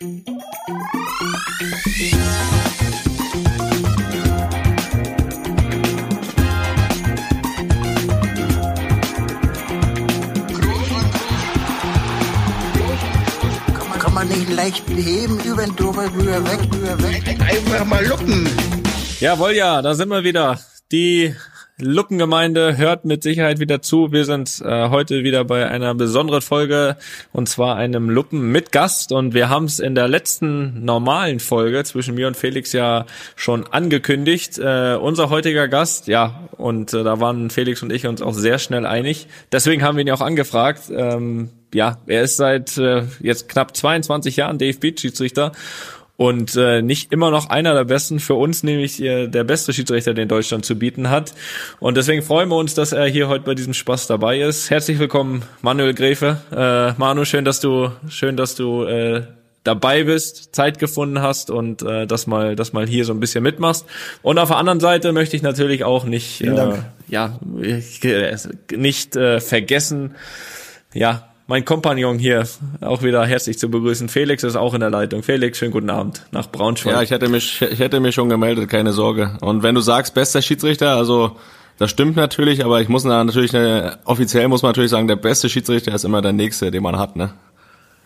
Kann man nicht leicht beheben, über den drüber, rüber, weg, rüber, weg. Einfach mal luppen. Jawohl, ja, da sind wir wieder. Die Luppengemeinde hört mit Sicherheit wieder zu. Wir sind äh, heute wieder bei einer besonderen Folge und zwar einem Luppen mit Gast und wir haben es in der letzten normalen Folge zwischen mir und Felix ja schon angekündigt. Äh, unser heutiger Gast, ja, und äh, da waren Felix und ich uns auch sehr schnell einig. Deswegen haben wir ihn ja auch angefragt. Ähm, ja, er ist seit äh, jetzt knapp 22 Jahren DFB-Schiedsrichter und äh, nicht immer noch einer der besten, für uns nämlich äh, der beste Schiedsrichter, den Deutschland zu bieten hat. Und deswegen freuen wir uns, dass er hier heute bei diesem Spaß dabei ist. Herzlich willkommen, Manuel Gräfe. Äh, Manu, schön, dass du, schön, dass du äh, dabei bist, Zeit gefunden hast und äh, das mal, das mal hier so ein bisschen mitmachst. Und auf der anderen Seite möchte ich natürlich auch nicht, äh, ja, nicht äh, vergessen, ja, mein Kompagnon hier auch wieder herzlich zu begrüßen. Felix ist auch in der Leitung. Felix, schönen guten Abend nach Braunschweig. Ja, ich hätte mich, ich hätte mich schon gemeldet, keine Sorge. Und wenn du sagst, bester Schiedsrichter, also das stimmt natürlich, aber ich muss natürlich, offiziell muss man natürlich sagen, der beste Schiedsrichter ist immer der nächste, den man hat, ne?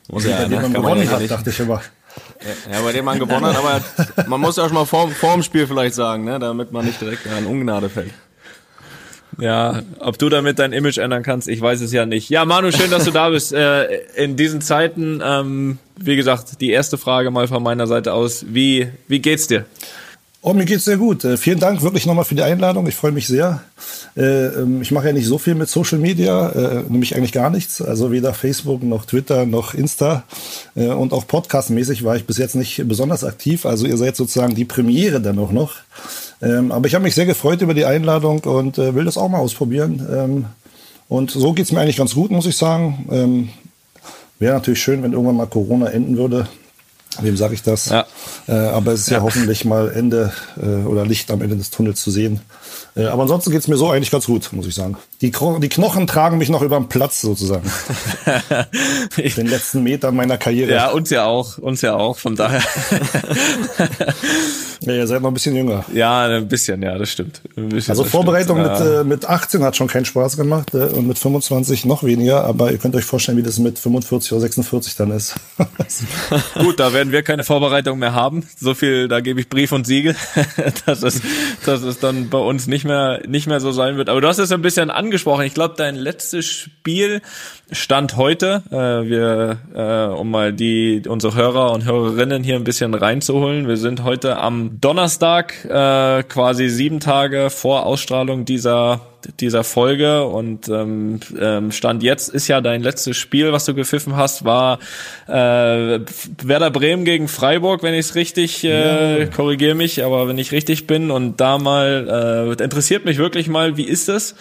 Muss ja, ne? man gewonnen hat, dachte ich immer. Ja, bei dem man gewonnen hat, aber man muss ja auch schon mal vor, vor dem Spiel vielleicht sagen, ne? damit man nicht direkt in Ungnade fällt. Ja, ob du damit dein Image ändern kannst, ich weiß es ja nicht. Ja, Manu, schön, dass du da bist. Äh, in diesen Zeiten, ähm, wie gesagt, die erste Frage mal von meiner Seite aus. Wie, wie geht's dir? Oh, mir geht's sehr gut. Äh, vielen Dank wirklich nochmal für die Einladung. Ich freue mich sehr. Äh, ähm, ich mache ja nicht so viel mit Social Media, äh, nämlich eigentlich gar nichts. Also weder Facebook noch Twitter noch Insta. Äh, und auch podcastmäßig war ich bis jetzt nicht besonders aktiv. Also ihr seid sozusagen die Premiere dann auch noch. Ähm, aber ich habe mich sehr gefreut über die Einladung und äh, will das auch mal ausprobieren. Ähm, und so geht's mir eigentlich ganz gut, muss ich sagen. Ähm, Wäre natürlich schön, wenn irgendwann mal Corona enden würde. Wem sage ich das? Ja. Äh, aber es ist ja, ja hoffentlich mal Ende äh, oder Licht am Ende des Tunnels zu sehen. Äh, aber ansonsten geht's mir so eigentlich ganz gut, muss ich sagen. Die, Kro die Knochen tragen mich noch über den Platz sozusagen. Den letzten Meter meiner Karriere. Ja, uns ja auch, uns ja auch, von daher. ja, ihr seid noch ein bisschen jünger. Ja, ein bisschen, ja, das stimmt. also Vorbereitung stimmt. mit, äh, mit 18 hat schon keinen Spaß gemacht äh, und mit 25 noch weniger, aber ihr könnt euch vorstellen, wie das mit 45 oder 46 dann ist. Gut, da werden wir keine Vorbereitung mehr haben. So viel, da gebe ich Brief und Siegel, dass es, dass es dann bei uns nicht mehr, nicht mehr so sein wird. Aber du hast es ein bisschen angesprochen. Ich glaube, dein letztes Spiel stand heute. Äh, wir, äh, um mal die unsere Hörer und Hörerinnen hier ein bisschen reinzuholen. Wir sind heute am Donnerstag, äh, quasi sieben Tage vor Ausstrahlung dieser dieser Folge und ähm, ähm, Stand jetzt ist ja dein letztes Spiel, was du gepfiffen hast, war äh, Werder Bremen gegen Freiburg, wenn ich es richtig äh, ja. korrigiere mich, aber wenn ich richtig bin und da mal äh, interessiert mich wirklich mal, wie ist es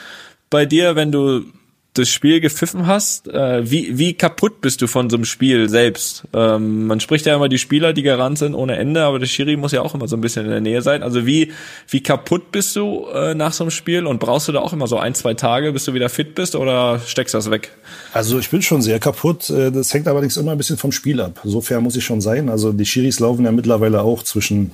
bei dir, wenn du das Spiel gepfiffen hast, äh, wie, wie kaputt bist du von so einem Spiel selbst? Ähm, man spricht ja immer die Spieler, die garant sind ohne Ende, aber der Schiri muss ja auch immer so ein bisschen in der Nähe sein. Also wie, wie kaputt bist du äh, nach so einem Spiel und brauchst du da auch immer so ein, zwei Tage, bis du wieder fit bist oder steckst das weg? Also ich bin schon sehr kaputt. Äh, das hängt allerdings immer ein bisschen vom Spiel ab. So fair muss ich schon sein. Also die Schiris laufen ja mittlerweile auch zwischen,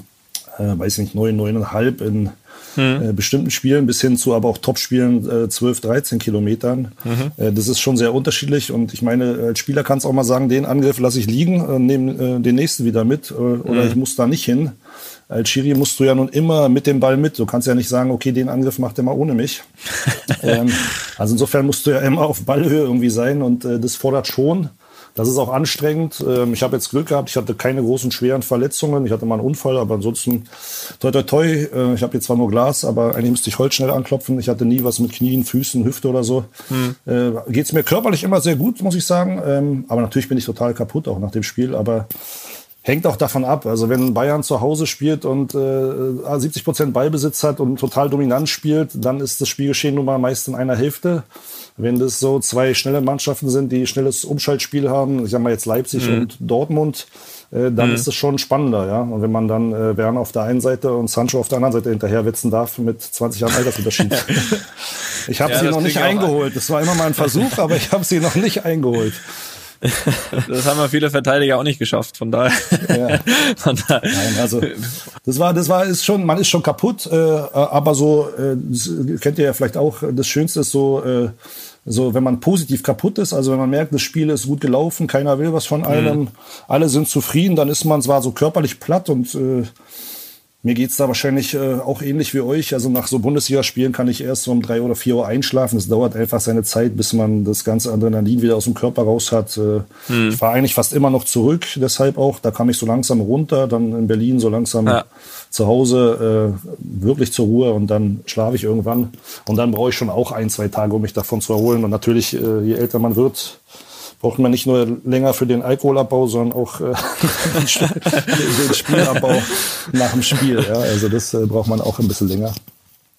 äh, weiß nicht, neun, neuneinhalb in mhm. äh, bestimmten Spielen bis hin zu aber auch Top-Spielen äh, 12, 13 Kilometern. Mhm. Äh, das ist schon sehr unterschiedlich und ich meine, als Spieler kannst du auch mal sagen, den Angriff lasse ich liegen, äh, nehme äh, den nächsten wieder mit äh, oder mhm. ich muss da nicht hin. Als Schiri musst du ja nun immer mit dem Ball mit. Du kannst ja nicht sagen, okay, den Angriff macht er mal ohne mich. ähm, also insofern musst du ja immer auf Ballhöhe irgendwie sein und äh, das fordert schon. Das ist auch anstrengend. Ähm, ich habe jetzt Glück gehabt, ich hatte keine großen schweren Verletzungen. Ich hatte mal einen Unfall, aber ansonsten toi toi toi. Äh, ich habe jetzt zwar nur Glas, aber eigentlich müsste ich Holz schnell anklopfen. Ich hatte nie was mit Knien, Füßen, Hüfte oder so. Hm. Äh, Geht es mir körperlich immer sehr gut, muss ich sagen. Ähm, aber natürlich bin ich total kaputt auch nach dem Spiel. Aber hängt auch davon ab. Also wenn Bayern zu Hause spielt und äh, 70 Prozent Ballbesitz hat und total dominant spielt, dann ist das Spielgeschehen nun mal meist in einer Hälfte. Wenn das so zwei schnelle Mannschaften sind, die schnelles Umschaltspiel haben, ich sag mal jetzt Leipzig mhm. und Dortmund, äh, dann mhm. ist es schon spannender, ja. Und wenn man dann äh, Werner auf der einen Seite und Sancho auf der anderen Seite hinterher wetzen darf mit 20 Jahren Altersunterschied. ich habe ja, sie noch nicht eingeholt. Das war immer mal ein Versuch, aber ich habe sie noch nicht eingeholt. das haben wir viele Verteidiger auch nicht geschafft, von daher. Ja. von daher. Nein, also das war, das war ist schon, man ist schon kaputt, äh, aber so äh, kennt ihr ja vielleicht auch. Das Schönste ist so. Äh, so, wenn man positiv kaputt ist, also wenn man merkt, das Spiel ist gut gelaufen, keiner will was von einem, mhm. alle sind zufrieden, dann ist man zwar so körperlich platt und äh, mir geht's da wahrscheinlich äh, auch ähnlich wie euch. Also nach so Bundesligaspielen kann ich erst so um drei oder vier Uhr einschlafen. Es dauert einfach seine Zeit, bis man das ganze Adrenalin wieder aus dem Körper raus hat. Äh, hm. Ich war eigentlich fast immer noch zurück, deshalb auch. Da kam ich so langsam runter, dann in Berlin so langsam ja. zu Hause äh, wirklich zur Ruhe und dann schlafe ich irgendwann. Und dann brauche ich schon auch ein, zwei Tage, um mich davon zu erholen. Und natürlich, äh, je älter man wird, braucht man nicht nur länger für den Alkoholabbau, sondern auch äh, den Spielabbau nach dem Spiel. Ja? Also das äh, braucht man auch ein bisschen länger.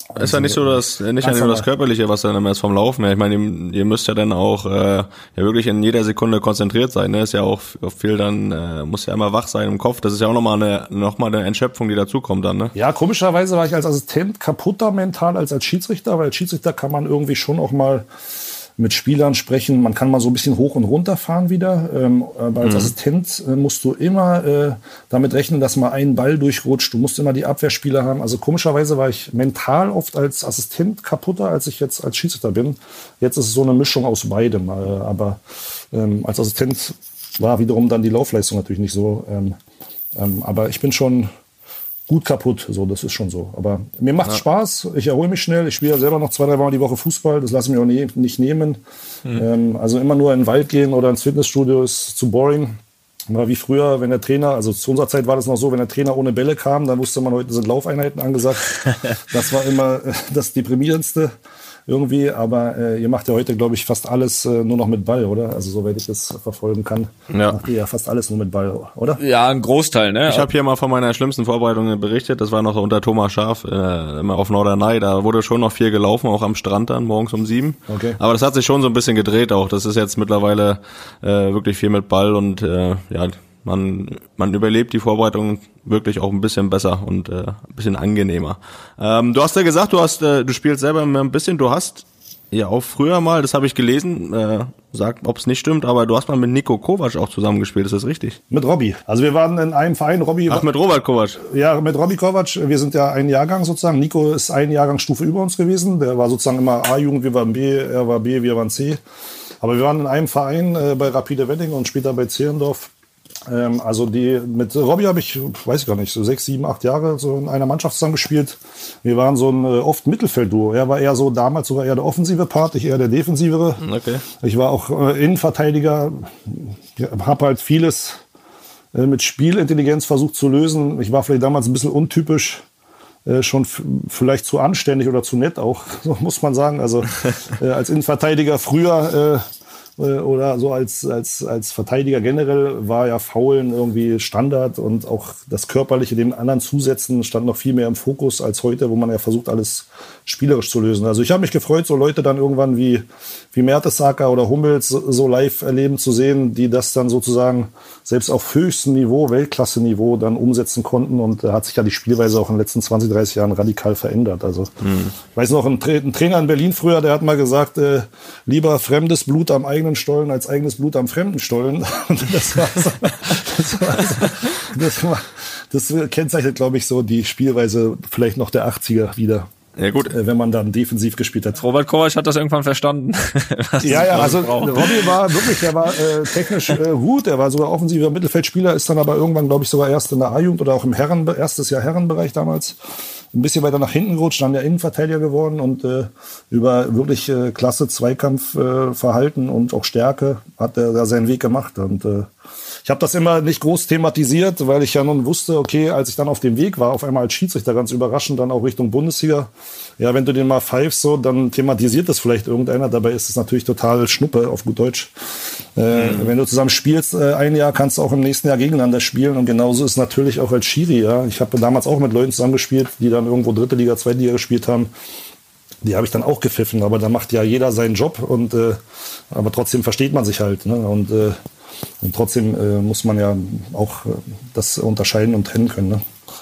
Also, ist ja nicht so das, nicht nur das Körperliche, was dann immer ist vom Laufen her. Ich meine, ihr, müsst ja dann auch äh, ja wirklich in jeder Sekunde konzentriert sein. Ne? Ist ja auch viel dann, äh, muss ja immer wach sein im Kopf. Das ist ja auch nochmal eine, noch mal eine Entschöpfung, die dazukommt dann. Ne? Ja, komischerweise war ich als Assistent kaputter mental als als Schiedsrichter, weil als Schiedsrichter kann man irgendwie schon auch mal mit Spielern sprechen. Man kann mal so ein bisschen hoch und runter fahren wieder. Ähm, aber als mhm. Assistent äh, musst du immer äh, damit rechnen, dass mal ein Ball durchrutscht. Du musst immer die Abwehrspieler haben. Also komischerweise war ich mental oft als Assistent kaputter, als ich jetzt als Schiedsrichter bin. Jetzt ist es so eine Mischung aus beidem. Äh, aber ähm, als Assistent war wiederum dann die Laufleistung natürlich nicht so. Ähm, ähm aber ich bin schon gut kaputt. So, das ist schon so. Aber mir macht ja. Spaß. Ich erhole mich schnell. Ich spiele ja selber noch zwei, drei Mal die Woche Fußball. Das lasse ich mir auch nie, nicht nehmen. Mhm. Ähm, also immer nur in den Wald gehen oder ins Fitnessstudio ist zu boring. War wie früher, wenn der Trainer, also zu unserer Zeit war das noch so, wenn der Trainer ohne Bälle kam, dann wusste man, heute sind Laufeinheiten angesagt. das war immer das Deprimierendste irgendwie. Aber äh, ihr macht ja heute, glaube ich, fast alles äh, nur noch mit Ball, oder? Also soweit ich das verfolgen kann, ja. macht ihr ja fast alles nur mit Ball, oder? Ja, ein Großteil, ne? Ich habe hier mal von meiner schlimmsten Vorbereitung berichtet. Das war noch unter Thomas Schaf äh, immer auf Norderney. Da wurde schon noch viel gelaufen, auch am Strand dann morgens um sieben. Okay. Aber das hat sich schon so ein bisschen gedreht auch. Das ist jetzt mittlerweile äh, wirklich viel mit Ball und äh, ja man, man überlebt die Vorbereitung wirklich auch ein bisschen besser und äh, ein bisschen angenehmer. Ähm, du hast ja gesagt, du hast, äh, du spielst selber ein bisschen, du hast ja auch früher mal, das habe ich gelesen, äh, sag, ob es nicht stimmt, aber du hast mal mit Nico Kovac auch zusammengespielt, ist das richtig? Mit Robby. Also wir waren in einem Verein, Robby. Ach, mit Robert Kovac. Ja, mit Robby Kovac. Wir sind ja ein Jahrgang sozusagen. Nico ist ein Jahrgangsstufe über uns gewesen. Der war sozusagen immer A-Jugend, wir waren B, er war B, wir waren C. Aber wir waren in einem Verein äh, bei Rapide Wedding und später bei Zehlendorf ähm, also die mit Robbie habe ich, weiß ich gar nicht, so sechs, sieben, acht Jahre so in einer Mannschaft zusammen gespielt. Wir waren so ein äh, oft Mittelfeldduo. Er war eher so damals sogar eher der offensive Part, ich eher der defensivere. Okay. Ich war auch äh, Innenverteidiger, habe halt vieles äh, mit Spielintelligenz versucht zu lösen. Ich war vielleicht damals ein bisschen untypisch. Äh, schon vielleicht zu anständig oder zu nett auch, so muss man sagen. Also äh, als Innenverteidiger früher äh, oder so als, als, als Verteidiger generell war ja Faulen irgendwie Standard und auch das Körperliche dem anderen zusetzen stand noch viel mehr im Fokus als heute, wo man ja versucht, alles spielerisch zu lösen. Also ich habe mich gefreut, so Leute dann irgendwann wie, wie Mertesacker oder Hummels so live erleben zu sehen, die das dann sozusagen selbst auf höchstem Niveau, Weltklasse-Niveau dann umsetzen konnten und da hat sich ja die Spielweise auch in den letzten 20, 30 Jahren radikal verändert. Also mhm. ich weiß noch, ein, Tra ein, Trainer in Berlin früher, der hat mal gesagt, äh, lieber fremdes Blut am eigenen Stollen als eigenes Blut am fremden Stollen. Das war so, das war so, das, war, das kennzeichnet, glaube ich, so die Spielweise vielleicht noch der 80er wieder. Ja, gut. Äh, wenn man dann defensiv gespielt hat. Robert Kovac hat das irgendwann verstanden. ja, ja, also Robby war wirklich, er war äh, technisch äh, gut, er war sogar offensiver Mittelfeldspieler, ist dann aber irgendwann, glaube ich, sogar erst in der A-Jugend oder auch im Herren, erstes Jahr Herrenbereich damals ein bisschen weiter nach hinten gerutscht, dann der Innenverteidiger geworden und äh, über wirklich äh, klasse Zweikampfverhalten äh, und auch Stärke hat er da seinen Weg gemacht und äh, ich habe das immer nicht groß thematisiert, weil ich ja nun wusste, okay, als ich dann auf dem Weg war, auf einmal als Schiedsrichter ganz überraschend dann auch Richtung Bundesliga. Ja, wenn du den mal pfeifst, so, dann thematisiert das vielleicht irgendeiner. Dabei ist es natürlich total Schnuppe auf gut Deutsch. Äh, mhm. Wenn du zusammen spielst, äh, ein Jahr kannst du auch im nächsten Jahr gegeneinander spielen. Und genauso ist es natürlich auch als Schiri. Ja. Ich habe damals auch mit Leuten zusammengespielt, die dann irgendwo dritte Liga, zweite Liga gespielt haben. Die habe ich dann auch gepfiffen, aber da macht ja jeder seinen Job und äh, aber trotzdem versteht man sich halt. Ne? Und äh, und trotzdem äh, muss man ja auch äh, das unterscheiden und trennen können. Ne?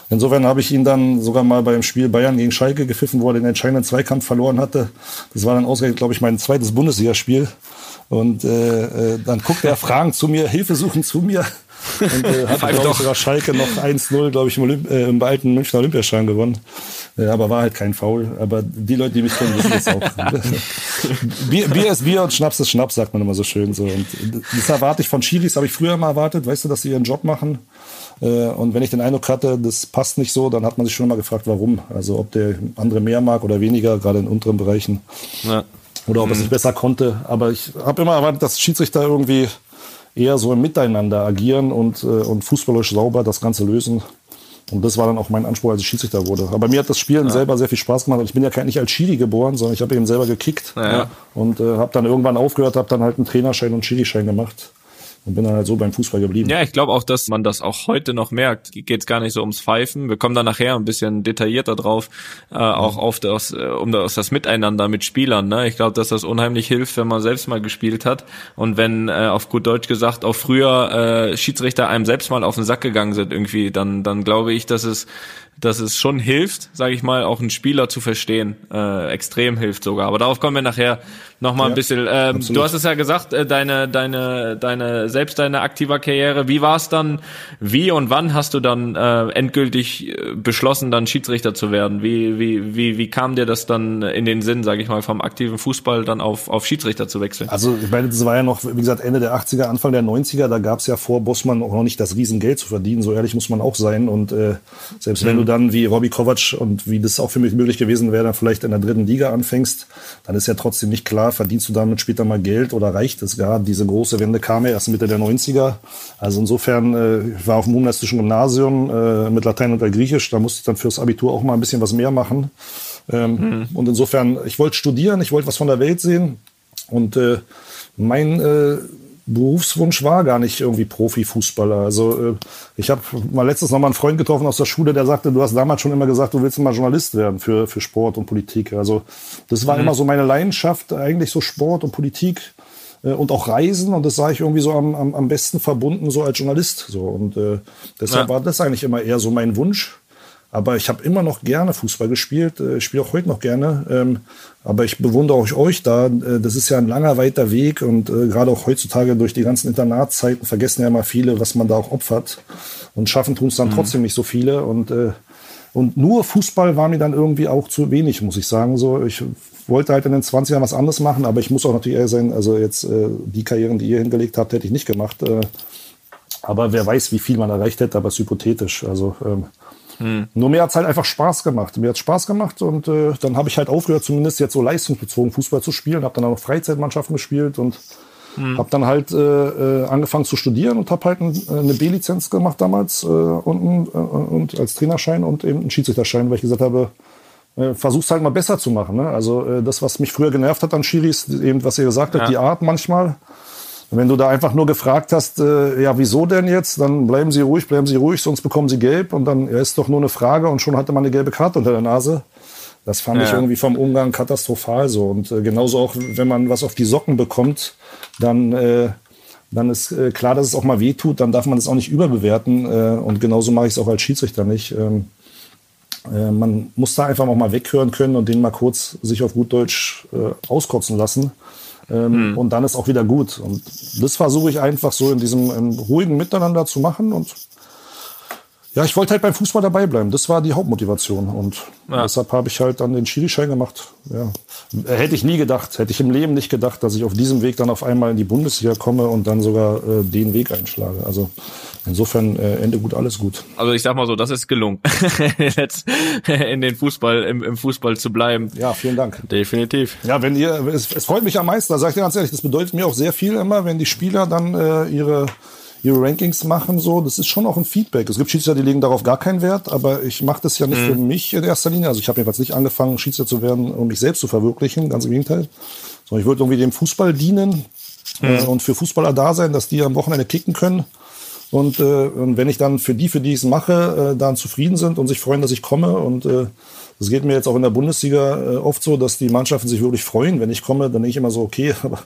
Insofern habe ich ihn dann sogar mal beim Spiel Bayern gegen Schalke gepfiffen, wo er den entscheidenden Zweikampf verloren hatte. Das war dann ausgerechnet, glaube ich, mein zweites Bundesligaspiel. Und äh, äh, dann guckte er fragend zu mir, Hilfe suchen zu mir. Und äh, hat, glaube ich, sogar Schalke noch 1-0, glaube ich, im, Olymp äh, im alten Münchner Olympiaschein gewonnen. Äh, aber war halt kein Foul. Aber die Leute, die mich kennen, wissen das auch. Bier, Bier ist Bier und Schnaps ist Schnaps, sagt man immer so schön. So. Und das erwarte ich von Chiris, habe ich früher mal erwartet, weißt du, dass sie ihren Job machen. Äh, und wenn ich den Eindruck hatte, das passt nicht so, dann hat man sich schon mal gefragt, warum. Also ob der andere mehr mag oder weniger, gerade in unteren Bereichen. Ja. Oder ob mhm. es nicht besser konnte. Aber ich habe immer erwartet, dass Schiedsrichter irgendwie eher so im Miteinander agieren und, äh, und fußballisch sauber das Ganze lösen. Und das war dann auch mein Anspruch, als ich Schiedsrichter wurde. Aber mir hat das Spielen ja. selber sehr viel Spaß gemacht. Ich bin ja nicht als Schiri geboren, sondern ich habe eben selber gekickt ja. und äh, habe dann irgendwann aufgehört, habe dann halt einen Trainerschein und Schiri-Schein gemacht und bin dann halt so beim Fußball geblieben. Ja, ich glaube auch, dass man das auch heute noch merkt. Geht gar nicht so ums Pfeifen. Wir kommen da nachher ein bisschen detaillierter drauf, äh, auch auf das, äh, um das, das Miteinander mit Spielern. Ne? Ich glaube, dass das unheimlich hilft, wenn man selbst mal gespielt hat und wenn äh, auf gut Deutsch gesagt auch früher äh, Schiedsrichter einem selbst mal auf den Sack gegangen sind irgendwie, dann dann glaube ich, dass es dass es schon hilft, sage ich mal, auch einen Spieler zu verstehen. Äh, extrem hilft sogar. Aber darauf kommen wir nachher noch mal ja, ein bisschen. Ähm, du hast es ja gesagt, äh, deine, deine, deine, selbst deine aktiver Karriere. Wie war es dann? Wie und wann hast du dann äh, endgültig äh, beschlossen, dann Schiedsrichter zu werden? Wie, wie, wie, wie kam dir das dann in den Sinn, sage ich mal, vom aktiven Fußball dann auf, auf Schiedsrichter zu wechseln? Also ich meine, das war ja noch, wie gesagt, Ende der 80er, Anfang der 90er. Da gab es ja vor Bossmann auch noch nicht das Riesengeld zu verdienen. So ehrlich muss man auch sein. Und äh, selbst mhm. wenn du dann wie Robbie Kovac und wie das auch für mich möglich gewesen wäre, dann vielleicht in der dritten Liga anfängst, dann ist ja trotzdem nicht klar, verdienst du damit später mal Geld oder reicht es gar? Diese große Wende kam ja erst Mitte der 90er. Also insofern, äh, ich war auf dem humanistischen Gymnasium äh, mit Latein und Griechisch, da musste ich dann fürs Abitur auch mal ein bisschen was mehr machen. Ähm, mhm. Und insofern, ich wollte studieren, ich wollte was von der Welt sehen. Und äh, mein äh, Berufswunsch war gar nicht irgendwie Profifußballer. Also äh, ich habe mal letztes noch mal einen Freund getroffen aus der Schule, der sagte, du hast damals schon immer gesagt, du willst mal Journalist werden für, für Sport und Politik. Also das war mhm. immer so meine Leidenschaft, eigentlich so Sport und Politik äh, und auch Reisen. Und das sah ich irgendwie so am, am, am besten verbunden so als Journalist. So und äh, deshalb ja. war das eigentlich immer eher so mein Wunsch. Aber ich habe immer noch gerne Fußball gespielt. Äh, spiele auch heute noch gerne. Ähm, aber ich bewundere auch euch da. Äh, das ist ja ein langer, weiter Weg. Und äh, gerade auch heutzutage durch die ganzen Internatszeiten vergessen ja mal viele, was man da auch opfert. Und schaffen tun es dann mhm. trotzdem nicht so viele. Und, und nur Fußball war mir dann irgendwie auch zu wenig, muss ich sagen. So, ich wollte halt in den 20 Jahren was anderes machen. Aber ich muss auch natürlich ehrlich sein, also jetzt die Karrieren, die ihr hingelegt habt, hätte ich nicht gemacht. aber wer weiß, wie viel man erreicht hätte, aber es ist hypothetisch. Also ähm, hm. Nur mir hat's halt einfach Spaß gemacht. Mir hat's Spaß gemacht und äh, dann habe ich halt aufgehört, zumindest jetzt so leistungsbezogen Fußball zu spielen. Habe dann auch noch Freizeitmannschaften gespielt und hm. habe dann halt äh, äh, angefangen zu studieren und habe halt ein, äh, eine B-Lizenz gemacht damals äh, und, äh, und als Trainerschein und eben einen Schiedsrichterschein, weil ich gesagt habe, versuch's halt mal besser zu machen. Ne? Also das, was mich früher genervt hat an Schiris, eben was ihr gesagt habt, ja. die Art manchmal. Wenn du da einfach nur gefragt hast, äh, ja, wieso denn jetzt, dann bleiben Sie ruhig, bleiben Sie ruhig, sonst bekommen Sie gelb und dann ja, ist doch nur eine Frage und schon hatte man eine gelbe Karte unter der Nase. Das fand ja. ich irgendwie vom Umgang katastrophal so. Und äh, genauso auch, wenn man was auf die Socken bekommt, dann, äh, dann ist äh, klar, dass es auch mal weh tut, dann darf man das auch nicht überbewerten. Äh, und genauso mache ich es auch als Schiedsrichter nicht. Ähm, äh, man muss da einfach auch mal weghören können und den mal kurz sich auf gut Deutsch äh, auskotzen lassen. Ähm, hm. Und dann ist auch wieder gut. Und das versuche ich einfach so in diesem in ruhigen Miteinander zu machen. Und ja, ich wollte halt beim Fußball dabei bleiben. Das war die Hauptmotivation. Und ja. deshalb habe ich halt dann den Schiri-Schein gemacht. Ja. Hätte ich nie gedacht, hätte ich im Leben nicht gedacht, dass ich auf diesem Weg dann auf einmal in die Bundesliga komme und dann sogar äh, den Weg einschlage. Also insofern äh, Ende gut, alles gut. Also ich sag mal so, das ist gelungen, jetzt in den Fußball, im, im Fußball zu bleiben. Ja, vielen Dank. Definitiv. Ja, wenn ihr, es, es freut mich am meisten, da sage ich dir ganz ehrlich, das bedeutet mir auch sehr viel immer, wenn die Spieler dann äh, ihre ihre Rankings machen, so, das ist schon auch ein Feedback. Es gibt Schiedsrichter, die legen darauf gar keinen Wert, aber ich mache das ja nicht mhm. für mich in erster Linie. Also ich habe jedenfalls nicht angefangen, Schiedsrichter zu werden, um mich selbst zu verwirklichen, ganz im Gegenteil. Sondern ich wollte irgendwie dem Fußball dienen mhm. äh, und für Fußballer da sein, dass die am Wochenende kicken können. Und, äh, und wenn ich dann für die, für die ich es mache, äh, dann zufrieden sind und sich freuen, dass ich komme und äh, das geht mir jetzt auch in der Bundesliga äh, oft so, dass die Mannschaften sich wirklich freuen, wenn ich komme. Dann denke ich immer so, okay, aber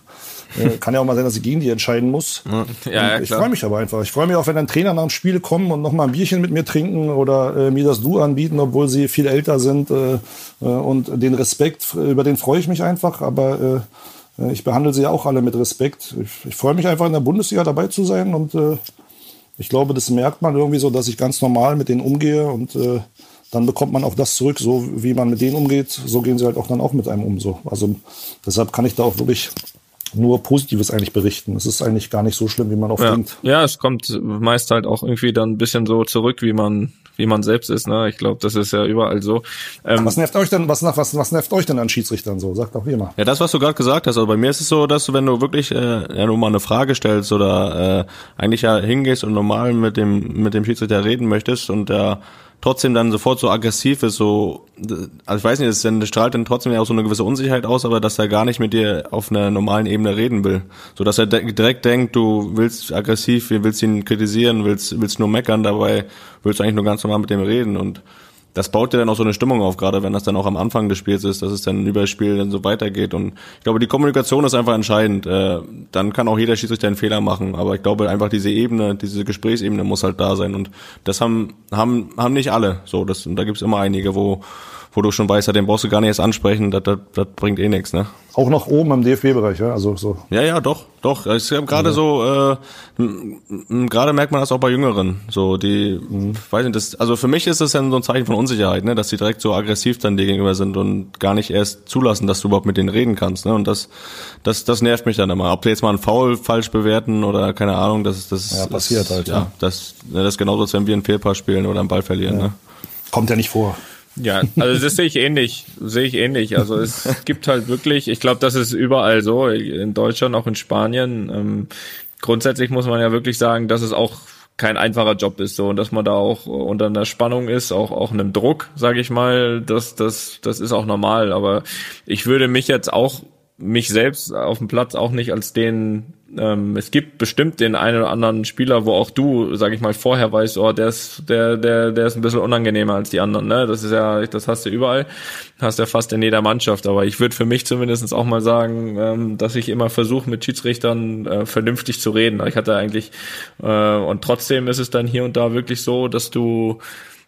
äh, kann ja auch mal sein, dass ich gegen die entscheiden muss. Ja, ja, ich freue mich aber einfach. Ich freue mich auch, wenn dann Trainer nach dem Spiel kommen und noch mal ein Bierchen mit mir trinken oder äh, mir das Du anbieten, obwohl sie viel älter sind. Äh, äh, und den Respekt, über den freue ich mich einfach. Aber äh, ich behandle sie ja auch alle mit Respekt. Ich, ich freue mich einfach in der Bundesliga dabei zu sein und ich glaube, das merkt man irgendwie so, dass ich ganz normal mit denen umgehe und dann bekommt man auch das zurück, so wie man mit denen umgeht, so gehen sie halt auch dann auch mit einem um. So. Also deshalb kann ich da auch wirklich nur Positives eigentlich berichten. Es ist eigentlich gar nicht so schlimm, wie man oft ja. denkt. Ja, es kommt meist halt auch irgendwie dann ein bisschen so zurück, wie man wie man selbst ist. Ne? Ich glaube, das ist ja überall so. Ähm, was nervt euch denn? Was, was, was nervt euch denn an Schiedsrichtern so? Sagt doch immer. Ja, das, was du gerade gesagt hast. Also bei mir ist es so, dass du, wenn du wirklich äh, ja, nur mal eine Frage stellst oder äh, eigentlich ja hingehst und normal mit dem mit dem Schiedsrichter reden möchtest und der äh, trotzdem dann sofort so aggressiv ist, so, also ich weiß nicht, es strahlt dann trotzdem ja auch so eine gewisse Unsicherheit aus, aber dass er gar nicht mit dir auf einer normalen Ebene reden will. So dass er direkt denkt, du willst aggressiv, willst ihn kritisieren, willst, willst nur meckern, dabei willst eigentlich nur ganz normal mit dem reden und das baut dir dann auch so eine Stimmung auf, gerade wenn das dann auch am Anfang des Spiels ist, dass es dann über das Spiel dann so weitergeht. Und ich glaube, die Kommunikation ist einfach entscheidend. Äh, dann kann auch jeder Schiedsrichter einen Fehler machen. Aber ich glaube einfach diese Ebene, diese Gesprächsebene muss halt da sein. Und das haben, haben, haben nicht alle. So, das, und da gibt's immer einige, wo, wo du schon weißt, ja, den brauchst du gar nicht erst ansprechen, das, das, das bringt eh nichts, ne? Auch noch oben im DFB-Bereich, ja, also so. Ja, ja, doch, doch. Es ist gerade so, äh, gerade merkt man das auch bei Jüngeren, so die, mhm. weiß nicht, das, also für mich ist das ja so ein Zeichen von Unsicherheit, ne, dass die direkt so aggressiv dann dir gegenüber sind und gar nicht erst zulassen, dass du überhaupt mit denen reden kannst, ne? Und das, das, das nervt mich dann immer. Ob die jetzt mal einen Foul falsch bewerten oder keine Ahnung, das, das ja, passiert ist, halt. Ja, ja. das, das ist genauso, als wenn wir einen Fehlpass spielen oder einen Ball verlieren, ja. ne? Kommt ja nicht vor. Ja, also das sehe ich ähnlich, sehe ich ähnlich. Also es gibt halt wirklich, ich glaube, das ist überall so, in Deutschland, auch in Spanien. Ähm, grundsätzlich muss man ja wirklich sagen, dass es auch kein einfacher Job ist so und dass man da auch unter einer Spannung ist, auch auch einem Druck, sage ich mal, das das das ist auch normal, aber ich würde mich jetzt auch mich selbst auf dem Platz auch nicht als den ähm, es gibt bestimmt den einen oder anderen Spieler, wo auch du, sag ich mal, vorher weißt, oh, der ist, der, der, der ist ein bisschen unangenehmer als die anderen, ne? Das ist ja, das hast du überall, hast ja fast in jeder Mannschaft. Aber ich würde für mich zumindest auch mal sagen, ähm, dass ich immer versuche, mit Schiedsrichtern äh, vernünftig zu reden. Ich hatte eigentlich, äh, und trotzdem ist es dann hier und da wirklich so, dass du,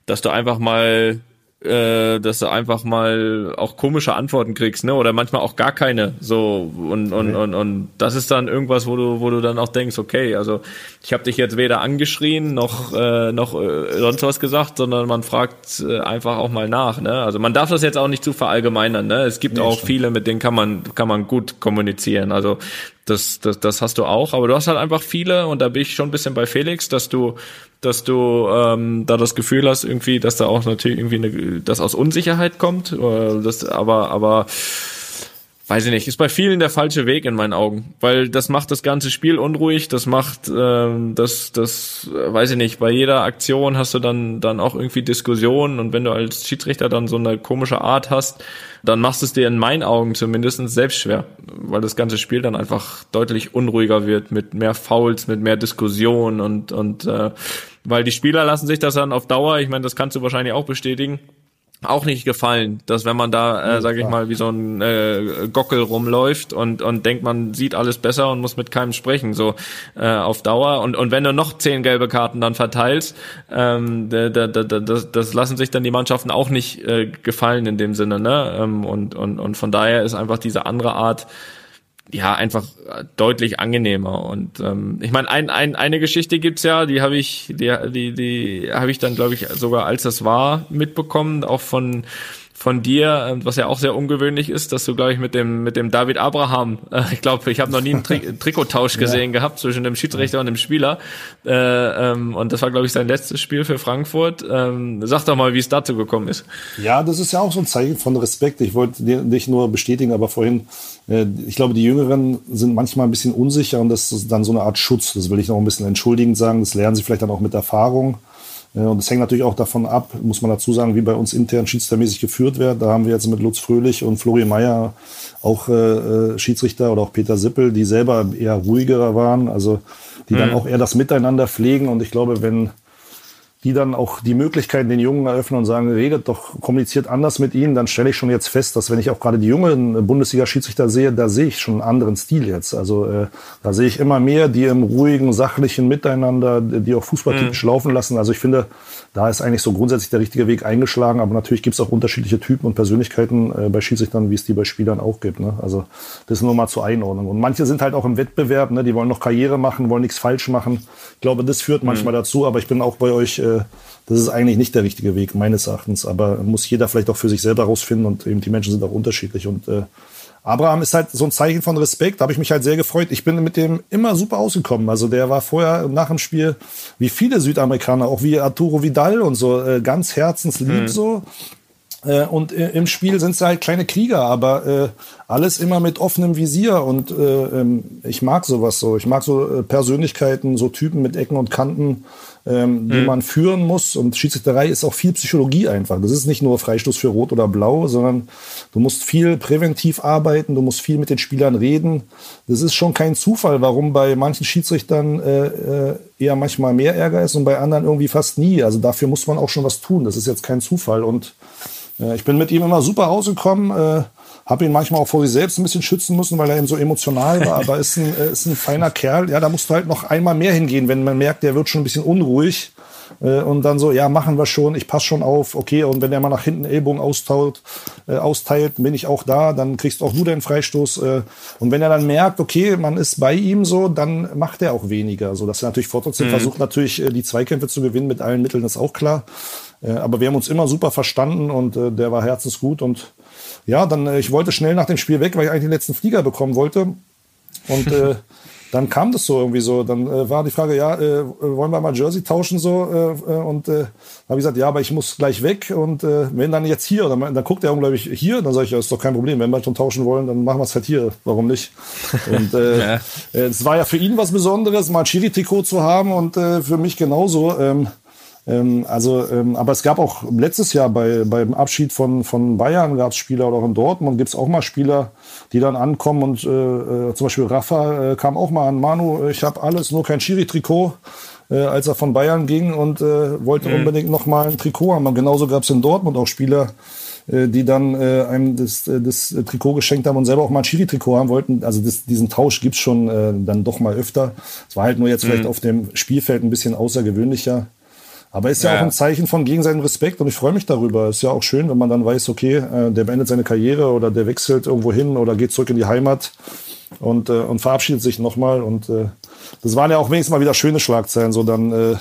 dass du einfach mal äh, dass du einfach mal auch komische Antworten kriegst, ne? Oder manchmal auch gar keine. So und und und, und das ist dann irgendwas, wo du wo du dann auch denkst, okay, also ich habe dich jetzt weder angeschrien noch äh, noch äh, sonst was gesagt, sondern man fragt äh, einfach auch mal nach, ne? Also man darf das jetzt auch nicht zu verallgemeinern, ne? Es gibt nee, auch stimmt. viele, mit denen kann man kann man gut kommunizieren. Also das, das, das hast du auch, aber du hast halt einfach viele und da bin ich schon ein bisschen bei Felix, dass du, dass du ähm, da das Gefühl hast, irgendwie, dass da auch natürlich irgendwie eine, das aus Unsicherheit kommt. Äh, das, aber, aber weiß ich nicht, ist bei vielen der falsche Weg in meinen Augen, weil das macht das ganze Spiel unruhig, das macht ähm, das das weiß ich nicht, bei jeder Aktion hast du dann dann auch irgendwie Diskussionen und wenn du als Schiedsrichter dann so eine komische Art hast, dann machst du es dir in meinen Augen zumindest selbst schwer, weil das ganze Spiel dann einfach deutlich unruhiger wird mit mehr Fouls, mit mehr Diskussion und und äh, weil die Spieler lassen sich das dann auf Dauer, ich meine, das kannst du wahrscheinlich auch bestätigen, auch nicht gefallen, dass wenn man da, äh, sage ich mal, wie so ein äh, Gockel rumläuft und und denkt, man sieht alles besser und muss mit keinem sprechen, so äh, auf Dauer. Und und wenn du noch zehn gelbe Karten dann verteilst, ähm, da, da, da, das, das lassen sich dann die Mannschaften auch nicht äh, gefallen in dem Sinne, ne? Ähm, und und und von daher ist einfach diese andere Art ja einfach deutlich angenehmer und ähm, ich meine ein, ein, eine Geschichte gibt's ja die habe ich die die die habe ich dann glaube ich sogar als das war mitbekommen auch von von dir, ähm, was ja auch sehr ungewöhnlich ist, dass du, glaube ich, mit dem mit dem David Abraham, äh, ich glaube, ich habe noch nie einen Tri Trikottausch gesehen ja. gehabt zwischen dem Schiedsrichter und dem Spieler. Äh, ähm, und das war, glaube ich, sein letztes Spiel für Frankfurt. Ähm, sag doch mal, wie es dazu gekommen ist. Ja, das ist ja auch so ein Zeichen von Respekt. Ich wollte nicht nur bestätigen, aber vorhin, äh, ich glaube, die Jüngeren sind manchmal ein bisschen unsicher und das ist dann so eine Art Schutz. Das will ich noch ein bisschen entschuldigend sagen. Das lernen sie vielleicht dann auch mit Erfahrung. Und es hängt natürlich auch davon ab, muss man dazu sagen, wie bei uns intern schiedsrichtermäßig geführt wird. Da haben wir jetzt mit Lutz Fröhlich und Florian Mayer auch äh, äh, Schiedsrichter oder auch Peter Sippel, die selber eher ruhigerer waren, also die mhm. dann auch eher das Miteinander pflegen. Und ich glaube, wenn die dann auch die Möglichkeiten den Jungen eröffnen und sagen, redet doch, kommuniziert anders mit ihnen, dann stelle ich schon jetzt fest, dass wenn ich auch gerade die jungen Bundesliga-Schiedsrichter sehe, da sehe ich schon einen anderen Stil jetzt. Also äh, da sehe ich immer mehr, die im ruhigen, sachlichen Miteinander, die auch fußballtypisch mhm. laufen lassen. Also ich finde, da ist eigentlich so grundsätzlich der richtige Weg eingeschlagen, aber natürlich gibt es auch unterschiedliche Typen und Persönlichkeiten äh, bei Schiedsrichtern, wie es die bei Spielern auch gibt. Ne? Also das ist nur mal zur Einordnung. Und manche sind halt auch im Wettbewerb, ne? die wollen noch Karriere machen, wollen nichts falsch machen. Ich glaube, das führt manchmal mhm. dazu, aber ich bin auch bei euch äh, das ist eigentlich nicht der richtige Weg, meines Erachtens. Aber muss jeder vielleicht auch für sich selber rausfinden und eben die Menschen sind auch unterschiedlich. Und äh, Abraham ist halt so ein Zeichen von Respekt, da habe ich mich halt sehr gefreut. Ich bin mit dem immer super ausgekommen. Also der war vorher nach dem Spiel, wie viele Südamerikaner, auch wie Arturo Vidal und so, äh, ganz herzenslieb mhm. so. Äh, und im Spiel sind sie halt kleine Krieger, aber äh, alles immer mit offenem Visier. Und äh, ähm, ich mag sowas so. Ich mag so äh, Persönlichkeiten, so Typen mit Ecken und Kanten ähm, die mhm. man führen muss. Und Schiedsrichterei ist auch viel Psychologie einfach. Das ist nicht nur Freistoß für Rot oder Blau, sondern du musst viel präventiv arbeiten, du musst viel mit den Spielern reden. Das ist schon kein Zufall, warum bei manchen Schiedsrichtern äh, äh, eher manchmal mehr Ärger ist und bei anderen irgendwie fast nie. Also dafür muss man auch schon was tun. Das ist jetzt kein Zufall. Und ich bin mit ihm immer super rausgekommen. Äh, habe ihn manchmal auch vor sich selbst ein bisschen schützen müssen, weil er eben so emotional war, aber ist ein, ist ein feiner Kerl. Ja, da musst du halt noch einmal mehr hingehen, wenn man merkt, der wird schon ein bisschen unruhig. Äh, und dann so, ja, machen wir schon, ich passe schon auf, okay, und wenn er mal nach hinten Ellbogen austeilt, äh, austeilt, bin ich auch da, dann kriegst auch du den Freistoß. Äh, und wenn er dann merkt, okay, man ist bei ihm so, dann macht er auch weniger. So, dass er natürlich trotzdem mhm. versucht, natürlich äh, die Zweikämpfe zu gewinnen mit allen Mitteln, ist auch klar. Äh, aber wir haben uns immer super verstanden und äh, der war herzensgut und ja, dann, äh, ich wollte schnell nach dem Spiel weg, weil ich eigentlich den letzten Flieger bekommen wollte. Und dann kam das so irgendwie so. Dann äh, war die Frage, ja, äh, wollen wir mal Jersey tauschen so? Äh, und äh, habe ich gesagt, ja, aber ich muss gleich weg. Und äh, wenn dann jetzt hier, dann, dann guckt er unglaublich hier, dann sage ich, ja, ist doch kein Problem. Wenn wir schon tauschen wollen, dann machen wir es halt hier. Warum nicht? Und äh, ja. es war ja für ihn was Besonderes, mal ein Chiri-Trikot zu haben und äh, für mich genauso. Ähm, ähm, also, ähm, aber es gab auch letztes Jahr bei, beim Abschied von, von Bayern gab es Spieler oder auch in Dortmund gibt es auch mal Spieler, die dann ankommen und äh, äh, zum Beispiel Rafa äh, kam auch mal an, Manu, ich habe alles, nur kein Schiri-Trikot. Äh, als er von Bayern ging und äh, wollte mhm. unbedingt noch mal ein Trikot haben. Und genauso gab es in Dortmund auch Spieler, die dann äh, einem das, das Trikot geschenkt haben und selber auch mal ein Schiri-Trikot haben wollten. Also das, diesen Tausch gibt's schon äh, dann doch mal öfter. Es war halt nur jetzt mhm. vielleicht auf dem Spielfeld ein bisschen außergewöhnlicher. Aber ist ja, ja, auch ein Zeichen von gegenseitigem Respekt und ich freue mich darüber. Ist ja auch schön, wenn man dann weiß, okay, äh, der beendet seine Karriere oder der wechselt irgendwo hin oder geht zurück in die Heimat und, äh, und verabschiedet sich nochmal. Und äh, das waren ja auch wenigstens mal wieder schöne Schlagzeilen. So dann äh,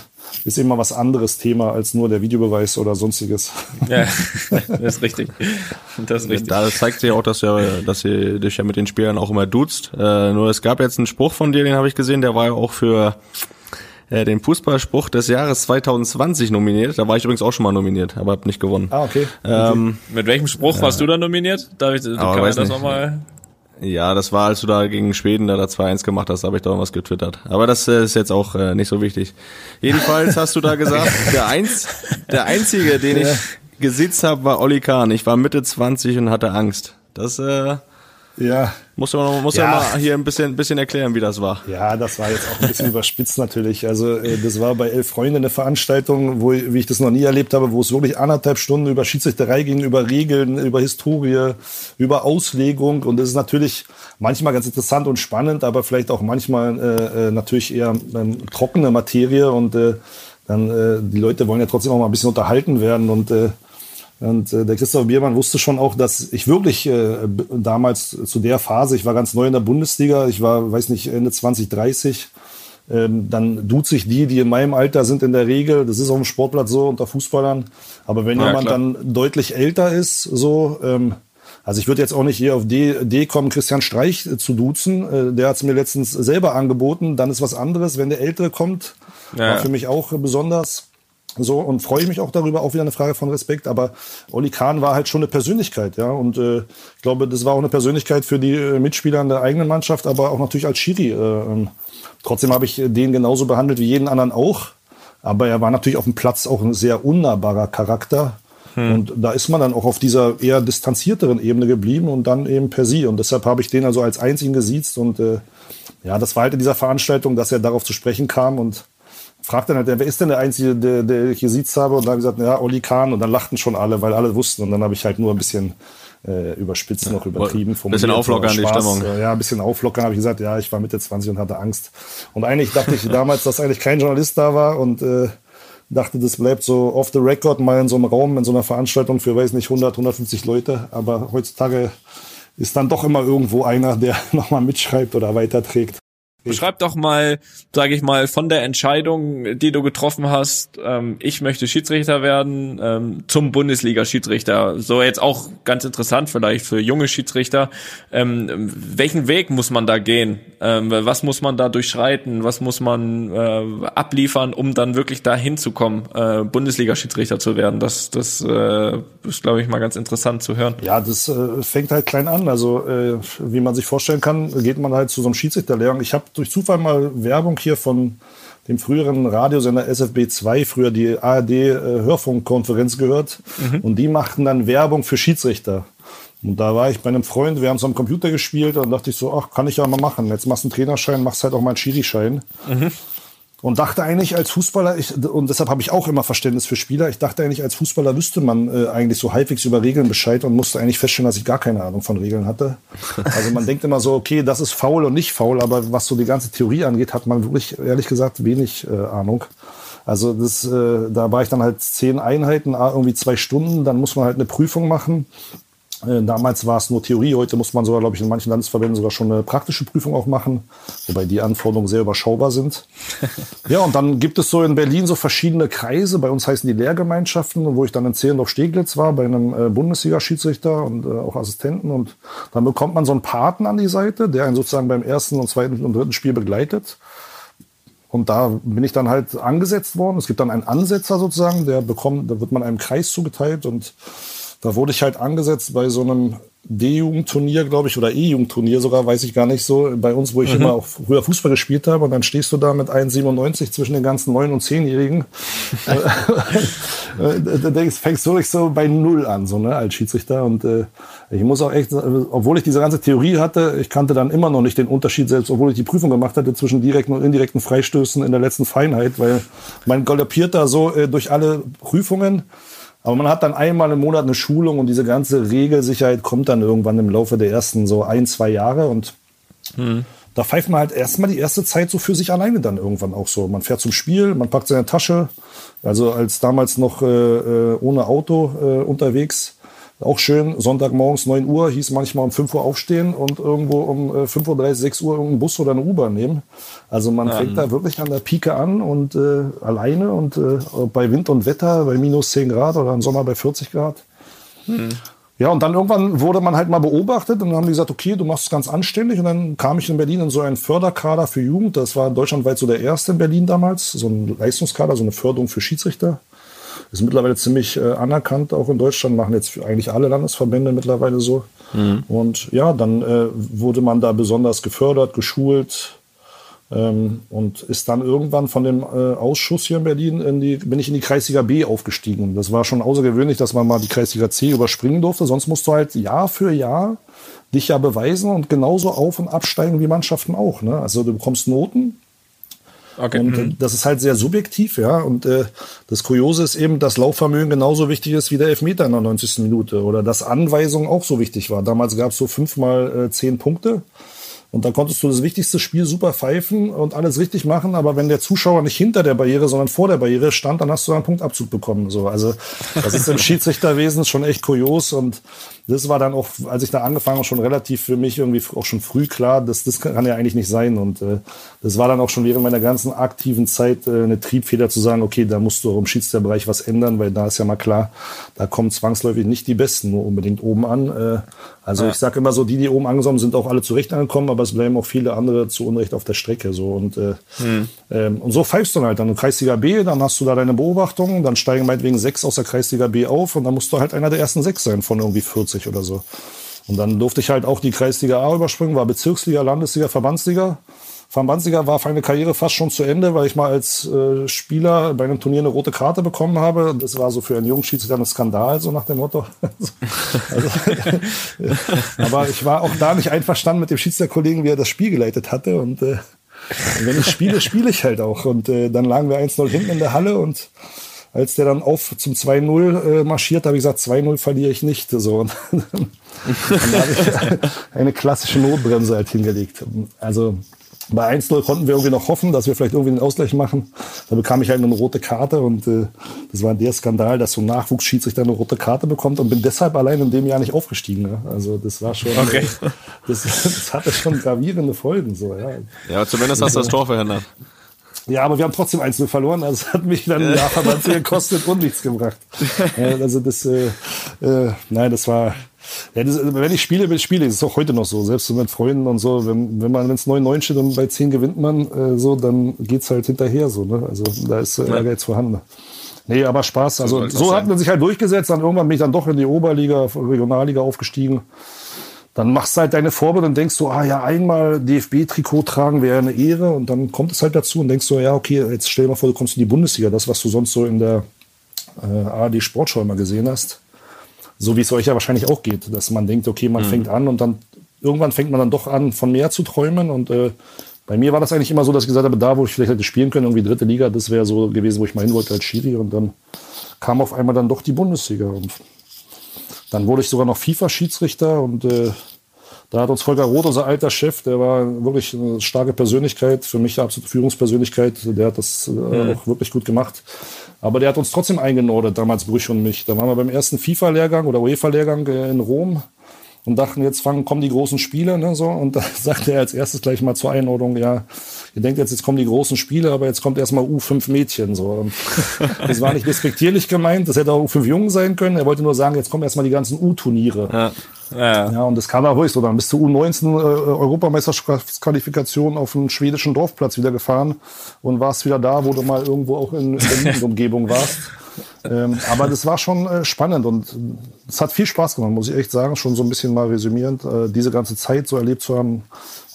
ist immer was anderes Thema als nur der Videobeweis oder sonstiges. Ja, das ist richtig. Das ist richtig. Da zeigt sich auch, dass, ja, dass ihr dich ja mit den Spielern auch immer duzt. Äh, nur es gab jetzt einen Spruch von dir, den habe ich gesehen, der war ja auch für äh, den Fußballspruch des Jahres 2020 nominiert. Da war ich übrigens auch schon mal nominiert, aber habe nicht gewonnen. Ah, okay. Ähm, Mit welchem Spruch äh, warst du da nominiert? Darf ich, kann das nochmal... Ja, das war, als du da gegen Schweden da, da 2-1 gemacht hast, habe ich da was getwittert. Aber das äh, ist jetzt auch äh, nicht so wichtig. Jedenfalls hast du da gesagt, der, Einz, der Einzige, den ich gesitzt habe, war Olli Kahn. Ich war Mitte 20 und hatte Angst. Das äh, ja. Muss man muss ja. ja mal hier ein bisschen, ein bisschen erklären, wie das war. Ja, das war jetzt auch ein bisschen überspitzt natürlich. Also äh, das war bei Elf Freunde eine Veranstaltung, wo, wie ich das noch nie erlebt habe, wo es wirklich anderthalb Stunden über Schiedsrichterei ging, über Regeln, über Historie, über Auslegung. Und das ist natürlich manchmal ganz interessant und spannend, aber vielleicht auch manchmal äh, äh natürlich eher ähm, trockene Materie. Und äh, dann äh, die Leute wollen ja trotzdem auch mal ein bisschen unterhalten werden und äh, und äh, der Christoph Biermann wusste schon auch, dass ich wirklich äh, damals zu der Phase, ich war ganz neu in der Bundesliga, ich war, weiß nicht, Ende 20, 30, ähm, dann tut sich die, die in meinem Alter sind in der Regel, das ist auf dem Sportplatz so unter Fußballern, aber wenn ja, jemand klar. dann deutlich älter ist, so, ähm, also ich würde jetzt auch nicht hier auf die Idee kommen, Christian Streich äh, zu duzen, äh, der hat es mir letztens selber angeboten, dann ist was anderes, wenn der Ältere kommt, ja. war für mich auch besonders. So, und freue mich auch darüber, auch wieder eine Frage von Respekt. Aber Oli Kahn war halt schon eine Persönlichkeit, ja. Und äh, ich glaube, das war auch eine Persönlichkeit für die äh, Mitspieler in der eigenen Mannschaft, aber auch natürlich als Schiri. Äh, ähm, trotzdem habe ich den genauso behandelt wie jeden anderen auch. Aber er war natürlich auf dem Platz auch ein sehr unnahbarer Charakter. Hm. Und da ist man dann auch auf dieser eher distanzierteren Ebene geblieben und dann eben per Sie. Und deshalb habe ich den also als einzigen gesiezt. Und äh, ja, das war halt in dieser Veranstaltung, dass er darauf zu sprechen kam und fragt dann halt, wer ist denn der Einzige, der, der hier Sitz habe? Und dann habe ich gesagt, ja, Olli Kahn. Und dann lachten schon alle, weil alle wussten. Und dann habe ich halt nur ein bisschen äh, überspitzt noch übertrieben. Ein bisschen auflockern die Stimmung. Ja, ein bisschen auflockern habe ich gesagt, ja, ich war Mitte 20 und hatte Angst. Und eigentlich dachte ich damals, dass eigentlich kein Journalist da war und äh, dachte, das bleibt so off the record mal in so einem Raum, in so einer Veranstaltung für, weiß nicht, 100, 150 Leute. Aber heutzutage ist dann doch immer irgendwo einer, der nochmal mitschreibt oder weiterträgt. Beschreib doch mal, sage ich mal, von der Entscheidung, die du getroffen hast, ähm, ich möchte Schiedsrichter werden, ähm, zum Bundesliga-Schiedsrichter. So jetzt auch ganz interessant vielleicht für junge Schiedsrichter. Ähm, welchen Weg muss man da gehen? Ähm, was muss man da durchschreiten? Was muss man äh, abliefern, um dann wirklich da hinzukommen, äh, Bundesliga-Schiedsrichter zu werden? Das, das äh, ist, glaube ich, mal ganz interessant zu hören. Ja, das äh, fängt halt klein an. Also äh, wie man sich vorstellen kann, geht man halt zu so einem Schiedsrichterlehrgang. Ich habe durch Zufall mal Werbung hier von dem früheren Radiosender SFB 2, früher die ARD äh, Hörfunkkonferenz gehört. Mhm. Und die machten dann Werbung für Schiedsrichter. Und da war ich bei einem Freund, wir haben so am Computer gespielt und dachte ich so, ach, kann ich ja mal machen. Jetzt machst du einen Trainerschein, machst halt auch mal einen Schiri-Schein. Mhm und dachte eigentlich als Fußballer, ich, und deshalb habe ich auch immer Verständnis für Spieler, ich dachte eigentlich als Fußballer wüsste man äh, eigentlich so halbwegs über Regeln Bescheid und musste eigentlich feststellen, dass ich gar keine Ahnung von Regeln hatte. Also man denkt immer so, okay, das ist faul und nicht faul, aber was so die ganze Theorie angeht, hat man wirklich, ehrlich gesagt, wenig äh, Ahnung. Also das, äh, da war ich dann halt zehn Einheiten, irgendwie zwei Stunden, dann muss man halt eine Prüfung machen. Äh, damals war es nur Theorie, heute muss man sogar, glaube ich, in manchen Landesverbänden sogar schon eine praktische Prüfung auch machen, wobei die Anforderungen sehr überschaubar sind. ja, und dann gibt es so in Berlin so verschiedene Kreise, bei uns heißen die Lehrgemeinschaften, wo ich dann in Zehlendorf-Steglitz war, bei einem äh, Bundesliga-Schiedsrichter und äh, auch Assistenten. Und dann bekommt man so einen Paten an die Seite, der einen sozusagen beim ersten und zweiten und dritten Spiel begleitet. Und da bin ich dann halt angesetzt worden. Es gibt dann einen Ansetzer sozusagen, der bekommt, da wird man einem Kreis zugeteilt und da wurde ich halt angesetzt bei so einem D-Jugendturnier, glaube ich, oder E-Jugendturnier sogar, weiß ich gar nicht so. Bei uns, wo ich mhm. immer auch früher Fußball gespielt habe. Und dann stehst du da mit 1,97 zwischen den ganzen 9- und 10-Jährigen. da denkst, fängst du so bei Null an, so, ne, als Schiedsrichter. Und äh, ich muss auch echt, obwohl ich diese ganze Theorie hatte, ich kannte dann immer noch nicht den Unterschied, selbst obwohl ich die Prüfung gemacht hatte, zwischen direkten und indirekten Freistößen in der letzten Feinheit, weil man galoppiert da so äh, durch alle Prüfungen. Aber man hat dann einmal im Monat eine Schulung und diese ganze Regelsicherheit kommt dann irgendwann im Laufe der ersten so ein, zwei Jahre und hm. da pfeift man halt erstmal die erste Zeit so für sich alleine dann irgendwann auch so. Man fährt zum Spiel, man packt seine Tasche, also als damals noch äh, äh ohne Auto äh, unterwegs auch schön, Sonntagmorgens 9 Uhr, hieß manchmal um 5 Uhr aufstehen und irgendwo um 5.30 Uhr, 6 Uhr irgendeinen Bus oder eine U-Bahn nehmen. Also man ähm. fängt da wirklich an der Pike an und äh, alleine und äh, bei Wind und Wetter, bei minus 10 Grad oder im Sommer bei 40 Grad. Hm. Ja, und dann irgendwann wurde man halt mal beobachtet und dann haben die gesagt, okay, du machst es ganz anständig. Und dann kam ich in Berlin in so einen Förderkader für Jugend. Das war deutschlandweit so der erste in Berlin damals. So ein Leistungskader, so eine Förderung für Schiedsrichter. Ist mittlerweile ziemlich äh, anerkannt, auch in Deutschland, machen jetzt eigentlich alle Landesverbände mittlerweile so. Mhm. Und ja, dann äh, wurde man da besonders gefördert, geschult ähm, und ist dann irgendwann von dem äh, Ausschuss hier in Berlin in die, bin ich in die Kreisliga B aufgestiegen. Das war schon außergewöhnlich, dass man mal die Kreisliga C überspringen durfte. Sonst musst du halt Jahr für Jahr dich ja beweisen und genauso auf- und absteigen wie Mannschaften auch. Ne? Also du bekommst Noten Okay. Und äh, mhm. das ist halt sehr subjektiv, ja. Und äh, das Kuriose ist eben, dass Laufvermögen genauso wichtig ist wie der Elfmeter in der 90. Minute oder dass Anweisung auch so wichtig war. Damals gab es so fünfmal äh, zehn Punkte. Und da konntest du das wichtigste Spiel super pfeifen und alles richtig machen, aber wenn der Zuschauer nicht hinter der Barriere, sondern vor der Barriere stand, dann hast du einen Punktabzug bekommen. So, also das ist im Schiedsrichterwesen schon echt kurios und das war dann auch, als ich da angefangen habe, schon relativ für mich irgendwie auch schon früh klar, dass das kann ja eigentlich nicht sein. Und äh, das war dann auch schon während meiner ganzen aktiven Zeit äh, eine Triebfeder zu sagen, okay, da musst du auch im Schiedsrichterbereich was ändern, weil da ist ja mal klar, da kommen zwangsläufig nicht die Besten nur unbedingt oben an. Äh, also ja. ich sage immer so, die, die oben angekommen sind, auch alle zurecht angekommen, aber es bleiben auch viele andere zu Unrecht auf der Strecke. So und äh, hm. ähm, und so pfeifst du dann halt dann in Kreisliga B, dann hast du da deine Beobachtungen, dann steigen meinetwegen sechs aus der Kreisliga B auf und dann musst du halt einer der ersten sechs sein von irgendwie 40 oder so. Und dann durfte ich halt auch die Kreisliga A überspringen, war Bezirksliga, Landesliga, Verbandsliga. Verbandsliga war für eine Karriere fast schon zu Ende, weil ich mal als äh, Spieler bei einem Turnier eine rote Karte bekommen habe. Das war so für einen jungen Schiedsrichter ein Skandal, so nach dem Motto. also, aber ich war auch da nicht einverstanden mit dem Schiedsrichterkollegen, wie er das Spiel geleitet hatte. Und äh, wenn ich spiele, spiele ich halt auch. Und äh, dann lagen wir 1-0 hinten in der Halle und als der dann auf zum 2-0 äh, marschiert, habe ich gesagt, 2-0 verliere ich nicht. So. Und dann, dann habe ich eine klassische Notbremse halt hingelegt. Also bei 1-0 konnten wir irgendwie noch hoffen, dass wir vielleicht irgendwie den Ausgleich machen. Da bekam ich halt eine rote Karte und äh, das war der Skandal, dass so ein Nachwuchsschiedsrichter eine rote Karte bekommt und bin deshalb allein in dem Jahr nicht aufgestiegen. Ne? Also das war schon, okay. äh, das, das hatte schon gravierende Folgen. So, ja. ja, zumindest hast du das Tor verhindert. Ja, aber wir haben trotzdem 1 verloren. Also hat mich dann ein Jahr Verband gekostet und nichts gebracht. also das, äh, äh, nein, das war, ja, das, wenn ich spiele, ich spiele. Das ist auch heute noch so. Selbst mit Freunden und so. Wenn, wenn man, wenn es 9-9 steht und bei 10 gewinnt man, äh, so, dann geht's halt hinterher so. Ne? Also da ist äh, Ehrgeiz vorhanden. Nee, aber Spaß. Also so, so hat man sich halt durchgesetzt. Dann irgendwann bin ich dann doch in die Oberliga, Regionalliga aufgestiegen. Dann machst du halt deine Vorbild und denkst so, ah ja, einmal DFB-Trikot tragen wäre eine Ehre. Und dann kommt es halt dazu und denkst so, ja, okay, jetzt stell dir mal vor, du kommst in die Bundesliga. Das, was du sonst so in der äh, ARD Sportschau immer gesehen hast so wie es euch ja wahrscheinlich auch geht, dass man denkt, okay, man mhm. fängt an und dann irgendwann fängt man dann doch an, von mehr zu träumen. Und äh, bei mir war das eigentlich immer so, dass ich gesagt habe, da, wo ich vielleicht hätte spielen können, irgendwie dritte Liga, das wäre so gewesen, wo ich mal hin wollte als Schiri. Und dann kam auf einmal dann doch die Bundesliga. Und dann wurde ich sogar noch FIFA-Schiedsrichter und äh, da hat uns Volker Roth, unser alter Chef, der war wirklich eine starke Persönlichkeit, für mich eine absolute Führungspersönlichkeit, der hat das äh, mhm. auch wirklich gut gemacht. Aber der hat uns trotzdem eingenordet, damals Brüch und mich. Da waren wir beim ersten FIFA-Lehrgang oder UEFA-Lehrgang äh, in Rom und dachten, jetzt fangen, kommen die großen Spiele, ne, so. Und da sagte er als erstes gleich mal zur Einordnung, ja, ihr denkt jetzt, jetzt kommen die großen Spiele, aber jetzt kommt erstmal U5 Mädchen, so. das war nicht respektierlich gemeint, das hätte auch U5 Jungen sein können. Er wollte nur sagen, jetzt kommen erstmal die ganzen U-Turniere. Ja. Ja. ja, und das kam auch ruhig so. Dann bis zur U19 äh, Europameisterschaftsqualifikation auf einen schwedischen Dorfplatz wieder gefahren und warst wieder da, wo du mal irgendwo auch in der Umgebung warst ähm, aber das war schon äh, spannend und es hat viel Spaß gemacht, muss ich echt sagen, schon so ein bisschen mal resümierend, äh, diese ganze Zeit so erlebt zu haben.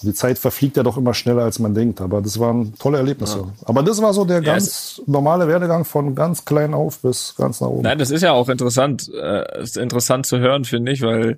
Die Zeit verfliegt ja doch immer schneller, als man denkt, aber das waren tolle Erlebnisse. Ja. Aber das war so der ja, ganz normale Werdegang von ganz klein auf bis ganz nach oben. Nein, das ist ja auch interessant, äh, ist interessant zu hören, finde ich, weil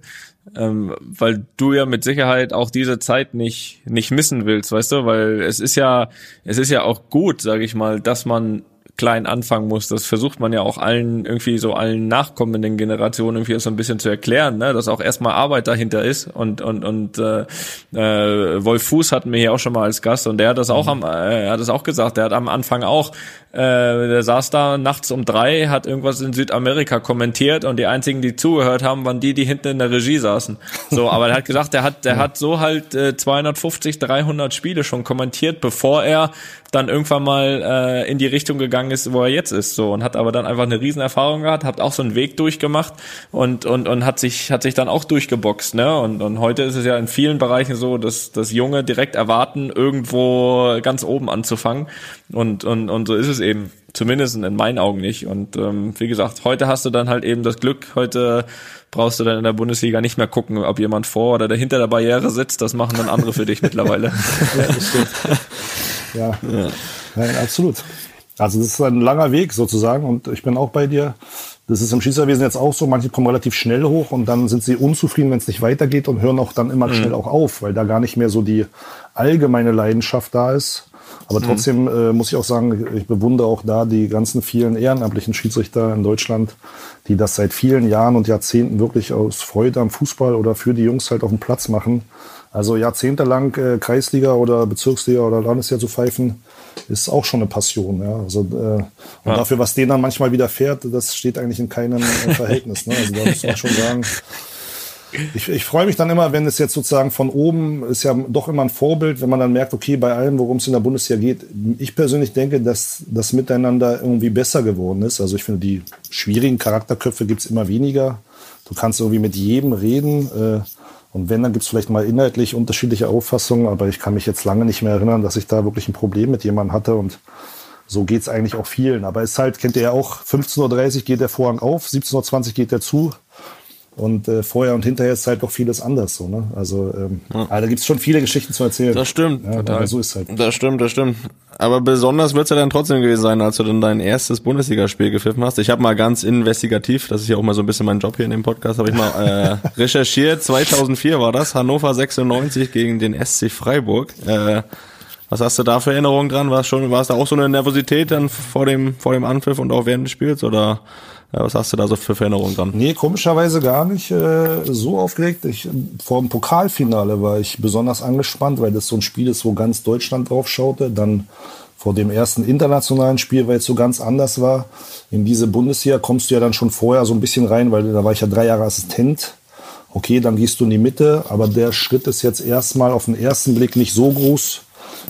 ähm, weil du ja mit Sicherheit auch diese Zeit nicht nicht missen willst, weißt du, weil es ist ja es ist ja auch gut, sage ich mal, dass man klein anfangen muss. Das versucht man ja auch allen irgendwie so allen nachkommenden Generationen irgendwie so ein bisschen zu erklären, ne? dass auch erstmal Arbeit dahinter ist. Und und und äh, äh, Wolf Fuß hatten wir hier auch schon mal als Gast und der hat das auch mhm. am, äh, er hat das auch gesagt. Der hat am Anfang auch, äh, der saß da nachts um drei, hat irgendwas in Südamerika kommentiert und die einzigen, die zugehört haben, waren die, die hinten in der Regie saßen. So, aber er hat gesagt, der hat, der hat so halt äh, 250, 300 Spiele schon kommentiert, bevor er dann irgendwann mal äh, in die Richtung gegangen ist, wo er jetzt ist, so und hat aber dann einfach eine Riesenerfahrung gehabt, hat auch so einen Weg durchgemacht und und und hat sich hat sich dann auch durchgeboxt, ne? Und und heute ist es ja in vielen Bereichen so, dass dass Junge direkt erwarten, irgendwo ganz oben anzufangen und und und so ist es eben. Zumindest in meinen Augen nicht. Und ähm, wie gesagt, heute hast du dann halt eben das Glück, heute brauchst du dann in der Bundesliga nicht mehr gucken, ob jemand vor oder dahinter der Barriere sitzt. Das machen dann andere für dich mittlerweile. ja, das stimmt. Ja. ja. Nein, absolut. Also das ist ein langer Weg sozusagen und ich bin auch bei dir. Das ist im Schießerwesen jetzt auch so. Manche kommen relativ schnell hoch und dann sind sie unzufrieden, wenn es nicht weitergeht und hören auch dann immer mhm. schnell auch auf, weil da gar nicht mehr so die allgemeine Leidenschaft da ist. Aber mhm. trotzdem äh, muss ich auch sagen, ich bewundere auch da die ganzen vielen ehrenamtlichen Schiedsrichter in Deutschland, die das seit vielen Jahren und Jahrzehnten wirklich aus Freude am Fußball oder für die Jungs halt auf dem Platz machen. Also jahrzehntelang äh, Kreisliga oder Bezirksliga oder Landesliga zu pfeifen, ist auch schon eine Passion. Ja? Also, äh, und ja. dafür, was denen dann manchmal widerfährt, das steht eigentlich in keinem äh, Verhältnis. Ne? Also da muss man schon sagen, ich, ich freue mich dann immer, wenn es jetzt sozusagen von oben ist ja doch immer ein Vorbild, wenn man dann merkt, okay, bei allem, worum es in der Bundesliga geht, ich persönlich denke, dass das Miteinander irgendwie besser geworden ist. Also ich finde, die schwierigen Charakterköpfe gibt's immer weniger. Du kannst irgendwie mit jedem reden. Äh, und wenn, dann gibt es vielleicht mal inhaltlich unterschiedliche Auffassungen, aber ich kann mich jetzt lange nicht mehr erinnern, dass ich da wirklich ein Problem mit jemandem hatte und so geht's eigentlich auch vielen. Aber es ist halt, kennt ihr ja auch, 15.30 Uhr geht der Vorhang auf, 17.20 Uhr geht der zu. Und äh, vorher und hinterher ist halt doch vieles anders so, ne? Also, ähm, ja. aber da gibt's schon viele Geschichten zu erzählen. Das stimmt. Ja, total. so ist halt. Das stimmt, das stimmt. Aber besonders wird's ja dann trotzdem gewesen sein, als du dann dein erstes Bundesligaspiel gepfiffen hast. Ich habe mal ganz investigativ, das ist ja auch mal so ein bisschen mein Job hier in dem Podcast, habe ich mal äh, recherchiert. 2004 war das, Hannover 96 gegen den SC Freiburg. Äh, Was hast du da für Erinnerungen dran? War es schon, war es da auch so eine Nervosität dann vor dem, vor dem Anpfiff und auch während des Spiels oder was hast du da so für Erinnerungen dran? Nee, komischerweise gar nicht äh, so aufgeregt. Ich, vor dem Pokalfinale war ich besonders angespannt, weil das so ein Spiel ist, wo ganz Deutschland drauf schaute. Dann vor dem ersten internationalen Spiel, weil es so ganz anders war. In diese Bundesliga kommst du ja dann schon vorher so ein bisschen rein, weil da war ich ja drei Jahre Assistent. Okay, dann gehst du in die Mitte, aber der Schritt ist jetzt erstmal auf den ersten Blick nicht so groß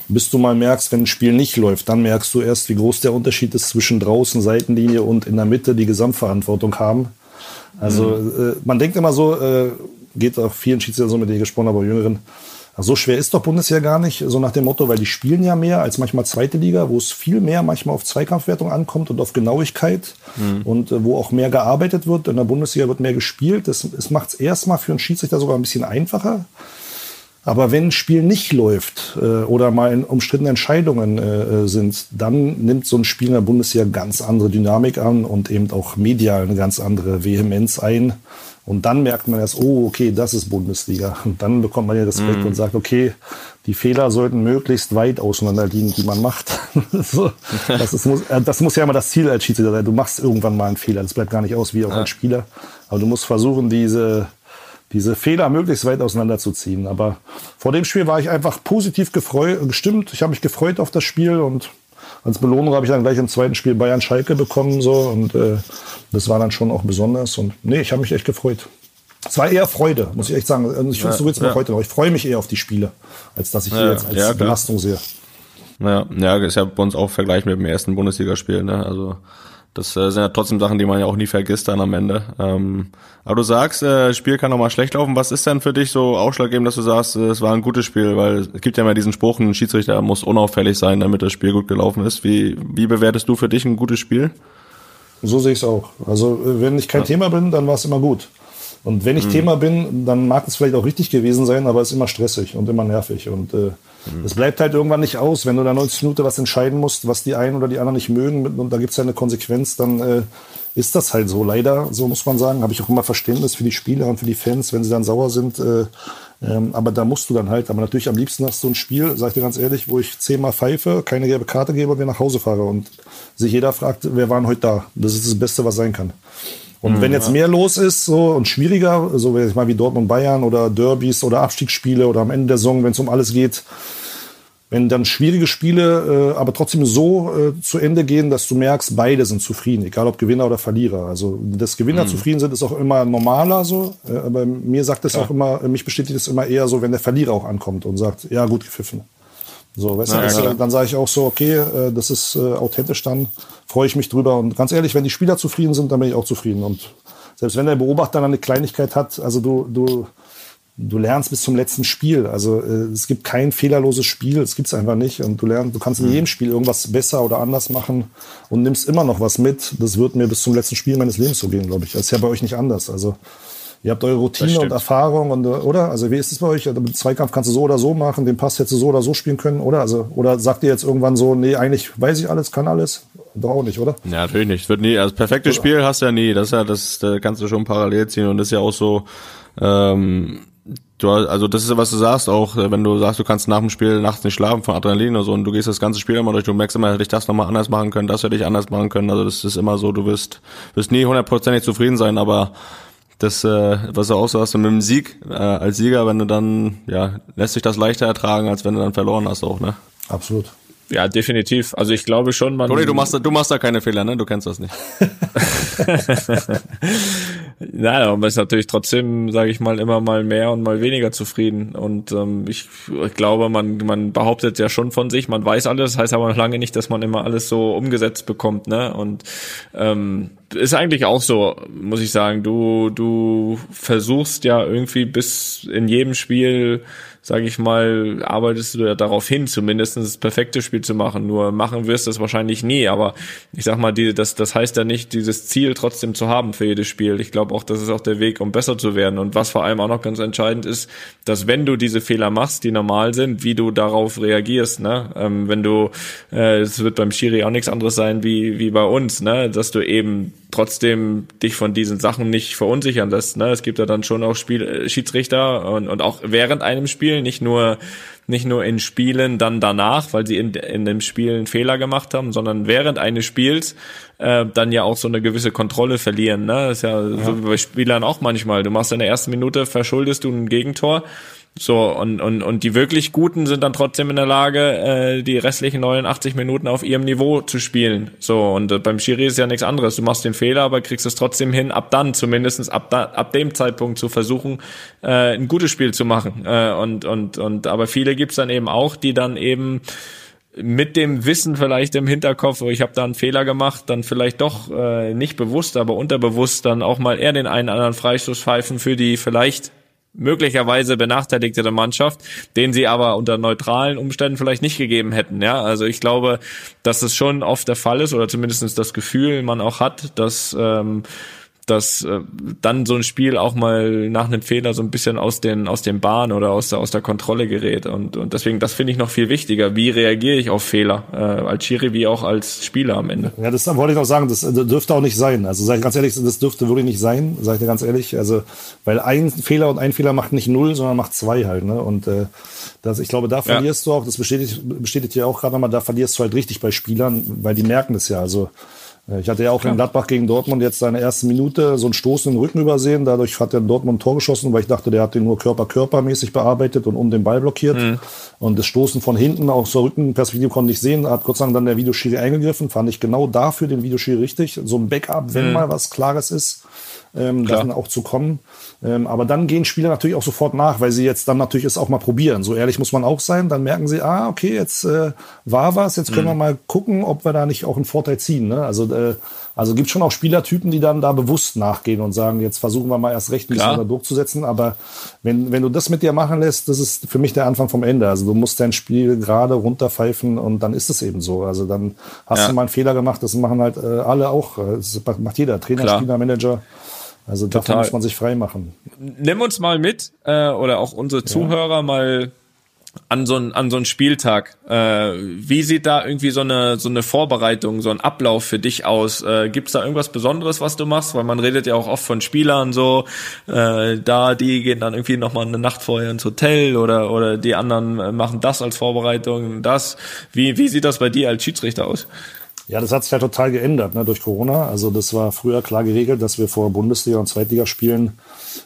bis du mal merkst, wenn ein Spiel nicht läuft, dann merkst du erst, wie groß der Unterschied ist zwischen draußen, Seitenlinie und in der Mitte die Gesamtverantwortung haben. Also mhm. äh, man denkt immer so, äh, geht auch vielen Schiedsrichtern so mit denen gesprochen, aber Jüngeren, so schwer ist doch Bundesliga gar nicht, so nach dem Motto, weil die spielen ja mehr als manchmal zweite Liga, wo es viel mehr manchmal auf Zweikampfwertung ankommt und auf Genauigkeit mhm. und äh, wo auch mehr gearbeitet wird. In der Bundesliga wird mehr gespielt. Das, das macht es erstmal für einen Schiedsrichter sogar ein bisschen einfacher. Aber wenn ein Spiel nicht läuft äh, oder mal umstrittene Entscheidungen äh, sind, dann nimmt so ein Spiel in der Bundesliga ganz andere Dynamik an und eben auch medial eine ganz andere Vehemenz ein. Und dann merkt man erst, oh, okay, das ist Bundesliga. Und dann bekommt man ja Respekt mm. und sagt, okay, die Fehler sollten möglichst weit auseinander liegen, die man macht. so, das, ist, muss, äh, das muss ja immer das Ziel als Schiedsrichter sein. Du machst irgendwann mal einen Fehler. Das bleibt gar nicht aus, wie auch ja. als Spieler. Aber du musst versuchen, diese diese Fehler möglichst weit auseinanderzuziehen. Aber vor dem Spiel war ich einfach positiv gestimmt. Ich habe mich gefreut auf das Spiel und als Belohnung habe ich dann gleich im zweiten Spiel Bayern Schalke bekommen so und äh, das war dann schon auch besonders und nee, ich habe mich echt gefreut. Es war eher Freude, muss ich echt sagen. Also ich finde, ja, so mir ja. heute noch. Ich freue mich eher auf die Spiele, als dass ich ja, jetzt als ja, Belastung sehe. Ja, ja, ist ja bei uns auch Vergleich mit dem ersten Bundesligaspiel, ne? Also das äh, sind ja trotzdem Sachen, die man ja auch nie vergisst dann am Ende. Ähm, aber du sagst, äh, Spiel kann auch mal schlecht laufen. Was ist denn für dich so ausschlaggebend, dass du sagst, äh, es war ein gutes Spiel? Weil es gibt ja immer diesen Spruch, ein Schiedsrichter muss unauffällig sein, damit das Spiel gut gelaufen ist. Wie, wie bewertest du für dich ein gutes Spiel? So sehe ich es auch. Also äh, wenn ich kein ja. Thema bin, dann war es immer gut. Und wenn ich mhm. Thema bin, dann mag es vielleicht auch richtig gewesen sein, aber es ist immer stressig und immer nervig. Und äh. Es bleibt halt irgendwann nicht aus, wenn du da 90 Minuten was entscheiden musst, was die einen oder die anderen nicht mögen und da gibt es ja eine Konsequenz, dann äh, ist das halt so. Leider, so muss man sagen, habe ich auch immer Verständnis für die Spieler und für die Fans, wenn sie dann sauer sind. Äh, ähm, aber da musst du dann halt. Aber natürlich am liebsten hast du ein Spiel, sag ich dir ganz ehrlich, wo ich zehnmal pfeife, keine gelbe Karte gebe und wir nach Hause fahre und sich jeder fragt, wer war denn heute da? Das ist das Beste, was sein kann. Und mhm, wenn jetzt mehr los ist so und schwieriger, so ich mal wie Dortmund Bayern oder Derbys oder Abstiegsspiele oder am Ende der Saison, wenn es um alles geht, wenn dann schwierige Spiele äh, aber trotzdem so äh, zu Ende gehen, dass du merkst, beide sind zufrieden, egal ob Gewinner oder Verlierer. Also dass Gewinner mhm. zufrieden sind, ist auch immer normaler so. Äh, aber mir sagt es ja. auch immer, mich bestätigt es immer eher so, wenn der Verlierer auch ankommt und sagt, ja gut gepfiffen. So, weißt ja, du, das, ja. dann sage ich auch so, okay, äh, das ist äh, authentisch, dann freue ich mich drüber. Und ganz ehrlich, wenn die Spieler zufrieden sind, dann bin ich auch zufrieden. Und selbst wenn der Beobachter dann eine Kleinigkeit hat, also du, du du lernst bis zum letzten Spiel. Also äh, es gibt kein fehlerloses Spiel, es gibt's einfach nicht. Und du lernst, du kannst in mhm. jedem Spiel irgendwas besser oder anders machen und nimmst immer noch was mit. Das wird mir bis zum letzten Spiel meines Lebens so gehen, glaube ich. Das ist ja bei euch nicht anders. Also ihr habt eure Routine und Erfahrung und oder? Also wie ist es bei euch? Also, mit Zweikampf kannst du so oder so machen, den Pass hättest du so oder so spielen können, oder? Also oder sagt ihr jetzt irgendwann so, nee, eigentlich weiß ich alles, kann alles? Doch auch nicht, oder? Ja, natürlich nicht. Wird nie. Also perfektes Spiel hast du ja nie. Das ist ja das, da kannst du schon parallel ziehen und das ist ja auch so. Ähm, du, also das ist was du sagst auch, äh, wenn du sagst, du kannst nach dem Spiel nachts nicht schlafen von Adrenalin oder so und du gehst das ganze Spiel immer durch, du merkst immer, hätte ich das nochmal anders machen können, das hätte ich anders machen können. Also das ist immer so, du wirst, wirst nie hundertprozentig zufrieden sein, aber das, äh, was du auch so hast, mit dem Sieg äh, als Sieger, wenn du dann, ja, lässt sich das leichter ertragen, als wenn du dann verloren hast auch, ne? Absolut. Ja, definitiv. Also ich glaube schon, man. Toni, du machst, du machst da keine Fehler, ne? Du kennst das nicht. Nein, aber man ist natürlich trotzdem, sage ich mal, immer mal mehr und mal weniger zufrieden. Und ähm, ich, ich glaube, man, man behauptet ja schon von sich, man weiß alles, heißt aber noch lange nicht, dass man immer alles so umgesetzt bekommt, ne? Und ähm, ist eigentlich auch so, muss ich sagen. Du, du versuchst ja irgendwie bis in jedem Spiel sage ich mal, arbeitest du ja darauf hin, zumindest das perfekte Spiel zu machen. Nur machen wirst du es wahrscheinlich nie. Aber ich sag mal, die, das, das heißt ja nicht, dieses Ziel trotzdem zu haben für jedes Spiel. Ich glaube auch, das ist auch der Weg, um besser zu werden. Und was vor allem auch noch ganz entscheidend ist, dass wenn du diese Fehler machst, die normal sind, wie du darauf reagierst. Ne? Ähm, wenn du, äh, es wird beim Schiri auch nichts anderes sein wie, wie bei uns, ne? dass du eben trotzdem dich von diesen Sachen nicht verunsichern lässt. Ne? Es gibt ja dann schon auch Spiel, äh, Schiedsrichter und, und auch während einem Spiel, nicht nur nicht nur in Spielen dann danach, weil sie in, in dem Spiel einen Fehler gemacht haben, sondern während eines Spiels äh, dann ja auch so eine gewisse Kontrolle verlieren. Ne? Das ist ja, ja. so wie bei Spielern auch manchmal. Du machst in der ersten Minute, verschuldest du ein Gegentor so, und, und, und die wirklich Guten sind dann trotzdem in der Lage, äh, die restlichen 89 Minuten auf ihrem Niveau zu spielen. So, und äh, beim Schiri ist ja nichts anderes. Du machst den Fehler, aber kriegst es trotzdem hin, ab dann, zumindestens ab, da, ab dem Zeitpunkt zu versuchen, äh, ein gutes Spiel zu machen. Äh, und, und, und, aber viele gibt's dann eben auch, die dann eben mit dem Wissen vielleicht im Hinterkopf, oh, ich habe da einen Fehler gemacht, dann vielleicht doch äh, nicht bewusst, aber unterbewusst dann auch mal eher den einen anderen Freistoß pfeifen für die vielleicht möglicherweise benachteiligte Mannschaft, den sie aber unter neutralen Umständen vielleicht nicht gegeben hätten. Ja, also ich glaube, dass es schon oft der Fall ist oder zumindest das Gefühl man auch hat, dass ähm, dass äh, dann so ein Spiel auch mal nach einem Fehler so ein bisschen aus den aus den Bahn oder aus der aus der Kontrolle gerät und und deswegen das finde ich noch viel wichtiger. Wie reagiere ich auf Fehler äh, als Schiri wie auch als Spieler am Ende? Ja, das wollte ich noch sagen. Das, das dürfte auch nicht sein. Also sage ich ganz ehrlich, das dürfte wirklich nicht sein. Sage ich dir ganz ehrlich. Also weil ein Fehler und ein Fehler macht nicht null, sondern macht zwei halt. Ne? Und äh, das, ich glaube, da verlierst ja. du auch. Das bestätigt bestätigt ja auch gerade nochmal. Da verlierst du halt richtig bei Spielern, weil die merken das ja. Also ich hatte ja auch Klar. in Gladbach gegen Dortmund jetzt seine erste Minute so einen Stoß in den Rücken übersehen. Dadurch hat er Dortmund ein Tor geschossen, weil ich dachte, der hat den nur Körper-Körpermäßig bearbeitet und um den Ball blockiert. Mhm. Und das Stoßen von hinten aus der Rückenperspektive konnte ich sehen. Hat Gott sei Dank dann der Videoschiri eingegriffen. Fand ich genau dafür den Videoschiri richtig. So ein Backup, wenn mhm. mal was Klares ist, ähm, dann auch zu kommen. Ähm, aber dann gehen Spieler natürlich auch sofort nach, weil sie jetzt dann natürlich es auch mal probieren. So ehrlich muss man auch sein. Dann merken sie, ah, okay, jetzt äh, war was, jetzt können mhm. wir mal gucken, ob wir da nicht auch einen Vorteil ziehen. Ne? Also, äh, also gibt schon auch Spielertypen, die dann da bewusst nachgehen und sagen, jetzt versuchen wir mal erst recht ein bisschen da durchzusetzen. Aber wenn, wenn du das mit dir machen lässt, das ist für mich der Anfang vom Ende. Also du musst dein Spiel gerade runterpfeifen und dann ist es eben so. Also dann hast ja. du mal einen Fehler gemacht, das machen halt äh, alle auch. Das macht jeder, Trainer, Klar. Spieler, Manager. Also davon Total. muss man sich frei machen. Nimm uns mal mit, äh, oder auch unsere Zuhörer ja. mal an so einen an so einen Spieltag. Äh, wie sieht da irgendwie so eine so eine Vorbereitung, so ein Ablauf für dich aus? Äh, Gibt es da irgendwas Besonderes, was du machst? Weil man redet ja auch oft von Spielern so, äh, da die gehen dann irgendwie noch mal eine Nacht vorher ins Hotel oder oder die anderen machen das als Vorbereitung, das. Wie wie sieht das bei dir als Schiedsrichter aus? Ja, das hat sich ja total geändert ne, durch Corona. Also das war früher klar geregelt, dass wir vor Bundesliga und Zweitligaspielen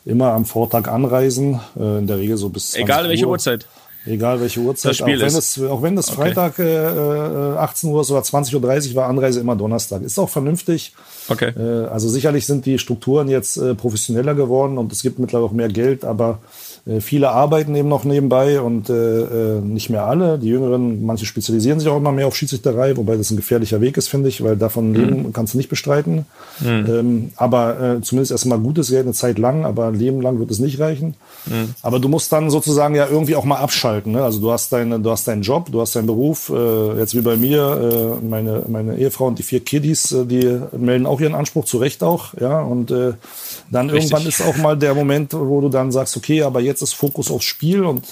immer am Vortag anreisen, äh, in der Regel so bis 20 Egal welche Uhr. Uhrzeit. Egal welche Uhrzeit. Das Spiel auch, wenn es, auch wenn es okay. Freitag äh, 18 Uhr oder 20.30 Uhr war, Anreise immer Donnerstag. Ist auch vernünftig. Okay. Äh, also sicherlich sind die Strukturen jetzt äh, professioneller geworden und es gibt mittlerweile auch mehr Geld, aber äh, viele arbeiten eben noch nebenbei und äh, äh, nicht mehr alle. Die Jüngeren, manche spezialisieren sich auch immer mehr auf Schiedsrichterei, wobei das ein gefährlicher Weg ist, finde ich, weil davon mhm. leben kannst du nicht bestreiten. Mhm. Ähm, aber äh, zumindest erstmal gutes Geld eine Zeit lang, aber ein Leben lang wird es nicht reichen. Mhm. Aber du musst dann sozusagen ja irgendwie auch mal abschalten. Ne? Also du hast deine, du hast deinen Job, du hast deinen Beruf. Äh, jetzt wie bei mir, äh, meine meine Ehefrau und die vier Kiddies, äh, die melden auch ihren Anspruch, zu Recht auch, ja. Und äh, dann Richtig. irgendwann ist auch mal der Moment, wo du dann sagst, okay, aber jetzt ist Fokus aufs Spiel und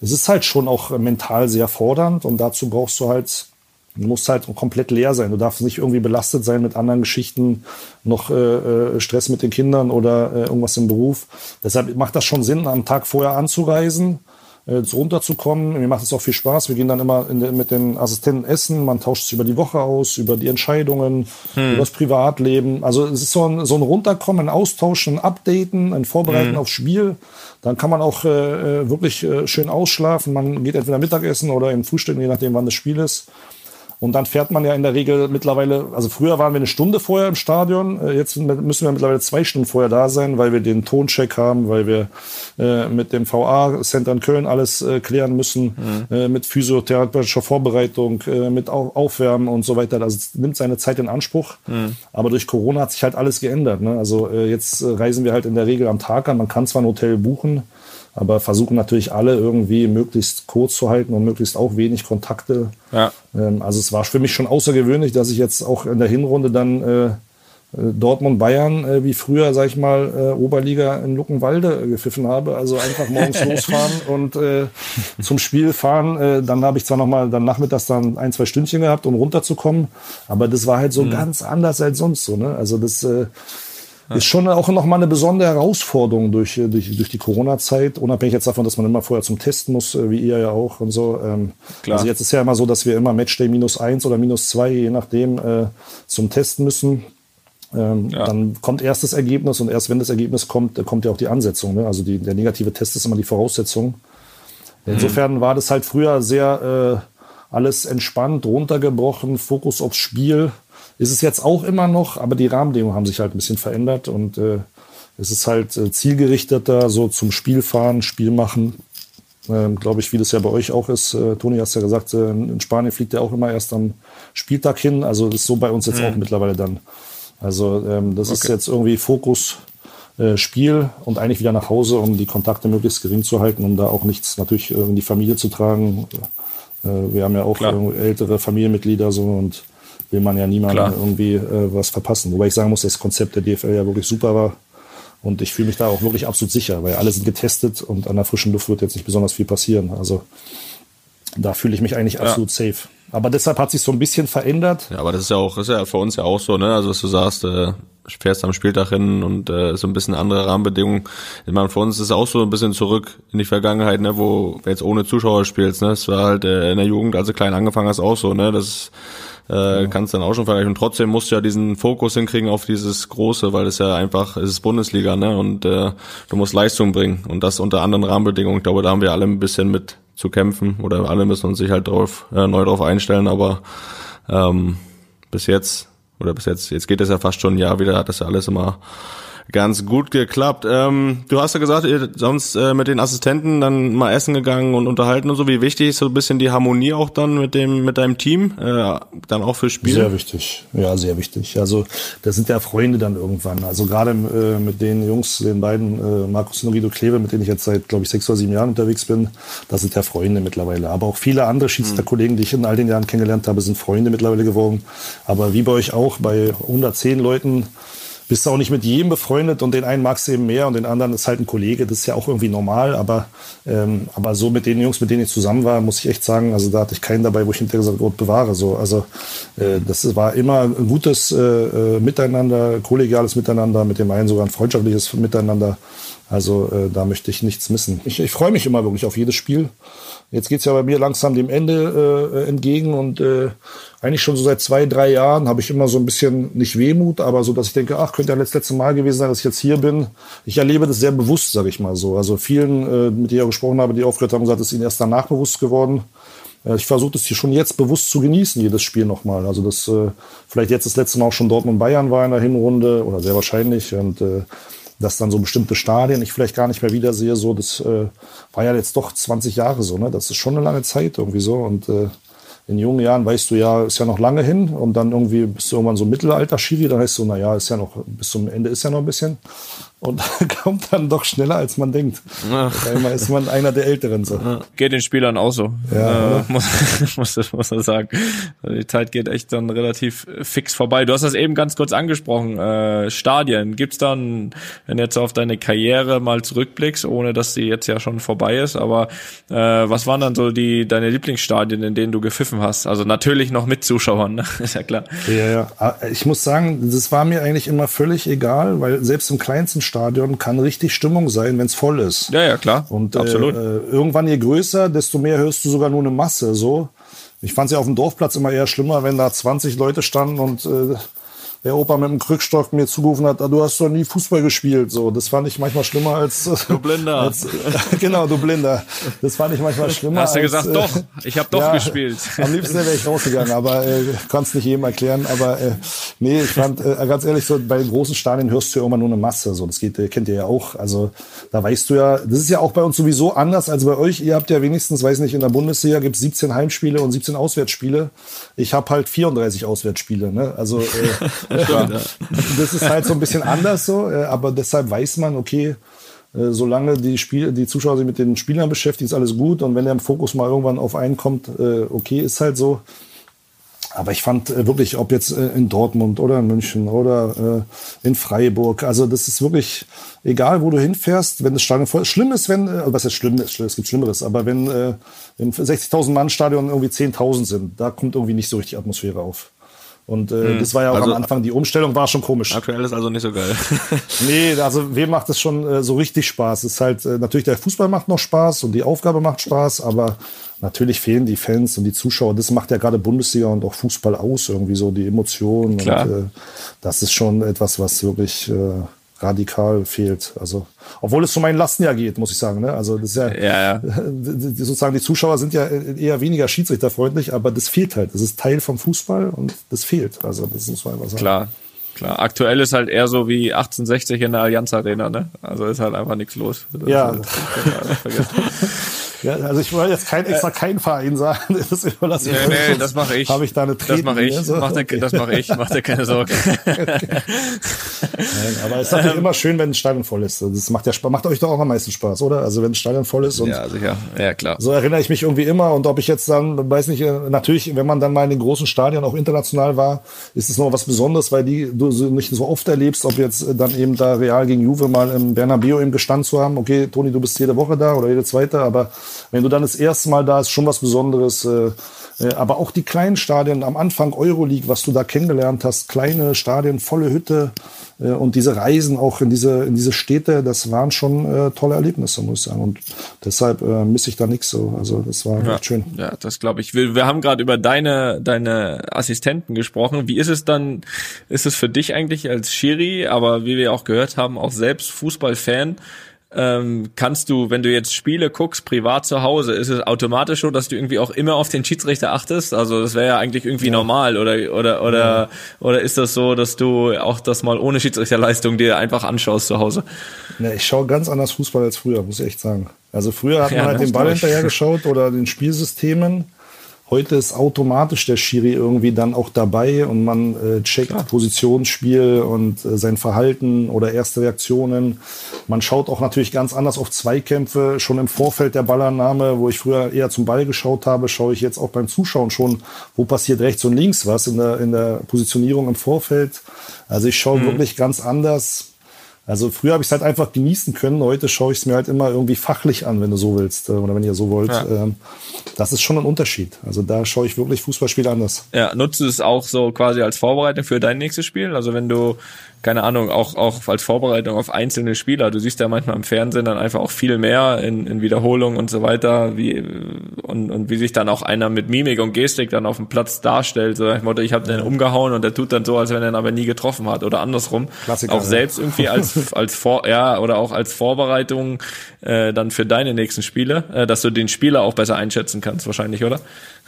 es ist halt schon auch mental sehr fordernd und dazu brauchst du halt, du musst halt komplett leer sein. Du darfst nicht irgendwie belastet sein mit anderen Geschichten, noch äh, äh Stress mit den Kindern oder äh, irgendwas im Beruf. Deshalb macht das schon Sinn, am Tag vorher anzureisen äh, runterzukommen. Mir macht es auch viel Spaß. Wir gehen dann immer den, mit den Assistenten essen. Man tauscht sich über die Woche aus, über die Entscheidungen, hm. über das Privatleben. Also es ist so ein, so ein Runterkommen, ein Austauschen, ein Updaten, ein Vorbereiten hm. aufs Spiel. Dann kann man auch äh, äh wirklich äh, schön ausschlafen. Man geht entweder Mittagessen oder im Frühstück, je nachdem, wann das Spiel ist. Und dann fährt man ja in der Regel mittlerweile, also früher waren wir eine Stunde vorher im Stadion, äh, jetzt müssen wir mittlerweile zwei Stunden vorher da sein, weil wir den Toncheck haben, weil wir äh, mit dem VA-Center in Köln alles äh, klären müssen, mhm. äh, mit physiotherapeutischer Vorbereitung, äh, mit Aufwärmen und so weiter. Also es nimmt seine Zeit in Anspruch. Mhm. Aber durch Corona hat sich halt alles geändert. Ne? Also äh, jetzt reisen wir halt in der Regel am Tag an. Man kann zwar ein Hotel buchen, aber versuchen natürlich alle irgendwie möglichst kurz zu halten und möglichst auch wenig Kontakte. Ja. Ähm, also es war für mich schon außergewöhnlich, dass ich jetzt auch in der Hinrunde dann äh, äh, Dortmund Bayern äh, wie früher, sag ich mal, äh, Oberliga in Luckenwalde äh, gepfiffen habe. Also einfach morgens losfahren und äh, zum Spiel fahren. Äh, dann habe ich zwar nochmal dann nachmittags dann ein, zwei Stündchen gehabt, um runterzukommen, aber das war halt so mhm. ganz anders als sonst so. Ne? Also das ist schon auch nochmal eine besondere Herausforderung durch, äh, durch, durch die Corona-Zeit, unabhängig jetzt davon, dass man immer vorher zum Testen muss, äh, wie ihr ja auch und so. Ähm, Klar. Also jetzt ist ja immer so, dass wir immer Matchday minus eins oder minus zwei, je nachdem, äh, zum Testen müssen. Ähm, ja. Dann kommt erst das Ergebnis und erst wenn das Ergebnis kommt, kommt ja auch die Ansetzung. Ne? Also die, der negative Test ist immer die Voraussetzung. Mhm. Insofern mhm. war das halt früher sehr äh, alles entspannt, runtergebrochen, Fokus aufs Spiel. Ist es jetzt auch immer noch, aber die Rahmenbedingungen haben sich halt ein bisschen verändert und äh, es ist halt äh, zielgerichteter, so zum Spiel fahren, Spiel machen. Ähm, Glaube ich, wie das ja bei euch auch ist. Äh, Toni, hast ja gesagt, äh, in Spanien fliegt er auch immer erst am Spieltag hin. Also das ist so bei uns jetzt mhm. auch mittlerweile dann. Also ähm, das okay. ist jetzt irgendwie Fokus äh, Spiel und eigentlich wieder nach Hause, um die Kontakte möglichst gering zu halten, um da auch nichts natürlich in die Familie zu tragen. Äh, wir haben ja auch ältere Familienmitglieder so und will man ja niemandem irgendwie äh, was verpassen. Wobei ich sagen muss, das Konzept der DFL ja wirklich super war. Und ich fühle mich da auch wirklich absolut sicher, weil alle sind getestet und an der frischen Luft wird jetzt nicht besonders viel passieren. Also da fühle ich mich eigentlich absolut ja. safe. Aber deshalb hat sich so ein bisschen verändert. Ja, aber das ist ja auch, ist ja für uns ja auch so, ne? Also was du sagst, äh, fährst am Spieltag hin und äh, so ein bisschen andere Rahmenbedingungen. Ich meine, für uns ist es auch so ein bisschen zurück in die Vergangenheit, ne, wo du jetzt ohne Zuschauer spielst, ne? Es war halt äh, in der Jugend, als du klein angefangen hast, auch so, ne? Das äh, ja. kannst dann auch schon vergleichen. Und trotzdem musst du ja diesen Fokus hinkriegen auf dieses Große, weil es ja einfach, es ist Bundesliga, ne? Und äh, du musst Leistung bringen. Und das unter anderen Rahmenbedingungen. Ich glaube, da haben wir alle ein bisschen mit zu kämpfen oder alle müssen uns sich halt drauf, äh, neu drauf einstellen, aber ähm, bis jetzt, oder bis jetzt, jetzt geht es ja fast schon ein Jahr wieder, hat das ja alles immer ganz gut geklappt. Ähm, du hast ja gesagt, ihr sonst äh, mit den Assistenten dann mal essen gegangen und unterhalten und so. Wie wichtig ist so ein bisschen die Harmonie auch dann mit dem mit deinem Team, äh, dann auch fürs Spiel? Sehr wichtig, ja, sehr wichtig. Also das sind ja Freunde dann irgendwann. Also gerade äh, mit den Jungs, den beiden, äh, Markus und Guido Kleve, mit denen ich jetzt seit, glaube ich, sechs oder sieben Jahren unterwegs bin, das sind ja Freunde mittlerweile. Aber auch viele andere Schiedsrichterkollegen, die ich in all den Jahren kennengelernt habe, sind Freunde mittlerweile geworden. Aber wie bei euch auch, bei 110 Leuten bist auch nicht mit jedem befreundet und den einen magst du eben mehr und den anderen ist halt ein Kollege. Das ist ja auch irgendwie normal, aber, ähm, aber so mit den Jungs, mit denen ich zusammen war, muss ich echt sagen, also da hatte ich keinen dabei, wo ich hinterher gesagt habe, Gott bewahre. So. Also äh, das war immer ein gutes äh, äh, Miteinander, kollegiales Miteinander, mit dem einen sogar ein freundschaftliches Miteinander. Also äh, da möchte ich nichts missen. Ich, ich freue mich immer wirklich auf jedes Spiel. Jetzt geht's ja bei mir langsam dem Ende äh, entgegen und äh, eigentlich schon so seit zwei, drei Jahren habe ich immer so ein bisschen, nicht Wehmut, aber so, dass ich denke, ach, könnte ja das letzte Mal gewesen sein, dass ich jetzt hier bin. Ich erlebe das sehr bewusst, sage ich mal so. Also vielen, äh, mit denen ich gesprochen habe, die aufgehört haben, gesagt, es ist ihnen erst danach bewusst geworden. Äh, ich versuche das hier schon jetzt bewusst zu genießen, jedes Spiel nochmal. Also das äh, vielleicht jetzt das letzte Mal auch schon Dortmund Bayern war in der Hinrunde oder sehr wahrscheinlich und äh, dass dann so bestimmte Stadien ich vielleicht gar nicht mehr wiedersehe, so das äh, war ja jetzt doch 20 Jahre so, ne? Das ist schon eine lange Zeit irgendwie so und äh, in jungen Jahren weißt du ja, ist ja noch lange hin und dann irgendwie bist du irgendwann so Mittelalter-Schiri, dann heißt du, na ja, ist ja noch, bis zum Ende ist ja noch ein bisschen und kommt dann doch schneller, als man denkt. Ach. Einmal ist man einer der Älteren so. Geht den Spielern auch so. Ja, äh, muss, muss, muss man sagen. Die Zeit geht echt dann relativ fix vorbei. Du hast das eben ganz kurz angesprochen. Äh, Stadien. Gibt's dann, wenn du jetzt auf deine Karriere mal zurückblickst, ohne dass die jetzt ja schon vorbei ist, aber äh, was waren dann so die deine Lieblingsstadien, in denen du gepfiffen hast? Also natürlich noch mit Zuschauern, ne? ist ja klar. Ja, ja. Ah, ich muss sagen, das war mir eigentlich immer völlig egal, weil selbst im kleinsten Stadion kann richtig Stimmung sein, wenn es voll ist. Ja, ja, klar. Und Absolut. Äh, irgendwann je größer, desto mehr hörst du sogar nur eine Masse. So. Ich fand es ja auf dem Dorfplatz immer eher schlimmer, wenn da 20 Leute standen und äh, der Opa mit dem Krückstock mir zugerufen hat, ah, du hast doch nie Fußball gespielt. So, das fand ich manchmal schlimmer als du Blinder. Als, genau, du Blinder. Das fand ich manchmal schlimmer. Hast du gesagt, äh, doch, ich habe doch ja, gespielt. Am liebsten wäre ich rausgegangen, aber äh, kann es nicht jedem erklären. Aber äh, nee, ich fand äh, ganz ehrlich so, bei den großen Stadien hörst du ja immer nur eine Masse. So, das geht, äh, kennt ihr ja auch. Also da weißt du ja, das ist ja auch bei uns sowieso anders als bei euch. Ihr habt ja wenigstens, weiß nicht, in der Bundesliga gibt 17 Heimspiele und 17 Auswärtsspiele. Ich habe halt 34 Auswärtsspiele. Ne? Also äh. Das ist halt so ein bisschen anders so, äh, aber deshalb weiß man, okay, äh, solange die, Spiel, die Zuschauer sich mit den Spielern beschäftigen, ist alles gut. Und wenn der Fokus mal irgendwann auf einen kommt, äh, okay, ist halt so. Aber ich fand wirklich, ob jetzt in Dortmund oder in München oder in Freiburg, also das ist wirklich egal, wo du hinfährst, wenn das Stadion voll Schlimm ist, wenn, was ist schlimm ist, es gibt Schlimmeres, aber wenn im 60.000 Mann Stadion irgendwie 10.000 sind, da kommt irgendwie nicht so richtig Atmosphäre auf. Und äh, hm. das war ja auch also, am Anfang, die Umstellung war schon komisch. Aktuell ist also nicht so geil. nee, also wem macht es schon äh, so richtig Spaß? Es ist halt, äh, natürlich der Fußball macht noch Spaß und die Aufgabe macht Spaß, aber natürlich fehlen die Fans und die Zuschauer. Das macht ja gerade Bundesliga und auch Fußball aus, irgendwie so die Emotionen. Klar. Und, äh, das ist schon etwas, was wirklich äh, radikal fehlt. Also, obwohl es zu meinen Lasten ja geht, muss ich sagen. Ne? Also, das ist ja, ja, ja. sozusagen die Zuschauer sind ja eher weniger schiedsrichterfreundlich, aber das fehlt halt. Das ist Teil vom Fußball und das fehlt. Also, das muss man einfach sagen. Klar. Klar, aktuell ist halt eher so wie 1860 in der Allianz Arena, ne? Also ist halt einfach nichts los. Das ja. Ja, also ich wollte jetzt kein extra äh, kein Verein sagen. Das überlasse ich nee, nee, das mache ich. Habe ich da eine Treten, Das mache ich. So? Mach okay. Das mache ich. Mach dir keine Sorge. okay. Nein, aber es ist natürlich ähm, immer schön, wenn ein Stadion voll ist. Das macht ja macht euch doch auch am meisten Spaß, oder? Also wenn ein Stadion voll ist und ja, sicher. Ja, klar. So erinnere ich mich irgendwie immer und ob ich jetzt dann weiß nicht, äh, natürlich, wenn man dann mal in den großen Stadien auch international war, ist es noch was Besonderes, weil die du nicht so oft erlebst, ob jetzt dann eben da Real gegen Juve mal im Bernabeu im Gestand zu haben. Okay, Toni, du bist jede Woche da oder jede zweite, aber wenn du dann das erste Mal da ist, schon was Besonderes. Äh, äh, aber auch die kleinen Stadien am Anfang Euroleague, was du da kennengelernt hast, kleine Stadien, volle Hütte äh, und diese Reisen auch in diese, in diese Städte, das waren schon tolle Erlebnisse, muss ich sagen. Und deshalb misse ich da nichts so. Also das war ja, echt schön. Ja, das glaube ich. Wir, wir haben gerade über deine, deine Assistenten gesprochen. Wie ist es dann, ist es für dich eigentlich als Schiri, aber wie wir auch gehört haben, auch selbst Fußballfan, ähm, kannst du, wenn du jetzt Spiele guckst, privat zu Hause, ist es automatisch so, dass du irgendwie auch immer auf den Schiedsrichter achtest? Also das wäre ja eigentlich irgendwie ja. normal oder oder oder ja. oder ist das so, dass du auch das mal ohne Schiedsrichterleistung dir einfach anschaust zu Hause? Ne, ich schaue ganz anders Fußball als früher, muss ich echt sagen. Also früher hat man ja, halt den Ball hinterher geschaut oder den Spielsystemen Heute ist automatisch der Schiri irgendwie dann auch dabei und man äh, checkt Klar. Positionsspiel und äh, sein Verhalten oder erste Reaktionen. Man schaut auch natürlich ganz anders auf Zweikämpfe. Schon im Vorfeld der Ballannahme, wo ich früher eher zum Ball geschaut habe, schaue ich jetzt auch beim Zuschauen schon, wo passiert rechts und links was in der, in der Positionierung im Vorfeld. Also ich schaue mhm. wirklich ganz anders also früher habe ich es halt einfach genießen können. Heute schaue ich es mir halt immer irgendwie fachlich an, wenn du so willst äh, oder wenn ihr so wollt. Ja. Ähm, das ist schon ein Unterschied. Also da schaue ich wirklich Fußballspiele anders. Ja, nutzt du es auch so quasi als Vorbereitung für dein nächstes Spiel? Also wenn du keine Ahnung, auch, auch als Vorbereitung auf einzelne Spieler. Du siehst ja manchmal im Fernsehen dann einfach auch viel mehr in, in Wiederholungen und so weiter, wie, und, und wie sich dann auch einer mit Mimik und Gestik dann auf dem Platz darstellt. So, ich, Motto, ich habe den umgehauen und der tut dann so, als wenn er ihn aber nie getroffen hat oder andersrum. Klassiker, auch selbst irgendwie als, als Vor, ja, oder auch als Vorbereitung äh, dann für deine nächsten Spiele, äh, dass du den Spieler auch besser einschätzen kannst, wahrscheinlich, oder?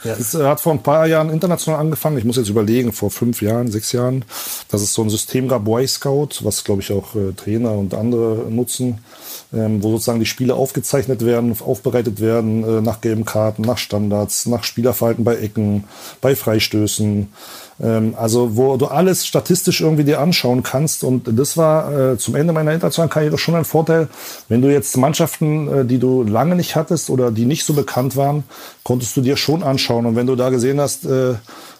Ja, es äh, hat vor ein paar Jahren international angefangen. Ich muss jetzt überlegen, vor fünf Jahren, sechs Jahren, dass es so ein System gab, Boy Scout, was glaube ich auch äh, Trainer und andere nutzen, ähm, wo sozusagen die Spiele aufgezeichnet werden, aufbereitet werden äh, nach gelben Karten, nach Standards, nach Spielerverhalten bei Ecken, bei Freistößen. Ähm, also wo du alles statistisch irgendwie dir anschauen kannst. Und das war äh, zum Ende meiner internationalen Karriere schon ein Vorteil. Wenn du jetzt Mannschaften, äh, die du lange nicht hattest oder die nicht so bekannt waren, konntest du dir schon anschauen. Und wenn du da gesehen hast, äh,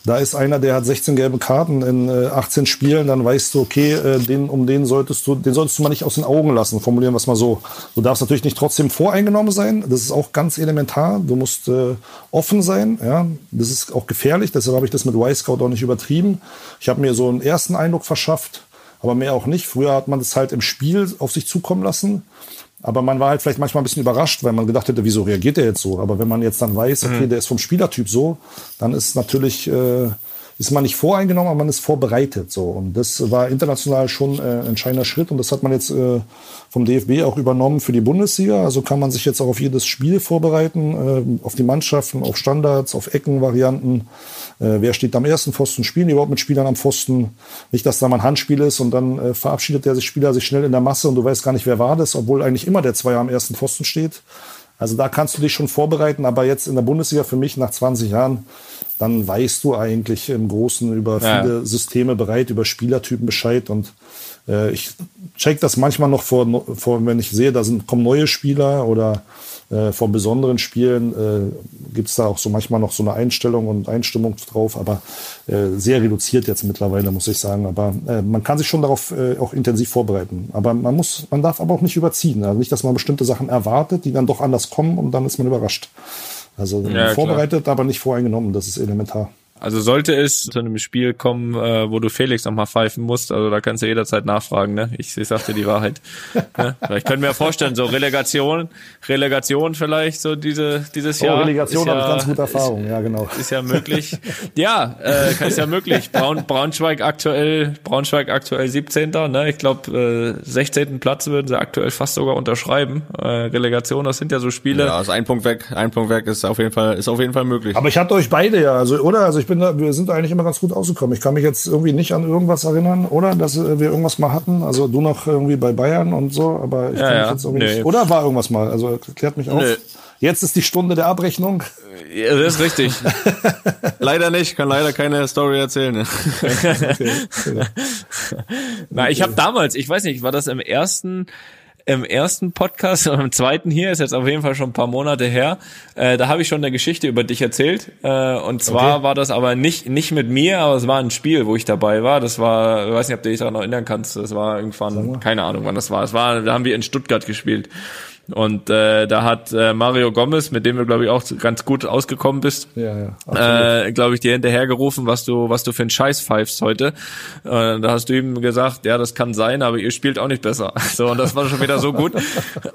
da ist einer, der hat 16 gelbe Karten in äh, 18 Spielen, dann weißt du, okay, äh, den, um den solltest du, den solltest du mal nicht aus den Augen lassen, formulieren wir es mal so. Du darfst natürlich nicht trotzdem voreingenommen sein, das ist auch ganz elementar. Du musst äh, offen sein, ja, das ist auch gefährlich, deshalb habe ich das mit Y-Scout auch nicht übertrieben. Ich habe mir so einen ersten Eindruck verschafft, aber mehr auch nicht. Früher hat man das halt im Spiel auf sich zukommen lassen. Aber man war halt vielleicht manchmal ein bisschen überrascht, weil man gedacht hätte, wieso reagiert der jetzt so? Aber wenn man jetzt dann weiß, okay, mhm. der ist vom Spielertyp so, dann ist natürlich äh, ist man nicht voreingenommen, aber man ist vorbereitet. So. Und das war international schon äh, ein entscheidender Schritt und das hat man jetzt äh, vom DFB auch übernommen für die Bundesliga. Also kann man sich jetzt auch auf jedes Spiel vorbereiten, äh, auf die Mannschaften, auf Standards, auf Eckenvarianten. Äh, wer steht am ersten Pfosten? Spielen die überhaupt mit Spielern am Pfosten? Nicht, dass da mal ein Handspiel ist und dann äh, verabschiedet der sich Spieler sich schnell in der Masse und du weißt gar nicht, wer war das, obwohl eigentlich immer der Zweier am ersten Pfosten steht. Also da kannst du dich schon vorbereiten, aber jetzt in der Bundesliga für mich nach 20 Jahren dann weißt du eigentlich im Großen über viele ja. Systeme bereit, über Spielertypen Bescheid und äh, ich check das manchmal noch vor, vor, wenn ich sehe, da sind, kommen neue Spieler oder Äh, vor besonderen Spielen äh, gibt es da auch so manchmal noch so eine Einstellung und Einstimmung drauf, aber äh, sehr reduziert jetzt mittlerweile, muss ich sagen. Aber äh, man kann sich schon darauf äh, auch intensiv vorbereiten. Aber man muss, man darf aber auch nicht überziehen. Also nicht, dass man bestimmte Sachen erwartet, die dann doch anders kommen und dann ist man überrascht. Also ja, vorbereitet, klar. aber nicht voreingenommen. Das ist elementar. Also sollte es zu einem Spiel kommen, äh, wo du Felix nochmal pfeifen musst, also da kannst du jederzeit nachfragen, ne? Ich, ich sag dir die Wahrheit. ne? Ich könnte mir vorstellen, so Relegation, Relegation vielleicht, so diese, dieses oh, Jahr. Relegation habe ja, ich ganz gute Erfahrung, ist, ja genau. Ist ja möglich. ja, äh, ist ja möglich. Braun, Braunschweig aktuell, Braunschweig aktuell 17. Ne? Ich glaube, äh, 16. Platz würden sie aktuell fast sogar unterschreiben. Äh, Relegation, das sind ja so Spiele. Ja, also ein Punkt weg, ein Punkt weg ist auf jeden Fall, ist auf jeden Fall möglich. Aber ich hatte euch beide ja, also, oder? Also ich bin da, wir sind eigentlich immer ganz gut ausgekommen. Ich kann mich jetzt irgendwie nicht an irgendwas erinnern, oder? Dass wir irgendwas mal hatten. Also du noch irgendwie bei Bayern und so, aber ich ja, kann mich jetzt irgendwie nee. nicht. Oder war irgendwas mal? Also klärt mich auf. Nee. Jetzt ist die Stunde der Abrechnung. Ja, das ist richtig. leider nicht, kann leider keine Story erzählen. okay. Na, ich habe damals, ich weiß nicht, war das im ersten im ersten Podcast und im zweiten hier, ist jetzt auf jeden Fall schon ein paar Monate her, äh, da habe ich schon eine Geschichte über dich erzählt. Äh, und zwar okay. war das aber nicht, nicht mit mir, aber es war ein Spiel, wo ich dabei war. Das war, ich weiß nicht, ob du dich daran erinnern kannst, das war irgendwann, keine Ahnung wann das war. Es war, da haben wir in Stuttgart gespielt. Und äh, da hat äh, Mario Gomez, mit dem du glaube ich auch ganz gut ausgekommen bist, ja, ja, äh, glaube ich dir hinterhergerufen, was du was du für ein Scheiß pfeifst heute. Äh, da hast du ihm gesagt, ja, das kann sein, aber ihr spielt auch nicht besser. So und das war schon wieder so gut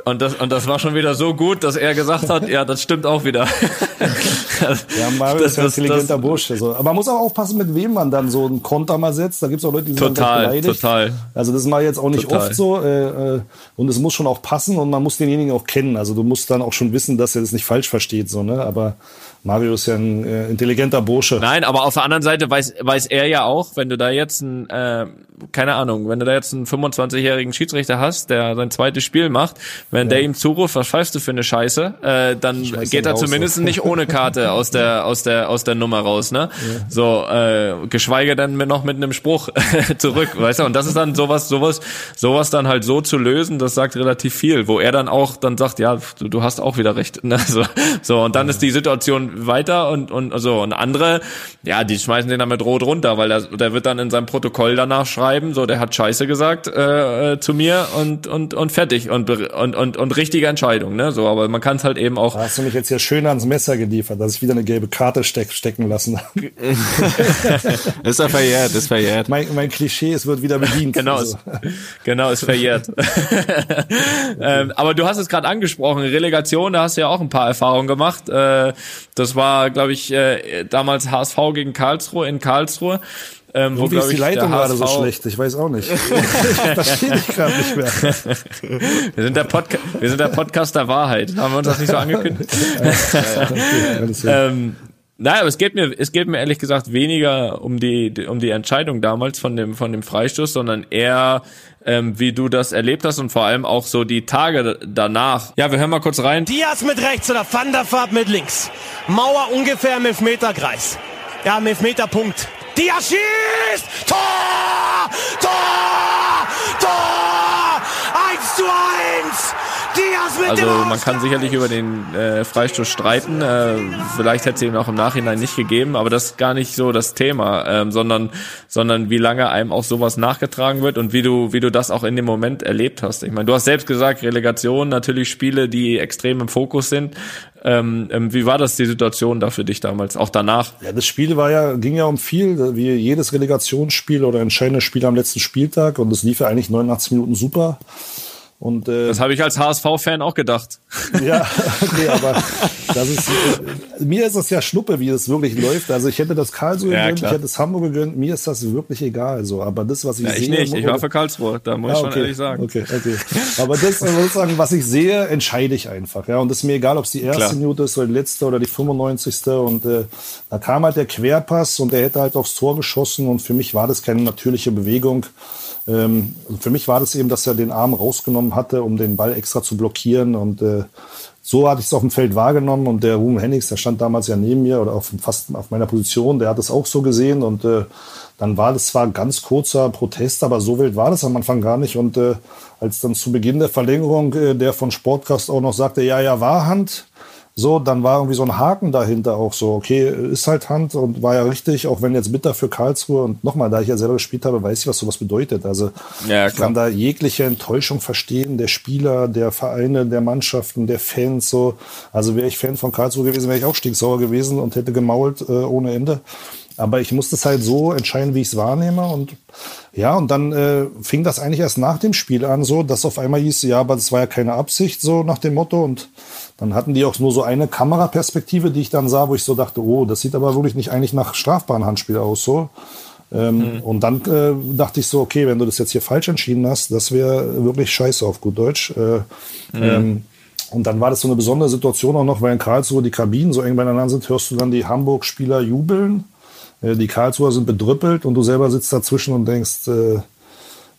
und das und das war schon wieder so gut, dass er gesagt hat, ja, das stimmt auch wieder. ja, Mario das, ist ein intelligenter das, Bursche. So. Aber man muss auch aufpassen, mit wem man dann so einen Konter mal setzt. Da gibt's auch Leute, die sind total, beleidigt. Total. Also das ist mal jetzt auch nicht total. oft so äh, äh, und es muss schon auch passen und man muss denjenigen denjenigen auch kennen. Also du musst dann auch schon wissen, dass er das nicht falsch versteht, so, ne? Aber Mario ist ja ein äh, intelligenter Bursche. Nein, aber auf der anderen Seite weiß, weiß er ja auch, wenn du da jetzt ein, äh, keine Ahnung, wenn du da jetzt einen 25-jährigen Schiedsrichter hast, der sein zweites Spiel macht, wenn ja. der ihm zuruft, was pfeifst du für eine Scheiße, äh, dann geht er zumindest so. nicht ohne Karte aus der, aus der, aus der Nummer raus, ne? Ja. So, äh, geschweige denn noch mit einem Spruch zurück, weißt du? Und das ist dann sowas, sowas, sowas dann halt so zu lösen, das sagt relativ viel, wo er dann auch dann sagt, ja, du, du hast auch wieder recht, ne? So, so und dann ja. ist die Situation weiter und, und so. Und andere, ja, die schmeißen den dann mit Rot runter, weil der, der wird dann in seinem Protokoll danach schreiben, so, der hat Scheiße gesagt äh, äh, zu mir und, und, und fertig und, und, und, und richtige Entscheidung, ne? So, aber man kann es halt eben auch. Da hast du mich jetzt hier schön ans Messer geliefert, dass ich wieder eine gelbe Karte steck, stecken lassen ist ja verjährt, ist verjährt. Mein, mein Klischee, es wird wieder bedient. genau, also. ist, genau, ist verjährt. ähm, aber du hast es gerade angesprochen, Relegation, da hast du ja auch ein paar Erfahrungen gemacht. Äh, das war, glaube ich, äh, damals HSV gegen Karlsruhe in Karlsruhe. Ähm, wo, ist die Leitung gerade so schlecht? Ich weiß auch nicht. ich verstehe dich gerade nicht mehr. Wir sind, der Podca wir sind der Podcast der Wahrheit. Haben wir uns das nicht so angekündigt? ähm, naja, aber es geht mir, es geht mir ehrlich gesagt weniger um die, um die Entscheidung damals von dem, von dem Freistoß, sondern eher, ähm, wie du das erlebt hast und vor allem auch so die Tage danach. Ja, wir hören mal kurz rein. Diaz mit rechts oder Van der Vaart mit links. Mauer ungefähr im Elfmeterkreis. Ja, im Elfmeterpunkt. Diaz schießt! Tor! Tor! Tor! 1 zu 1! Also man kann sicherlich über den äh, Freistoß streiten. Äh, vielleicht hätte es ihn auch im Nachhinein nicht gegeben, aber das ist gar nicht so das Thema, ähm, sondern sondern wie lange einem auch sowas nachgetragen wird und wie du wie du das auch in dem Moment erlebt hast. Ich meine, du hast selbst gesagt, Relegation natürlich Spiele, die extrem im Fokus sind. Ähm, ähm, wie war das die Situation da für dich damals, auch danach? Ja, das Spiel war ja ging ja um viel, wie jedes Relegationsspiel oder entscheidendes Spiel am letzten Spieltag und es lief ja eigentlich 89 Minuten super. Und, äh, das habe ich als HSV-Fan auch gedacht. Ja, okay, aber das ist, äh, mir ist es ja Schnuppe, wie es wirklich läuft. Also ich hätte das Karlsruhe ja, gegönnt, ich hätte es Hamburg gegönnt, mir ist das wirklich egal. So. Aber das, was ich ja, ich sehe... Ich nicht, ich war für Karlsruhe, da muss ja, ich schon ehrlich sagen. Okay, okay. Aber das, sozusagen, was ich sehe, entscheide ich einfach. Ja, und es ist mir egal, ob es die erste Klar. Minute ist oder die letzte oder die 95. Und äh, da kam halt der Querpass und der hätte halt aufs Tor geschossen und für mich war das keine natürliche Bewegung. Ähm, für mich war das eben, dass er den Arm rausgenommen hatte, um den Ball extra zu blockieren. Und äh, so hatte ich es auf dem Feld wahrgenommen. Und der Ruben Hennings, der stand damals ja neben mir oder auf, fast auf meiner Position, der hat es auch so gesehen. Und äh, dann war das zwar ganz kurzer Protest, aber so wild war das am Anfang gar nicht. Und äh, als dann zu Beginn der Verlängerung äh, der von Sportcast auch noch sagte, ja, ja, war Hand, so, dann war irgendwie so ein Haken dahinter auch so, okay, ist halt Hand und war ja richtig, auch wenn jetzt bitter für Karlsruhe und nochmal, da ich ja selber gespielt habe, weiß ich, was sowas bedeutet. Also ja, ich kann da jegliche Enttäuschung verstehen, der Spieler, der Vereine, der Mannschaften, der Fans, so. Also wäre ich Fan von Karlsruhe gewesen, wäre ich auch stinksauer gewesen und hätte gemault äh, ohne Ende. Aber ich musste es halt so entscheiden, wie ich es wahrnehme. Und ja, und dann äh, fing das eigentlich erst nach dem Spiel an, so, dass auf einmal hieß, ja, aber das war ja keine Absicht, so nach dem Motto. Und dann hatten die auch nur so eine Kameraperspektive, die ich dann sah, wo ich so dachte, oh, das sieht aber wirklich nicht eigentlich nach strafbaren Handspiel aus, so. Ähm, mhm. Und dann äh, dachte ich so, okay, wenn du das jetzt hier falsch entschieden hast, das wäre wirklich scheiße auf gut Deutsch. Äh, mhm. ähm, und dann war das so eine besondere Situation auch noch, weil in Karlsruhe die Kabinen so eng beieinander sind, hörst du dann die Hamburg-Spieler jubeln die Karlsruher sind bedrüppelt und du selber sitzt dazwischen und denkst, äh,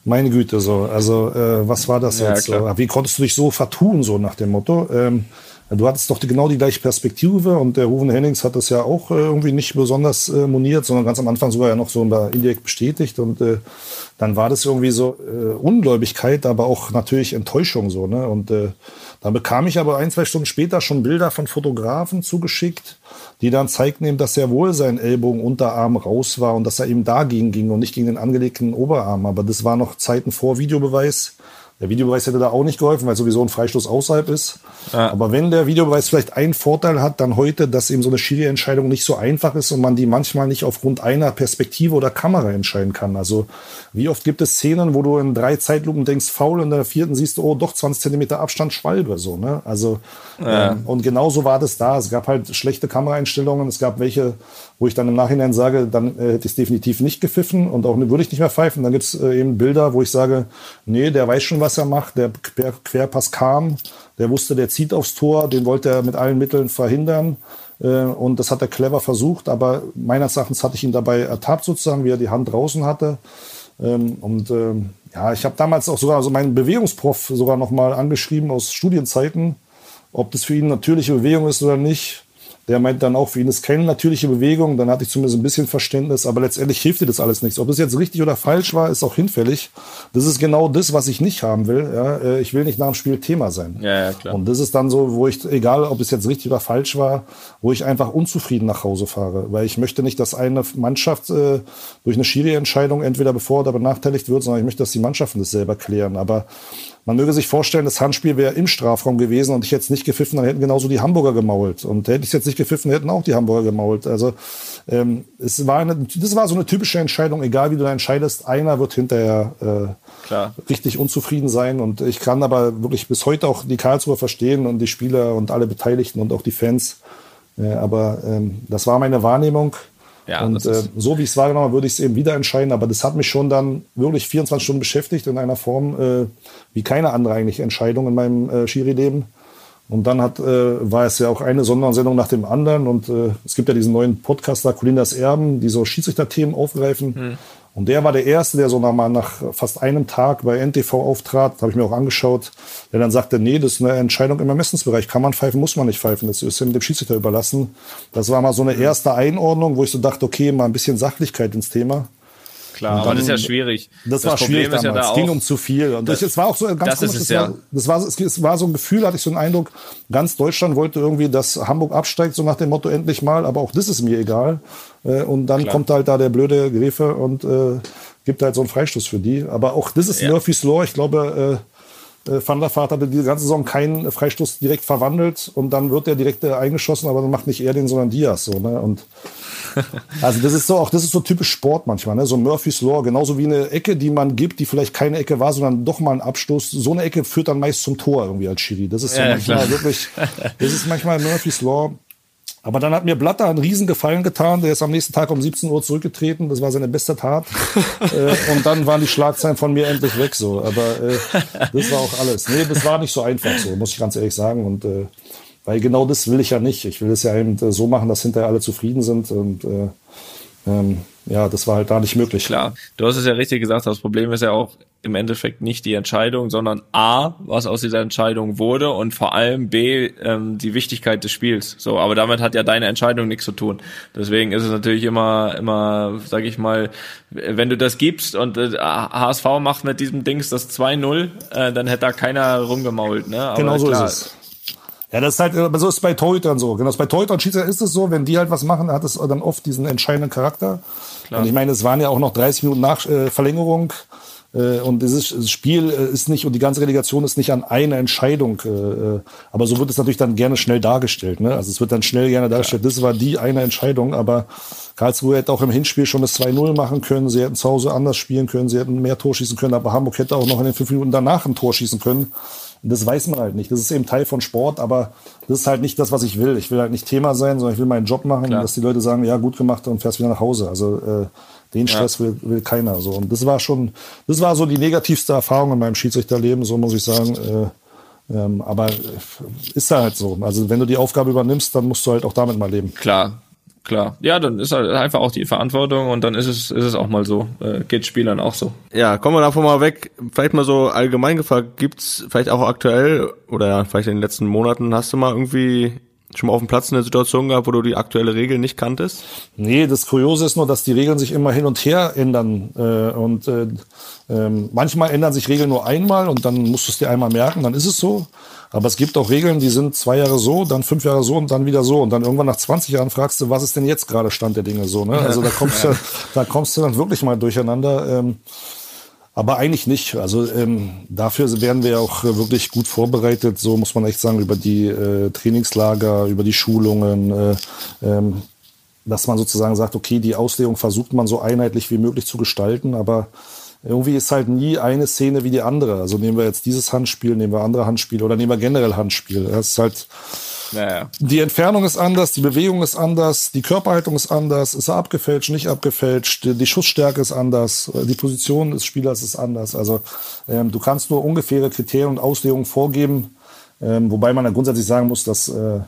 meine Güte, so, also äh, was war das ja, jetzt? Klar. Wie konntest du dich so vertun, so nach dem Motto? Ähm, du hattest doch die, genau die gleiche Perspektive und der Ruven Hennings hat das ja auch äh, irgendwie nicht besonders äh, moniert, sondern ganz am Anfang sogar ja noch so indirekt bestätigt und äh, dann war das irgendwie so äh, Ungläubigkeit, aber auch natürlich Enttäuschung so, ne? Und äh, dann bekam ich aber ein, zwei Stunden später schon Bilder von Fotografen zugeschickt, die dann zeigten dass sehr wohl sein Ellbogen Unterarm raus war und dass er eben dagegen ging und nicht gegen den angelegten Oberarm. Aber das war noch Zeiten vor Videobeweis. Der Videobeweis hätte da auch nicht geholfen, weil sowieso ein Freistoß außerhalb ist. Ja. Aber wenn der Videobeweis vielleicht einen Vorteil hat, dann heute, dass eben so eine Schiri-Entscheidung nicht so einfach ist und man die manchmal nicht aufgrund einer Perspektive oder Kamera entscheiden kann. Also wie oft gibt es Szenen, wo du in drei Zeitlupen denkst, faul, und in der vierten siehst du, oh, doch 20 Zentimeter Abstand, Schwalbe, so, ne? Also, ja. ähm, und genauso war das da. Es gab halt schlechte Kameraeinstellungen. Es gab welche, wo ich dann im Nachhinein sage, dann äh, hätte ich es definitiv nicht gepfiffen und auch würde ich nicht mehr pfeifen. Dann gibt es äh, eben Bilder, wo ich sage, nee, der weiß schon, was er macht, der Quer Querpass kam, der wusste, der zieht aufs Tor, den wollte er mit allen Mitteln verhindern. Äh, und das hat er clever versucht, aber meines Erachtens hatte ich ihn dabei ertappt, sozusagen, wie er die Hand draußen hatte. Ähm, und ähm, ja, ich habe damals auch sogar so meinen Bewegungsprof sogar noch mal angeschrieben aus Studienzeiten, ob das für ihn natürliche Bewegung ist oder nicht. Der meint dann auch, für ihn ist keine natürliche Bewegung. Dann hatte ich zumindest ein bisschen Verständnis. Aber letztendlich hilft dir das alles nichts. Ob das jetzt richtig oder falsch war, ist auch hinfällig. Das ist genau das, was ich nicht haben will. Ja, äh, ich will nicht nach dem Spiel Thema sein. Ja, ja, klar. Und das ist dann so, wo ich, egal ob es jetzt richtig oder falsch war, wo ich einfach unzufrieden nach Hause fahre. Weil ich möchte nicht, dass eine Mannschaft äh, durch eine Schiri-Entscheidung entweder bevor oder benachteiligt wird, sondern ich möchte, dass die Mannschaften das selber klären. Aber man möge sich vorstellen, das Handspiel wäre im Strafraum gewesen und ich hätte es nicht gepfiffen, dann hätten genauso die Hamburger gemault. Und hätte ich es jetzt nicht gepfiffen, hätten auch die Hamburger gemault. Also ähm, es war eine, das war so eine typische Entscheidung, egal wie du da entscheidest, einer wird hinterher äh, richtig unzufrieden sein. Und ich kann aber wirklich bis heute auch die Karlsruher verstehen und die Spieler und alle Beteiligten und auch die Fans. Äh, aber ähm, das war meine Wahrnehmung. Ja, und äh, so wie ich es wahrgenommen habe, würde ich es eben wieder entscheiden. Aber das hat mich schon dann wirklich 24 Stunden beschäftigt in einer Form äh, wie keine andere eigentlich Entscheidung in meinem äh, Schiri-Leben. Und dann hat, äh, war es ja auch eine Sondersendung nach dem anderen. Und äh, es gibt ja diesen neuen Podcast da, Colinas Erben, die so Schiedsrichterthemen aufgreifen. Mhm. Und der war der Erste, der so nach, nach fast einem Tag bei NTV auftrat, habe ich mir auch angeschaut, der dann sagte, nee, das ist eine Entscheidung im Ermessensbereich. Kann man pfeifen, muss man nicht pfeifen. Das ist dem Schiedsrichter überlassen. Das war mal so eine erste Einordnung, wo ich so dachte, okay, mal ein bisschen Sachlichkeit ins Thema. Klar, dann, aber das ist ja schwierig. Das, das war Problem schwierig damals. Ja da es ging um zu viel. Und das, es war auch so ganz das komisch. Es, ja. das, war, es war so ein Gefühl, hatte ich so einen Eindruck, ganz Deutschland wollte irgendwie, dass Hamburg absteigt, so nach dem Motto endlich mal, aber auch das ist mir egal. Äh, und dann Klar. kommt halt da der blöde Gräfe und äh, gibt halt so einen Freistoß für die. Aber auch das ist ja. Murphy's Law. Ich glaube, äh, Van der Vaart hatte die ganze Saison keinen Freistoß direkt verwandelt und dann wird der direkt äh, eingeschossen, aber dann macht nicht er den, sondern Diaz so. Ne? Und also das ist so auch, das ist so typisch Sport manchmal, ne? So Murphy's Law, genauso wie eine Ecke, die man gibt, die vielleicht keine Ecke war, sondern doch mal ein Abstoß. So eine Ecke führt dann meist zum Tor irgendwie als Schiri. Das ist so ja, manchmal klar. wirklich, das ist manchmal Murphy's Law. Aber dann hat mir Blatter einen riesen Gefallen getan. Der ist am nächsten Tag um 17 Uhr zurückgetreten. Das war seine beste Tat. äh, und dann waren die Schlagzeilen von mir endlich weg. So, aber äh, das war auch alles. Nee, das war nicht so einfach. So muss ich ganz ehrlich sagen. Und äh, weil genau das will ich ja nicht. Ich will es ja eben so machen, dass hinterher alle zufrieden sind. Und äh, ähm, ja, das war halt da nicht möglich. Klar, du hast es ja richtig gesagt. Das Problem ist ja auch, im Endeffekt nicht die Entscheidung, sondern A, was aus dieser Entscheidung wurde und vor allem B, ähm, die Wichtigkeit des Spiels. So, aber damit hat ja deine Entscheidung nichts zu tun. Deswegen ist es natürlich immer, immer, sag ich mal, wenn du das gibst und äh, HSV macht mit diesem Dings das 2-0, äh, dann hätte da keiner rumgemault. Ne? Aber genau so klar, ist es. Ja, das ist halt, so ist bei Torhütern so. Genau, bei Torhütern und Schiedsrichter ist es so, wenn die halt was machen, hat es dann oft diesen entscheidenden Charakter. Klar. Und ich meine, es waren ja auch noch 30 Minuten nach äh, Verlängerung. Äh, und dieses Spiel äh, ist nicht und die ganze Relegation ist nicht an eine Entscheidung. Äh, aber so wird es natürlich dann gerne schnell dargestellt. Ne? Also es wird dann schnell gerne dargestellt. Das war die eine Entscheidung. Aber Karlsruhe hätte auch im Hinspiel schon das 2-0 machen können. Sie hätten zu Hause anders spielen können. Sie hätten mehr Tor schießen können. Aber Hamburg hätte auch noch in den fünf Minuten danach ein Tor schießen können. Das weiß man halt nicht. Das ist eben Teil von Sport, aber das ist halt nicht das, was ich will. Ich will halt nicht Thema sein, sondern ich will meinen Job machen, Klar. dass die Leute sagen, ja, gut gemacht und fährst wieder nach Hause. Also äh, den Stress ja. will, will keiner. So. Und das war schon, das war so die negativste Erfahrung in meinem Schiedsrichterleben, so muss ich sagen. Äh, ähm, aber ist halt so. Also wenn du die Aufgabe übernimmst, dann musst du halt auch damit mal leben. Klar, klar. Ja, dann ist halt einfach auch die Verantwortung und dann ist es, ist es auch mal so. Äh, geht Spielern auch so. Ja, kommen wir davon mal weg. Vielleicht mal so allgemein gefragt, gibt's vielleicht auch aktuell oder ja, vielleicht in den letzten Monaten, hast du mal irgendwie schon mal auf dem Platz eine Situation gehabt, wo du die aktuelle Regel nicht kanntest? Nee, das Kuriose ist nur, dass die Regeln sich immer hin und her ändern. Äh, und äh, äh, manchmal ändern sich Regeln nur einmal und dann musst du es dir einmal merken, dann ist es so. Aber es gibt auch Regeln, die sind zwei Jahre so, dann fünf Jahre so und dann wieder so. Und dann irgendwann nach 20 Jahren fragst du, was ist denn jetzt gerade Stand der Dinge so? Ne? Also da kommst, du, da kommst du dann wirklich mal durcheinander. Ähm, aber eigentlich nicht. Also ähm, dafür werden wir auch wirklich gut vorbereitet, so muss man echt sagen, über die äh, Trainingslager, über die Schulungen, äh, ähm, dass man sozusagen sagt, okay, die Auslegung versucht man so einheitlich wie möglich zu gestalten, aber irgendwie ist halt nie eine Szene wie die andere. Also nehmen wir jetzt dieses Handspiel, nehmen wir andere Handspiele oder nehmen wir generell Handspiel. Das ist halt naja. Die Entfernung ist anders, die Bewegung ist anders, die Körperhaltung ist anders, ist er abgefälscht, nicht abgefälscht, die Schussstärke ist anders, die Position des Spielers ist anders. Also ähm, du kannst nur ungefähre Kriterien und Auslegungen vorgeben, ähm, wobei man ja grundsätzlich sagen muss, dass äh,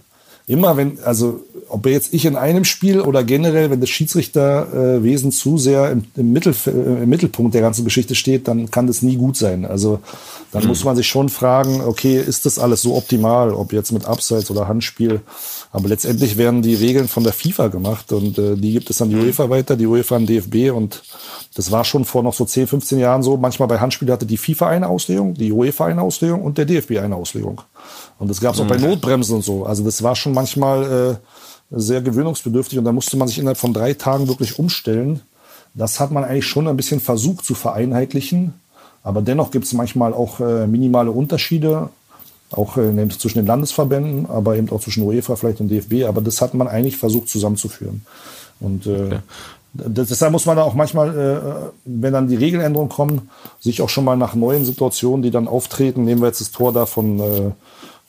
immer wenn, also ob jetzt ich in einem Spiel oder generell, wenn das Schiedsrichterwesen zu sehr im, im, Mittel, äh, im Mittelpunkt der ganzen Geschichte steht, dann kann das nie gut sein. Also dann mhm. muss man sich schon fragen, okay, ist das alles so optimal, ob jetzt mit Abseits oder Handspiel? Aber letztendlich werden die Regeln von der FIFA gemacht und äh, die gibt es an die mhm. UEFA weiter, die UEFA an DFB und das war schon vor noch so 10, 15 Jahren so. Manchmal bei Handspielen hatte die FIFA eine Auslegung, die UEFA eine Auslegung und der DFB eine Auslegung. Und das gab es auch bei mhm. Notbremsen und so. Also das war schon manchmal äh, sehr gewöhnungsbedürftig und da musste man sich innerhalb von drei Tagen wirklich umstellen. Das hat man eigentlich schon ein bisschen versucht zu vereinheitlichen. Aber dennoch gibt es manchmal auch äh, minimale Unterschiede, auch äh, zwischen den Landesverbänden, aber eben auch zwischen UEFA vielleicht und DFB. Aber das hat man eigentlich versucht zusammenzuführen. Und äh, okay. deshalb muss man da auch manchmal, äh, wenn dann die Regeländerungen kommen, sich auch schon mal nach neuen Situationen, die dann auftreten, nehmen wir jetzt das Tor da von äh,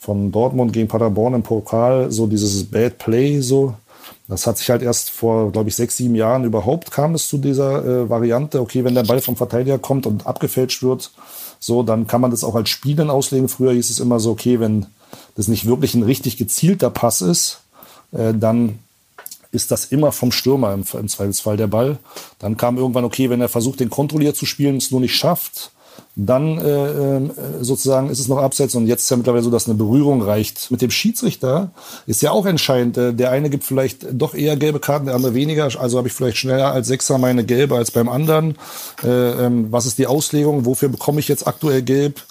von Dortmund gegen Paderborn im Pokal, so dieses Bad Play, so. Das hat sich halt erst vor, glaube ich, sechs, sieben Jahren überhaupt kam es zu dieser äh, Variante. Okay, wenn der Ball vom Verteidiger kommt und abgefälscht wird, so, dann kann man das auch als Spielen auslegen. Früher hieß es immer so, okay, wenn das nicht wirklich ein richtig gezielter Pass ist, äh, dann ist das immer vom Stürmer im, im Zweifelsfall der Ball. Dann kam irgendwann, okay, wenn er versucht, den kontrolliert zu spielen, es nur nicht schafft, dann äh, äh, sozusagen ist es noch abseits und jetzt ist ja mittlerweile so, dass eine Berührung reicht. Mit dem Schiedsrichter ist ja auch entscheidend. Äh, der eine gibt vielleicht doch eher gelbe Karten, der andere weniger. Also habe ich vielleicht schneller als Sechser meine gelbe als beim anderen. Äh, ähm, was ist die Auslegung? Wofür bekomme ich jetzt aktuell gelb?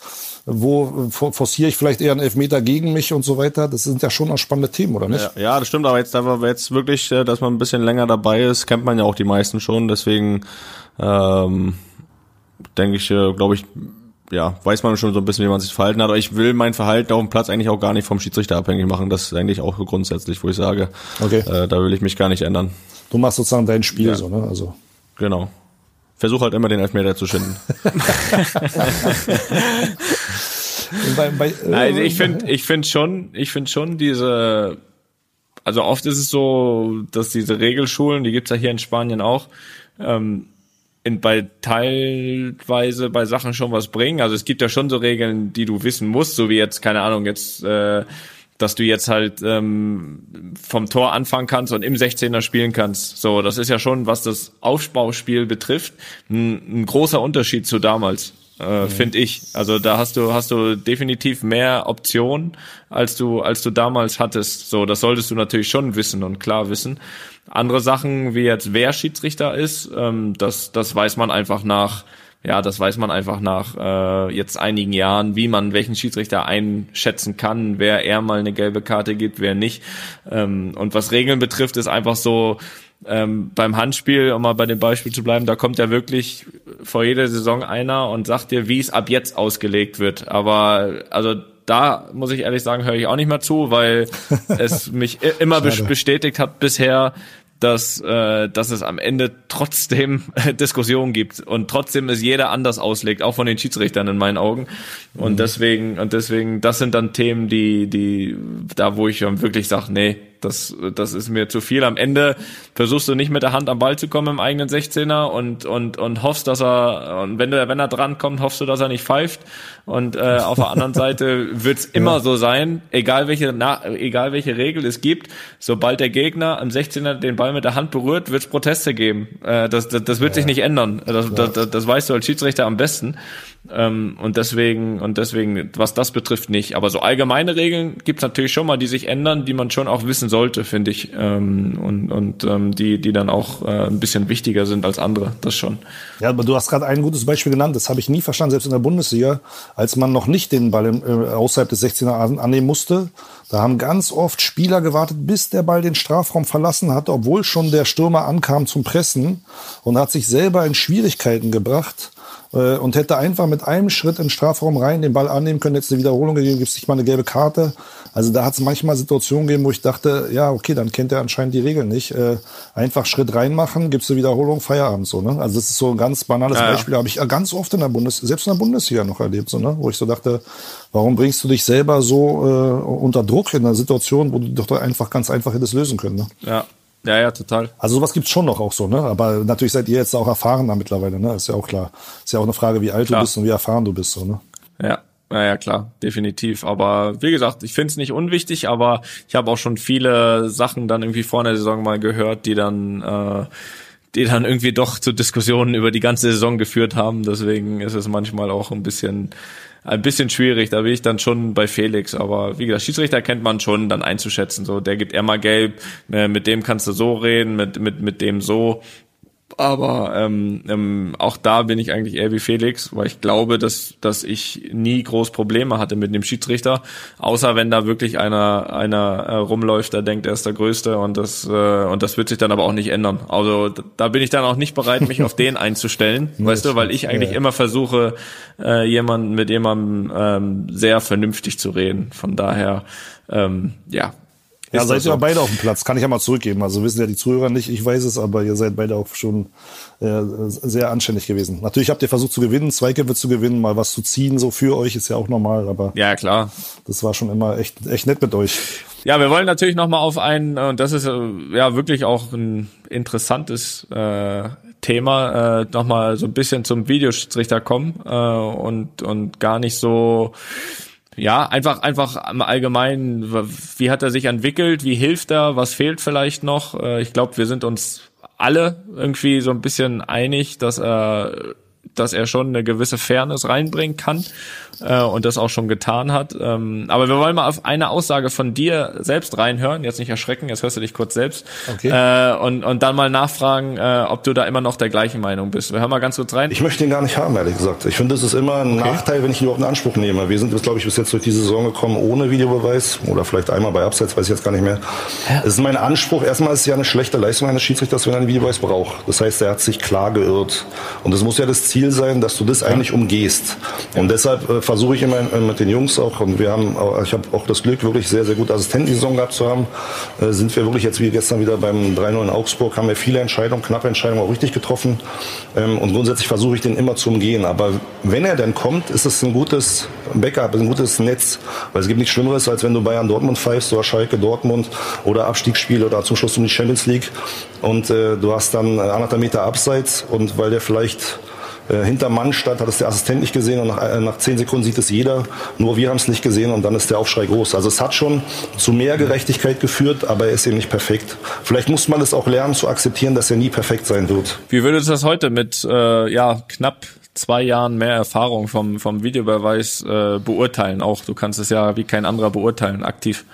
wo forciere ich vielleicht eher einen Elfmeter gegen mich und so weiter. Das sind ja schon auch spannende Themen, oder nicht? Ja, ja das stimmt, aber jetzt, aber jetzt wirklich, äh, dass man ein bisschen länger dabei ist, kennt man ja auch die meisten schon. Deswegen ähm, denke ich, äh, glaube ich, ja, weiß man schon so ein bisschen, wie man sich verhalten hat. Aber ich will mein Verhalten auf dem Platz eigentlich auch gar nicht vom Schiedsrichter abhängig machen. Das ist eigentlich auch grundsätzlich, wo ich sage, okay. äh, da will ich mich gar nicht ändern. Du machst sozusagen dein Spiel ja. so, ne? Also. Genau. Versuch halt immer den Elfmeter zu schinden. bei, bei, äh, Nein, ich finde, ich finde schon, ich finde schon diese, also oft ist es so, dass diese Regelschulen, die gibt's ja hier in Spanien auch, ähm, in, bei teilweise bei Sachen schon was bringen. Also es gibt ja schon so Regeln, die du wissen musst, so wie jetzt, keine Ahnung, jetzt, äh, dass du jetzt halt ähm, vom Tor anfangen kannst und im 16er spielen kannst. So, das ist ja schon, was das Aufbauspiel betrifft, ein, ein großer Unterschied zu damals. äh, mhm. finde ich. Also da hast du hast du definitiv mehr Optionen, als du als du damals hattest. So, das solltest du natürlich schon wissen und klar wissen. Andere Sachen wie jetzt wer Schiedsrichter ist, ähm, das das weiß man einfach nach ja, das weiß man einfach nach äh, jetzt einigen Jahren, wie man welchen Schiedsrichter einschätzen kann, wer eher mal eine gelbe Karte gibt, wer nicht. Ähm, und was Regeln betrifft, ist einfach so, ähm, beim Handspiel, um mal bei dem Beispiel zu bleiben, da kommt ja wirklich vor jeder Saison einer und sagt dir, wie es ab jetzt ausgelegt wird. Aber also da muss ich ehrlich sagen, höre ich auch nicht mehr zu, weil es mich immer bestätigt hat bisher, dass, äh, dass es am Ende trotzdem Diskussionen gibt und trotzdem es jeder anders auslegt, auch von den Schiedsrichtern in meinen Augen. Und mhm. deswegen, und deswegen, das sind dann Themen, die, die, da wo ich wirklich sage, nee, das, das ist mir zu viel. Am Ende versuchst du nicht mit der Hand am Ball zu kommen im eigenen 16er und, und, und hoffst, dass er, und wenn, du, wenn er dran kommt, hoffst du, dass er nicht pfeift. Und äh, auf der anderen Seite wird's immer ja. so sein, egal welche, na, egal welche Regel es gibt, sobald der Gegner am 16er den Ball mit der Hand berührt, wird's Proteste geben. Äh, das, das, das wird ja. sich nicht ändern. Das, das, das weißt du als Schiedsrichter am besten. Ähm, und deswegen, und deswegen, was das betrifft, nicht. Aber so allgemeine Regeln gibt's natürlich schon mal, die sich ändern, die man schon auch wissen sollte, finde ich. Ähm, und und ähm, die, die dann auch äh, ein bisschen wichtiger sind als andere. Das schon. Ja, aber du hast gerade ein gutes Beispiel genannt, das habe ich nie verstanden, selbst in der Bundesliga, als man noch nicht den Ball im, äh, außerhalb des 16er annehmen musste. Da haben ganz oft Spieler gewartet, bis der Ball den Strafraum verlassen hat, obwohl schon der Stürmer ankam zum Pressen und hat sich selber in Schwierigkeiten gebracht äh, und hätte einfach mit einem Schritt in den Strafraum rein den Ball annehmen können, hätte es eine Wiederholung gegeben, gibt es nicht mal eine gelbe Karte. Also da hat es manchmal Situationen gegeben, wo ich dachte, ja, okay, dann kennt er anscheinend die Regeln nicht. Äh, einfach Schritt reinmachen, gibst du Wiederholung, Feierabend so. Ne? Also das ist so ein ganz banales ja, Beispiel, ja. habe ich ganz oft in der Bundes, selbst in der Bundesliga noch erlebt, so, ne? wo ich so dachte, warum bringst du dich selber so äh, unter Druck in einer Situation, wo du doch einfach ganz einfach hättest lösen können. Ne? Ja. Ja, ja, total. Also sowas gibt's schon noch auch so, ne? Aber natürlich seid ihr jetzt auch erfahrener mittlerweile, ne? Ist ja auch klar. Ist ja auch eine Frage, wie alt klar. du bist und wie erfahren du bist, so, ne? Ja. Naja, klar, definitiv. Aber wie gesagt, ich finde es nicht unwichtig, aber ich habe auch schon viele Sachen dann irgendwie vor der Saison mal gehört, die dann, äh, die dann irgendwie doch zu Diskussionen über die ganze Saison geführt haben. Deswegen ist es manchmal auch ein bisschen ein bisschen schwierig. Da bin ich dann schon bei Felix. Aber wie gesagt, Schiedsrichter kennt man schon, dann einzuschätzen. So, der gibt eher mal gelb, äh, mit dem kannst du so reden, mit, mit, mit dem so. Aber ähm, ähm, auch da bin ich eigentlich eher wie Felix, weil ich glaube, dass, dass ich nie groß Probleme hatte mit dem Schiedsrichter, außer wenn da wirklich einer, einer äh, rumläuft, der denkt, er ist der Größte und das, äh, und das wird sich dann aber auch nicht ändern. Also da bin ich dann auch nicht bereit, mich auf den einzustellen, weißt du, weil ich eigentlich ja. immer versuche, äh, jemanden mit jemandem ähm, sehr vernünftig zu reden. Von daher, ähm, ja, ja, seid ihr so? beide auf dem Platz, kann ich ja mal zurückgeben. Also wissen ja die Zuhörer nicht, ich weiß es, aber ihr seid beide auch schon äh, sehr anständig gewesen. Natürlich habt ihr versucht zu gewinnen, Zweikämpfe zu gewinnen, mal was zu ziehen, so für euch ist ja auch normal, aber ja klar, das war schon immer echt echt nett mit euch. Ja, wir wollen natürlich noch mal auf ein und das ist äh, ja wirklich auch ein interessantes äh, Thema äh, noch mal so ein bisschen zum Videoschiedsrichter kommen äh, und und gar nicht so ja, einfach, einfach im Allgemeinen, wie hat er sich entwickelt, wie hilft er, was fehlt vielleicht noch? Äh, ich glaube, wir sind uns alle irgendwie so ein bisschen einig, dass er dass er schon eine gewisse Fairness reinbringen kann äh, und das auch schon getan hat. Ähm, aber wir wollen mal auf eine Aussage von dir selbst reinhören. Jetzt nicht erschrecken, jetzt hörst du dich kurz selbst. Okay. Äh, und, und dann mal nachfragen, äh, ob du da immer noch der gleichen Meinung bist. Wir hören mal ganz kurz rein. Ich möchte ihn gar nicht haben, ehrlich gesagt. Ich finde, es ist immer ein okay. Nachteil, wenn ich ihn überhaupt in Anspruch nehme. Wir sind, glaube ich, bis jetzt durch diese Saison gekommen ohne Videobeweis oder vielleicht einmal bei Abseits, weiß ich jetzt gar nicht mehr. Es ist mein Anspruch. Erstmal ist es ja eine schlechte Leistung eines Schiedsrichters, wenn er einen Videobeweis braucht. Das heißt, er hat sich klar geirrt. Und es muss ja das Ziel sein, dass du das eigentlich umgehst. Und deshalb äh, versuche ich immer äh, mit den Jungs auch, und wir haben, ich habe auch das Glück, wirklich sehr, sehr gute Assistenten die Saison gehabt zu haben, äh, sind wir wirklich jetzt wie gestern wieder beim 3-0 in Augsburg, haben wir viele Entscheidungen, knappe Entscheidungen auch richtig getroffen. Ähm, und grundsätzlich versuche ich den immer zu umgehen. Aber wenn er dann kommt, ist es ein gutes Backup, ein gutes Netz. Weil es gibt nichts Schlimmeres, als wenn du Bayern Dortmund pfeifst oder Schalke Dortmund oder Abstiegsspiel oder zum Schluss um die Champions League und äh, du hast dann anderthalb Meter Abseits und weil der vielleicht äh, hinter Mann stand, hat es der Assistent nicht gesehen und nach, äh, nach zehn Sekunden sieht es jeder. Nur wir haben es nicht gesehen und dann ist der Aufschrei groß. Also es hat schon zu mehr Gerechtigkeit geführt, aber er ist eben nicht perfekt. Vielleicht muss man es auch lernen zu akzeptieren, dass er nie perfekt sein wird. Wie würdest du das heute mit äh, ja knapp zwei Jahren mehr Erfahrung vom, vom Videobeweis äh, beurteilen. Auch du kannst es ja wie kein anderer beurteilen, aktiv.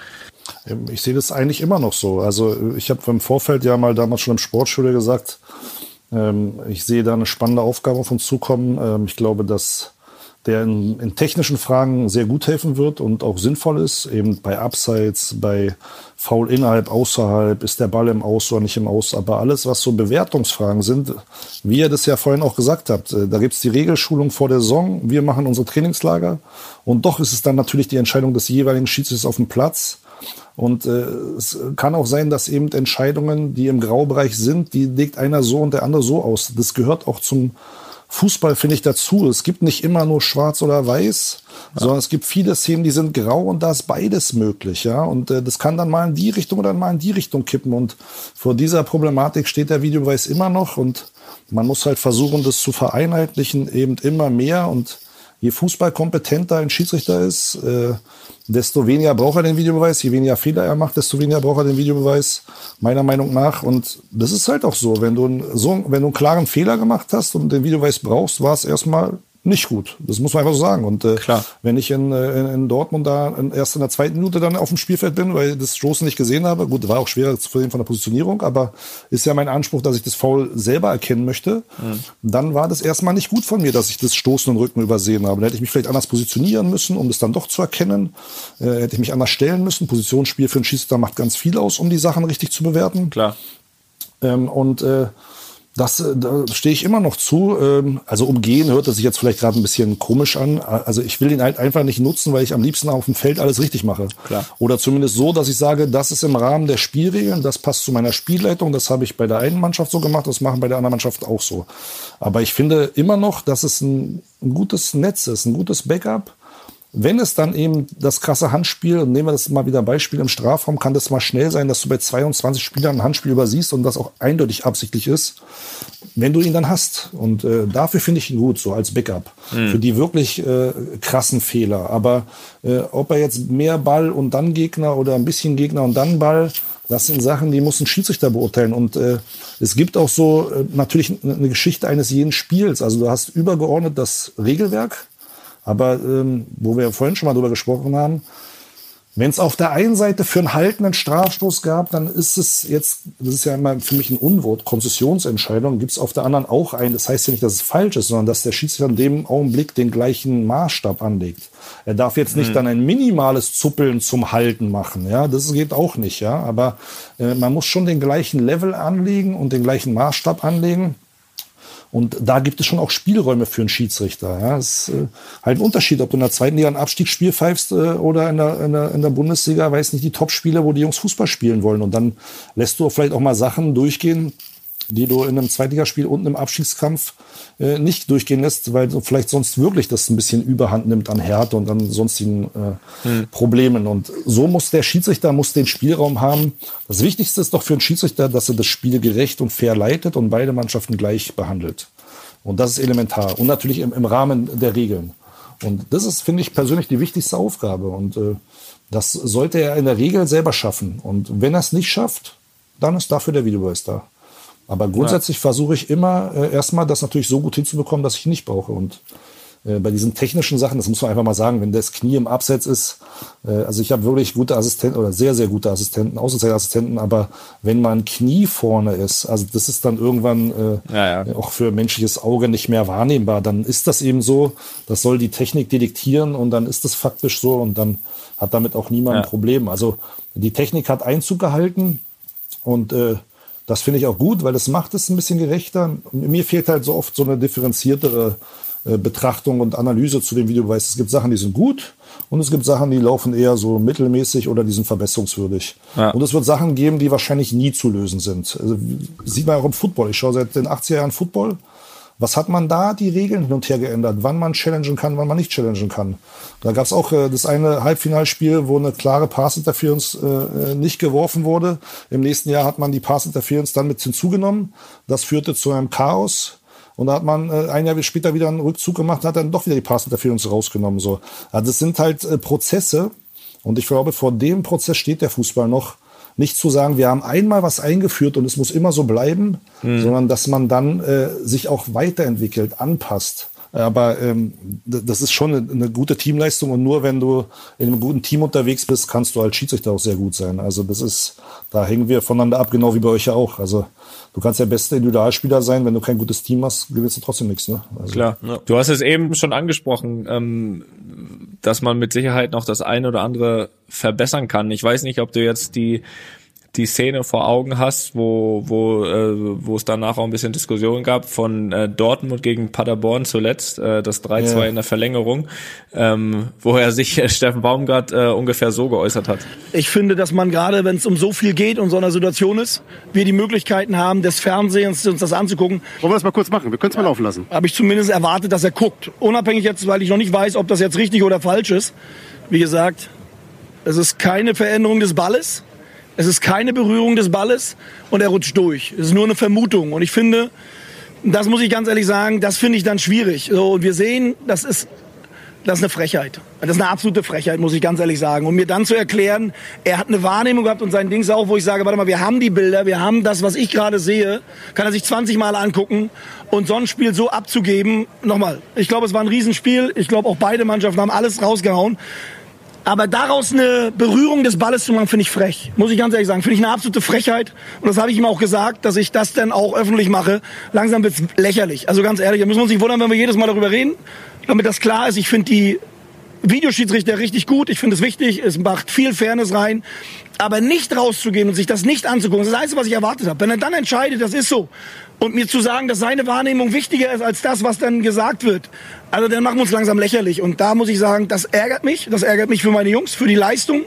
Ich sehe das eigentlich immer noch so. Also ich habe im Vorfeld ja mal damals schon im Sportschule gesagt, ich sehe da eine spannende Aufgabe auf uns zukommen. Ähm, ich glaube, dass der in, in, technischen Fragen sehr gut helfen wird und auch sinnvoll ist, eben bei Abseits, bei Foul innerhalb, außerhalb, ist der Ball im Aus oder nicht im Aus, aber alles, was so Bewertungsfragen sind, wie ihr das ja vorhin auch gesagt habt, äh, da gibt's die Regelschulung vor der Saison, wir machen unsere Trainingslager. Und doch ist es dann natürlich die Entscheidung des jeweiligen Schiedsrichters auf dem Platz und äh, es kann auch sein, dass eben Entscheidungen, die im Graubereich sind, die legt einer so und der andere so aus. Das gehört auch zum Fußball, finde ich, dazu. Es gibt nicht immer nur schwarz oder weiß, ja. sondern es gibt viele Szenen, die sind grau und da ist beides möglich. ja. Und äh, das kann dann mal in die Richtung oder mal in die Richtung kippen. Und vor dieser Problematik steht der Videobeweis immer noch und man muss halt versuchen, das zu vereinheitlichen, eben immer mehr und je fußballkompetenter ein Schiedsrichter ist, äh, desto weniger braucht er den Videobeweis. Je weniger Fehler er macht, desto weniger braucht er den Videobeweis, meiner Meinung nach. Und das ist halt auch so. Wenn du, so, wenn du einen klaren Fehler gemacht hast und den Videobeweis brauchst, war es erstmal nicht gut. Das muss man einfach so sagen. Und äh, Klar. wenn ich in, äh, in, in Dortmund da in, erst in der zweiten Minute dann auf dem Spielfeld bin, weil ich das Stoßen nicht gesehen habe, gut, war auch schwerer zu verstehen von der Positionierung, aber ist ja mein Anspruch, dass ich das Foul selber erkennen möchte, mhm. dann war das erstmal nicht gut von mir, dass ich das Stoßen und Rücken übersehen habe. Dann hätte ich mich vielleicht anders positionieren müssen, um das dann doch zu erkennen. Äh, hätte ich mich anders stellen müssen. Positionsspiel für einen Schießer macht ganz viel aus, um die Sachen richtig zu bewerten. Klar. Ähm, und äh, das äh, da stehe ich immer noch zu. Ähm, also umgehen hört das sich jetzt vielleicht gerade ein bisschen komisch an. Also ich will den halt einfach nicht nutzen, weil ich am liebsten auf dem Feld alles richtig mache. Klar. Oder zumindest so, dass ich sage, das ist im Rahmen der Spielregeln, das passt zu meiner Spielleitung, das habe ich bei der einen Mannschaft so gemacht, das machen bei der anderen Mannschaft auch so. Aber ich finde immer noch, dass es ein, ein gutes Netz ist, ein gutes Backup wenn es dann eben das krasse Handspiel, und nehmen wir das mal wieder ein Beispiel im Strafraum, kann das mal schnell sein, dass du bei 22 Spielern ein Handspiel übersiehst und das auch eindeutig absichtlich ist, wenn du ihn dann hast. Und äh, dafür finde ich ihn gut, so als Backup. Mhm. Für die wirklich äh, krassen Fehler. Aber äh, ob er jetzt mehr Ball und dann Gegner oder ein bisschen Gegner und dann Ball, das sind Sachen, die muss ein Schiedsrichter beurteilen. Und äh, es gibt auch so äh, natürlich eine Geschichte eines jeden Spiels. Also du hast übergeordnet das Regelwerk aber ähm, wo wir vorhin schon mal drüber gesprochen haben, wenn es auf der einen Seite für einen haltenden Strafstoß gab, dann ist es jetzt, das ist ja immer für mich ein Unwort, Konzessionsentscheidung, gibt es auf der anderen auch ein. Das heißt ja nicht, dass es falsch ist, sondern dass der Schiedsrichter in dem Augenblick den gleichen Maßstab anlegt. Er darf jetzt nicht mhm. dann ein minimales Zuppeln zum Halten machen, ja, das geht auch nicht, ja. Aber äh, man muss schon den gleichen Level anlegen und den gleichen Maßstab anlegen. Und da gibt es schon auch Spielräume für einen Schiedsrichter. Ja, es ist äh, halt ein Unterschied, ob du in der zweiten Liga ein Abstiegsspiel pfeifst äh, oder in der, in, der, in der Bundesliga, weiß nicht, die Top-Spiele, wo die Jungs Fußball spielen wollen. Und dann lässt du vielleicht auch mal Sachen durchgehen, die du in einem Zweitligaspiel unten im Abschiedskampf äh, nicht durchgehen lässt, weil du vielleicht sonst wirklich das ein bisschen Überhand nimmt an Härte und an sonstigen äh, hm. Problemen. Und so muss der Schiedsrichter muss den Spielraum haben. Das Wichtigste ist doch für einen Schiedsrichter, dass er das Spiel gerecht und fair leitet und beide Mannschaften gleich behandelt. Und das ist elementar. Und natürlich im, im Rahmen der Regeln. Und das ist, finde ich, persönlich die wichtigste Aufgabe. Und äh, das sollte er in der Regel selber schaffen. Und wenn er es nicht schafft, dann ist dafür der Videobeweis da. Aber grundsätzlich ja. versuche ich immer äh, erstmal das natürlich so gut hinzubekommen, dass ich nicht brauche. Und äh, bei diesen technischen Sachen, das muss man einfach mal sagen, wenn das Knie im Abseits ist, äh, also ich habe wirklich gute Assistenten oder sehr, sehr gute Assistenten, Außenzeitassistenten, aber wenn man Knie vorne ist, also das ist dann irgendwann äh, ja, ja. auch für menschliches Auge nicht mehr wahrnehmbar, dann ist das eben so, das soll die Technik detektieren und dann ist das faktisch so und dann hat damit auch niemand ein Problem. Also die Technik hat Einzug gehalten und äh, das finde ich auch gut, weil das macht es ein bisschen gerechter. Mir fehlt halt so oft so eine differenziertere äh, Betrachtung und Analyse zu dem Videobeweis. Es gibt Sachen, die sind gut und es gibt Sachen, die laufen eher so mittelmäßig oder die sind verbesserungswürdig. Ja. Und es wird Sachen geben, die wahrscheinlich nie zu lösen sind. Also, sieht man auch im Football. Ich schaue seit den 80er Jahren Football was hat man da die Regeln hin und her geändert? Wann man challengen kann, wann man nicht challengen kann? Da gab es auch äh, das eine Halbfinalspiel, wo eine klare Pass Interference äh, nicht geworfen wurde. Im nächsten Jahr hat man die Pass Interference dann mit hinzugenommen. Das führte zu einem Chaos. Und da hat man äh, ein Jahr später wieder einen Rückzug gemacht, hat dann doch wieder die Pass Interference rausgenommen. So, also das sind halt äh, Prozesse. Und ich glaube, vor dem Prozess steht der Fußball noch nicht zu sagen, wir haben einmal was eingeführt und es muss immer so bleiben, mhm. sondern dass man dann äh, sich auch weiterentwickelt, anpasst. Aber ähm, das ist schon eine, eine, gute Teamleistung und nur wenn du in einem guten Team unterwegs bist, kannst du als Schiedsrichter auch sehr gut sein. Also das ist, da hängen wir voneinander ab, genau wie bei euch ja auch. Also du kannst der beste Individualspieler sein, wenn du kein gutes Team hast, gewinnst du trotzdem nichts. Ne? Also. Klar. Du hast es eben schon angesprochen, ähm, dass man mit Sicherheit noch das eine oder andere verbessern kann. Ich weiß nicht, ob du jetzt die die Szene vor Augen hast, wo wo äh, wo es danach auch ein bisschen Diskussion gab von äh, Dortmund gegen Paderborn zuletzt, äh, das 3-2 ja. in der Verlängerung, ähm, wo er sich äh, Steffen Baumgart äh, ungefähr so geäußert hat. Ich finde, dass man gerade, wenn es um so viel geht und so einer Situation ist, wir die Möglichkeiten haben, des Fernsehens uns das anzugucken. Wollen wir das mal kurz machen? Wir können es mal laufen lassen. Habe ich zumindest erwartet, dass er guckt. Unabhängig jetzt, weil ich noch nicht weiß, ob das jetzt richtig oder falsch ist. Wie gesagt, es ist keine Veränderung des Balles. Es ist keine Berührung des Balles und er rutscht durch. Es ist nur eine Vermutung. Und ich finde, das muss ich ganz ehrlich sagen, das finde ich dann schwierig. So, und wir sehen, das ist, das ist eine Frechheit. Das ist eine absolute Frechheit, muss ich ganz ehrlich sagen. Und mir dann zu erklären, er hat eine Wahrnehmung gehabt und sein Dings auch, wo ich sage, warte mal, wir haben die Bilder, wir haben das, was ich gerade sehe, kann er sich 20 Mal angucken und so ein Spiel so abzugeben. Nochmal, ich glaube, es war ein Riesenspiel. Ich glaube, auch beide Mannschaften haben alles rausgehauen. Aber daraus eine Berührung des Balles zu machen, finde ich frech. Muss ich ganz ehrlich sagen. Finde ich eine absolute Frechheit. Und das habe ich ihm auch gesagt, dass ich das dann auch öffentlich mache. Langsam wird's lächerlich. Also ganz ehrlich, da müssen wir uns nicht wundern, wenn wir jedes Mal darüber reden. Damit das klar ist, ich finde die Videoschiedsrichter richtig gut. Ich finde es wichtig. Es macht viel Fairness rein. Aber nicht rauszugehen und sich das nicht anzugucken, das ist das Einzige, was ich erwartet habe. Wenn er dann entscheidet, das ist so, und mir zu sagen, dass seine Wahrnehmung wichtiger ist als das, was dann gesagt wird, also dann machen wir uns langsam lächerlich. Und da muss ich sagen, das ärgert mich. Das ärgert mich für meine Jungs, für die Leistung.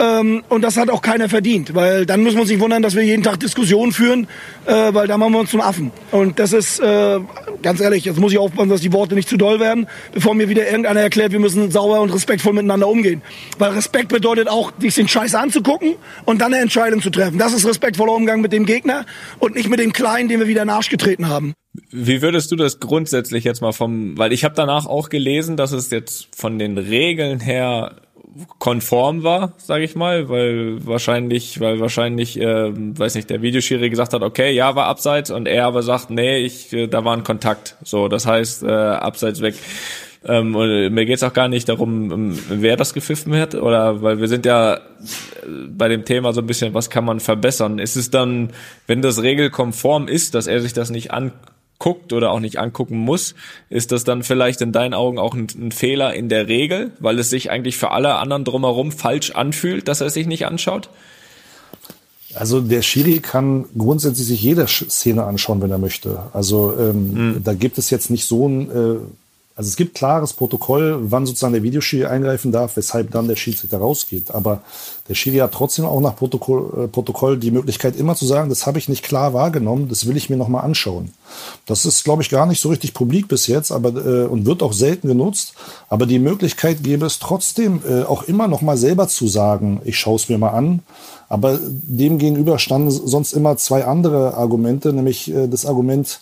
Ähm, und das hat auch keiner verdient, weil dann wir uns nicht wundern, dass wir jeden Tag Diskussionen führen, äh, weil da machen wir uns zum Affen. Und das ist, äh, ganz ehrlich, jetzt muss ich aufpassen, dass die Worte nicht zu doll werden, bevor mir wieder irgendeiner erklärt, wir müssen sauber und respektvoll miteinander umgehen. Weil Respekt bedeutet auch, sich den Scheiß anzugucken und dann eine Entscheidung zu treffen. Das ist respektvoller Umgang mit dem Gegner und nicht mit dem Kleinen, den wir wieder nachgetreten haben. Wie würdest du das grundsätzlich jetzt mal vom, weil ich habe danach auch gelesen, dass es jetzt von den Regeln her konform war, sage ich mal, weil wahrscheinlich, weil wahrscheinlich, äh, weiß nicht, der Videoschiri gesagt hat, okay, ja, war abseits und er aber sagt, nee, ich, äh, da war ein Kontakt. So, das heißt, äh, abseits weg. Ähm, und mir geht's auch gar nicht darum, ähm, wer das gepfiffen hat, oder weil wir sind ja äh, bei dem Thema so ein bisschen, was kann man verbessern? Ist es dann, wenn das regelkonform ist, dass er sich das nicht an guckt oder auch nicht angucken muss, ist das dann vielleicht in deinen Augen auch ein, ein, Fehler in der Regel, weil es sich eigentlich für alle anderen drumherum falsch anfühlt, dass er es sich nicht anschaut? Also der Schiri kann grundsätzlich sich jede Szene anschauen, wenn er möchte. Also ähm, mhm. da gibt es jetzt nicht so ein äh, also es gibt klares Protokoll, wann sozusagen der Videoschiri eingreifen darf, weshalb dann der Schiedsrichter rausgeht. Aber der Schiri hat trotzdem auch nach Protokoll, äh, Protokoll die Möglichkeit immer zu sagen, das habe ich nicht klar wahrgenommen, das will ich mir nochmal anschauen. Das ist, glaube ich, gar nicht so richtig publik bis jetzt, aber äh, und wird auch selten genutzt. Aber die Möglichkeit gäbe es trotzdem äh, auch immer nochmal selber zu sagen, ich schaue es mir mal an. Aber dem gegenüber standen sonst immer zwei andere Argumente, nämlich äh, das Argument,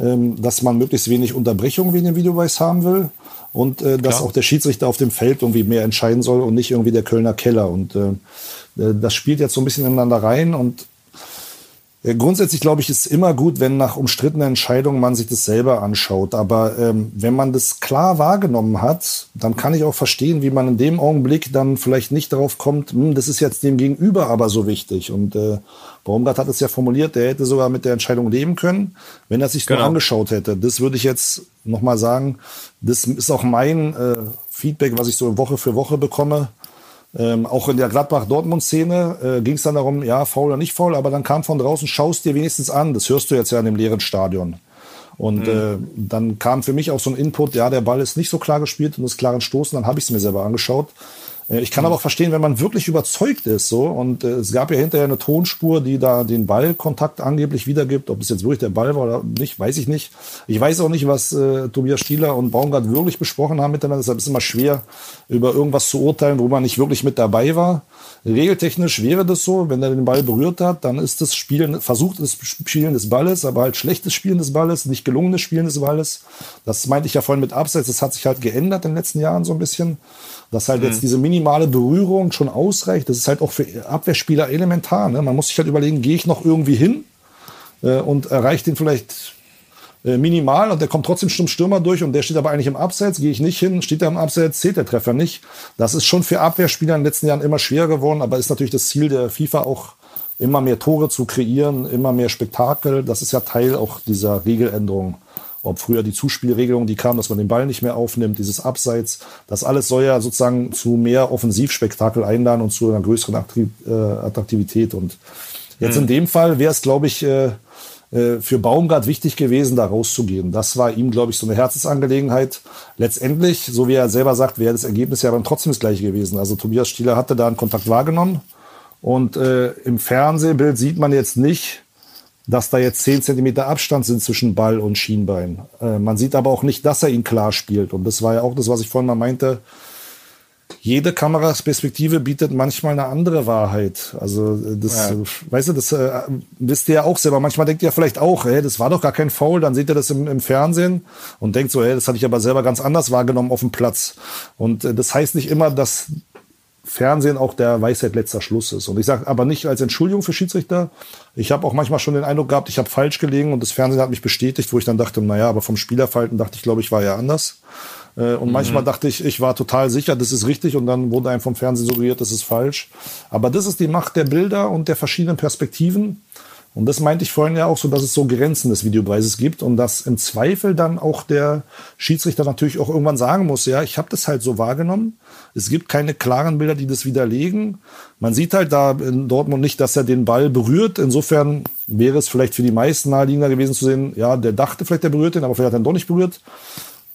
dass man möglichst wenig Unterbrechung wegen dem Videobeweis haben will und äh, dass Klar. auch der Schiedsrichter auf dem Feld irgendwie mehr entscheiden soll und nicht irgendwie der Kölner Keller. Und äh, äh das spielt jetzt so ein bisschen ineinander rein und äh, Grundsätzlich glaube ich, ist immer gut, wenn nach umstrittenen Entscheidungen man sich das selber anschaut. Aber ähm, wenn man das klar wahrgenommen hat, dann kann ich auch verstehen, wie man in dem Augenblick dann vielleicht nicht darauf kommt, hm, das ist jetzt dem Gegenüber aber so wichtig. Und äh, Baumgart hat es ja formuliert, der hätte sogar mit der Entscheidung leben können, wenn er sich genau. nur angeschaut hätte. Das würde ich jetzt nochmal sagen. Das ist auch mein äh, Feedback, was ich so Woche für Woche bekomme. Ähm, auch in der Gladbach-Dortmund-Szene äh, ging es dann darum, ja, faul oder nicht faul, aber dann kam von draußen, schaust dir wenigstens an. Das hörst du jetzt ja in dem leeren Stadion. Und mhm. äh, dann kam für mich auch so ein Input, ja, der Ball ist nicht so klar gespielt und ist klaren Stoßen. Dann habe ich es mir selber angeschaut. Äh, ich kann aber auch verstehen, wenn man wirklich überzeugt ist, so und äh, es gab ja hinterher eine Tonspur, die da den Ballkontakt angeblich wiedergibt. Ob es jetzt wirklich der Ball war oder nicht, weiß ich nicht. Ich weiß auch nicht, was äh, Tobias Stieler und Baumgart wirklich besprochen haben miteinander. Deshalb ist es immer schwer, über irgendwas zu urteilen, wo man nicht wirklich mit dabei war. Regeltechnisch wäre das so, wenn er den Ball berührt hat, dann ist das Spielen, versuchtes Spielen des Balles, aber halt schlechtes Spielen des Balles, nicht gelungenes Spielen des Balles. Das meinte ich ja vorhin mit Abseits. Das hat sich halt geändert in den letzten Jahren so ein bisschen dass halt mhm. jetzt diese minimale Berührung schon ausreicht. Das ist halt auch für Abwehrspieler elementar. Ne? Man muss sich halt überlegen, gehe ich noch irgendwie hin äh, und erreiche den vielleicht äh, minimal und der kommt trotzdem zum Stürmer durch und der steht aber eigentlich im Abseits, gehe ich nicht hin, steht er im Abseits, zählt der Treffer nicht. Das ist schon für Abwehrspieler in den letzten Jahren immer schwerer geworden, aber ist natürlich das Ziel der FIFA auch immer mehr Tore zu kreieren, immer mehr Spektakel. Das ist ja Teil auch dieser Regeländerung. Ob früher die Zuspielregelung, die kam, dass man den Ball nicht mehr aufnimmt, dieses Abseits, das alles soll ja sozusagen zu mehr Offensivspektakel einladen und zu einer größeren äh, Attraktivität. Und jetzt mhm. in dem Fall wäre es, glaube ich, äh, äh, für Baumgart wichtig gewesen, da rauszugehen. Das war ihm, glaube ich, so eine Herzensangelegenheit. Letztendlich, so wie er selber sagt, wäre das Ergebnis ja dann trotzdem das gleiche gewesen. Also Tobias Stieler hatte da einen Kontakt wahrgenommen. Und äh, im Fernsehbild sieht man jetzt nicht, dass da jetzt zehn Zentimeter Abstand sind zwischen Ball und Schienbein. Äh, man sieht aber auch nicht, dass er ihn klar spielt. Und das war ja auch das, was ich vorhin mal meinte jede Kamerasperspektive bietet manchmal eine andere Wahrheit. Also das, ja. weißt du, das äh, wisst ihr ja auch selber. Manchmal denkt ihr vielleicht auch, hey, das war doch gar kein Foul. Dann seht ihr das im, im Fernsehen und denkt so, hey, das hatte ich aber selber ganz anders wahrgenommen auf dem Platz. Und äh, das heißt nicht immer, dass Fernsehen auch der Weisheit letzter Schluss ist. Und ich sage aber nicht als Entschuldigung für Schiedsrichter. Ich habe auch manchmal schon den Eindruck gehabt, ich habe falsch gelegen und das Fernsehen hat mich bestätigt, wo ich dann dachte, naja, aber vom Spielerverhalten dachte ich, glaube ich, war ja anders. Äh, und mhm. manchmal dachte ich, ich war total sicher, das ist richtig und dann wurde einem vom Fernsehen suggeriert, das ist falsch. Aber das ist die Macht der Bilder und der verschiedenen Perspektiven. Und das meinte ich vorhin ja auch so, dass es so Grenzen des Videopreises gibt und dass im Zweifel dann auch der Schiedsrichter natürlich auch irgendwann sagen muss, ja, ich habe das halt so wahrgenommen. Es gibt keine klaren Bilder, die das widerlegen. Man sieht halt da in Dortmund nicht, dass er den Ball berührt. Insofern wäre es vielleicht für die meisten naheliegender gewesen zu sehen, ja, der dachte vielleicht, der berührt den, aber vielleicht hat er ihn doch nicht berührt.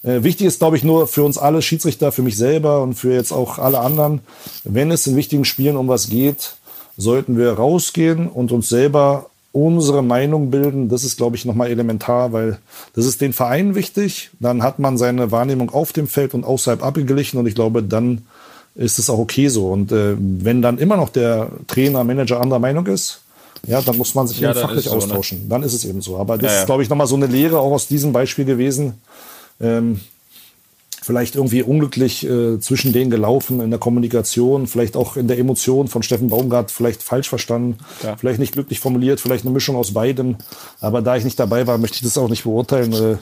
Äh, wichtig ist, glaube ich, nur für uns alle Schiedsrichter, für mich selber und für jetzt auch alle anderen, wenn es in wichtigen Spielen um was geht, sollten wir rausgehen und uns selber unsere Meinung bilden. Das ist, glaube ich, nochmal elementar, weil das ist den Vereinen wichtig. Dann hat man seine Wahrnehmung auf dem Feld und außerhalb abgeglichen und ich glaube, dann ist es auch okay so. Und äh, wenn dann immer noch der Trainer, Manager anderer Meinung ist, ja, dann muss man sich ja, eben fachlich so, austauschen. Ne? Dann ist es eben so. Aber das ja, ja. ist, glaube ich, nochmal so eine Lehre auch aus diesem Beispiel gewesen ähm, vielleicht irgendwie unglücklich äh, zwischen denen gelaufen in der Kommunikation, vielleicht auch in der Emotion von Steffen Baumgart, vielleicht falsch verstanden, ja. vielleicht nicht glücklich formuliert, vielleicht eine Mischung aus beidem. Aber da ich nicht dabei war, möchte ich das auch nicht beurteilen. Äh,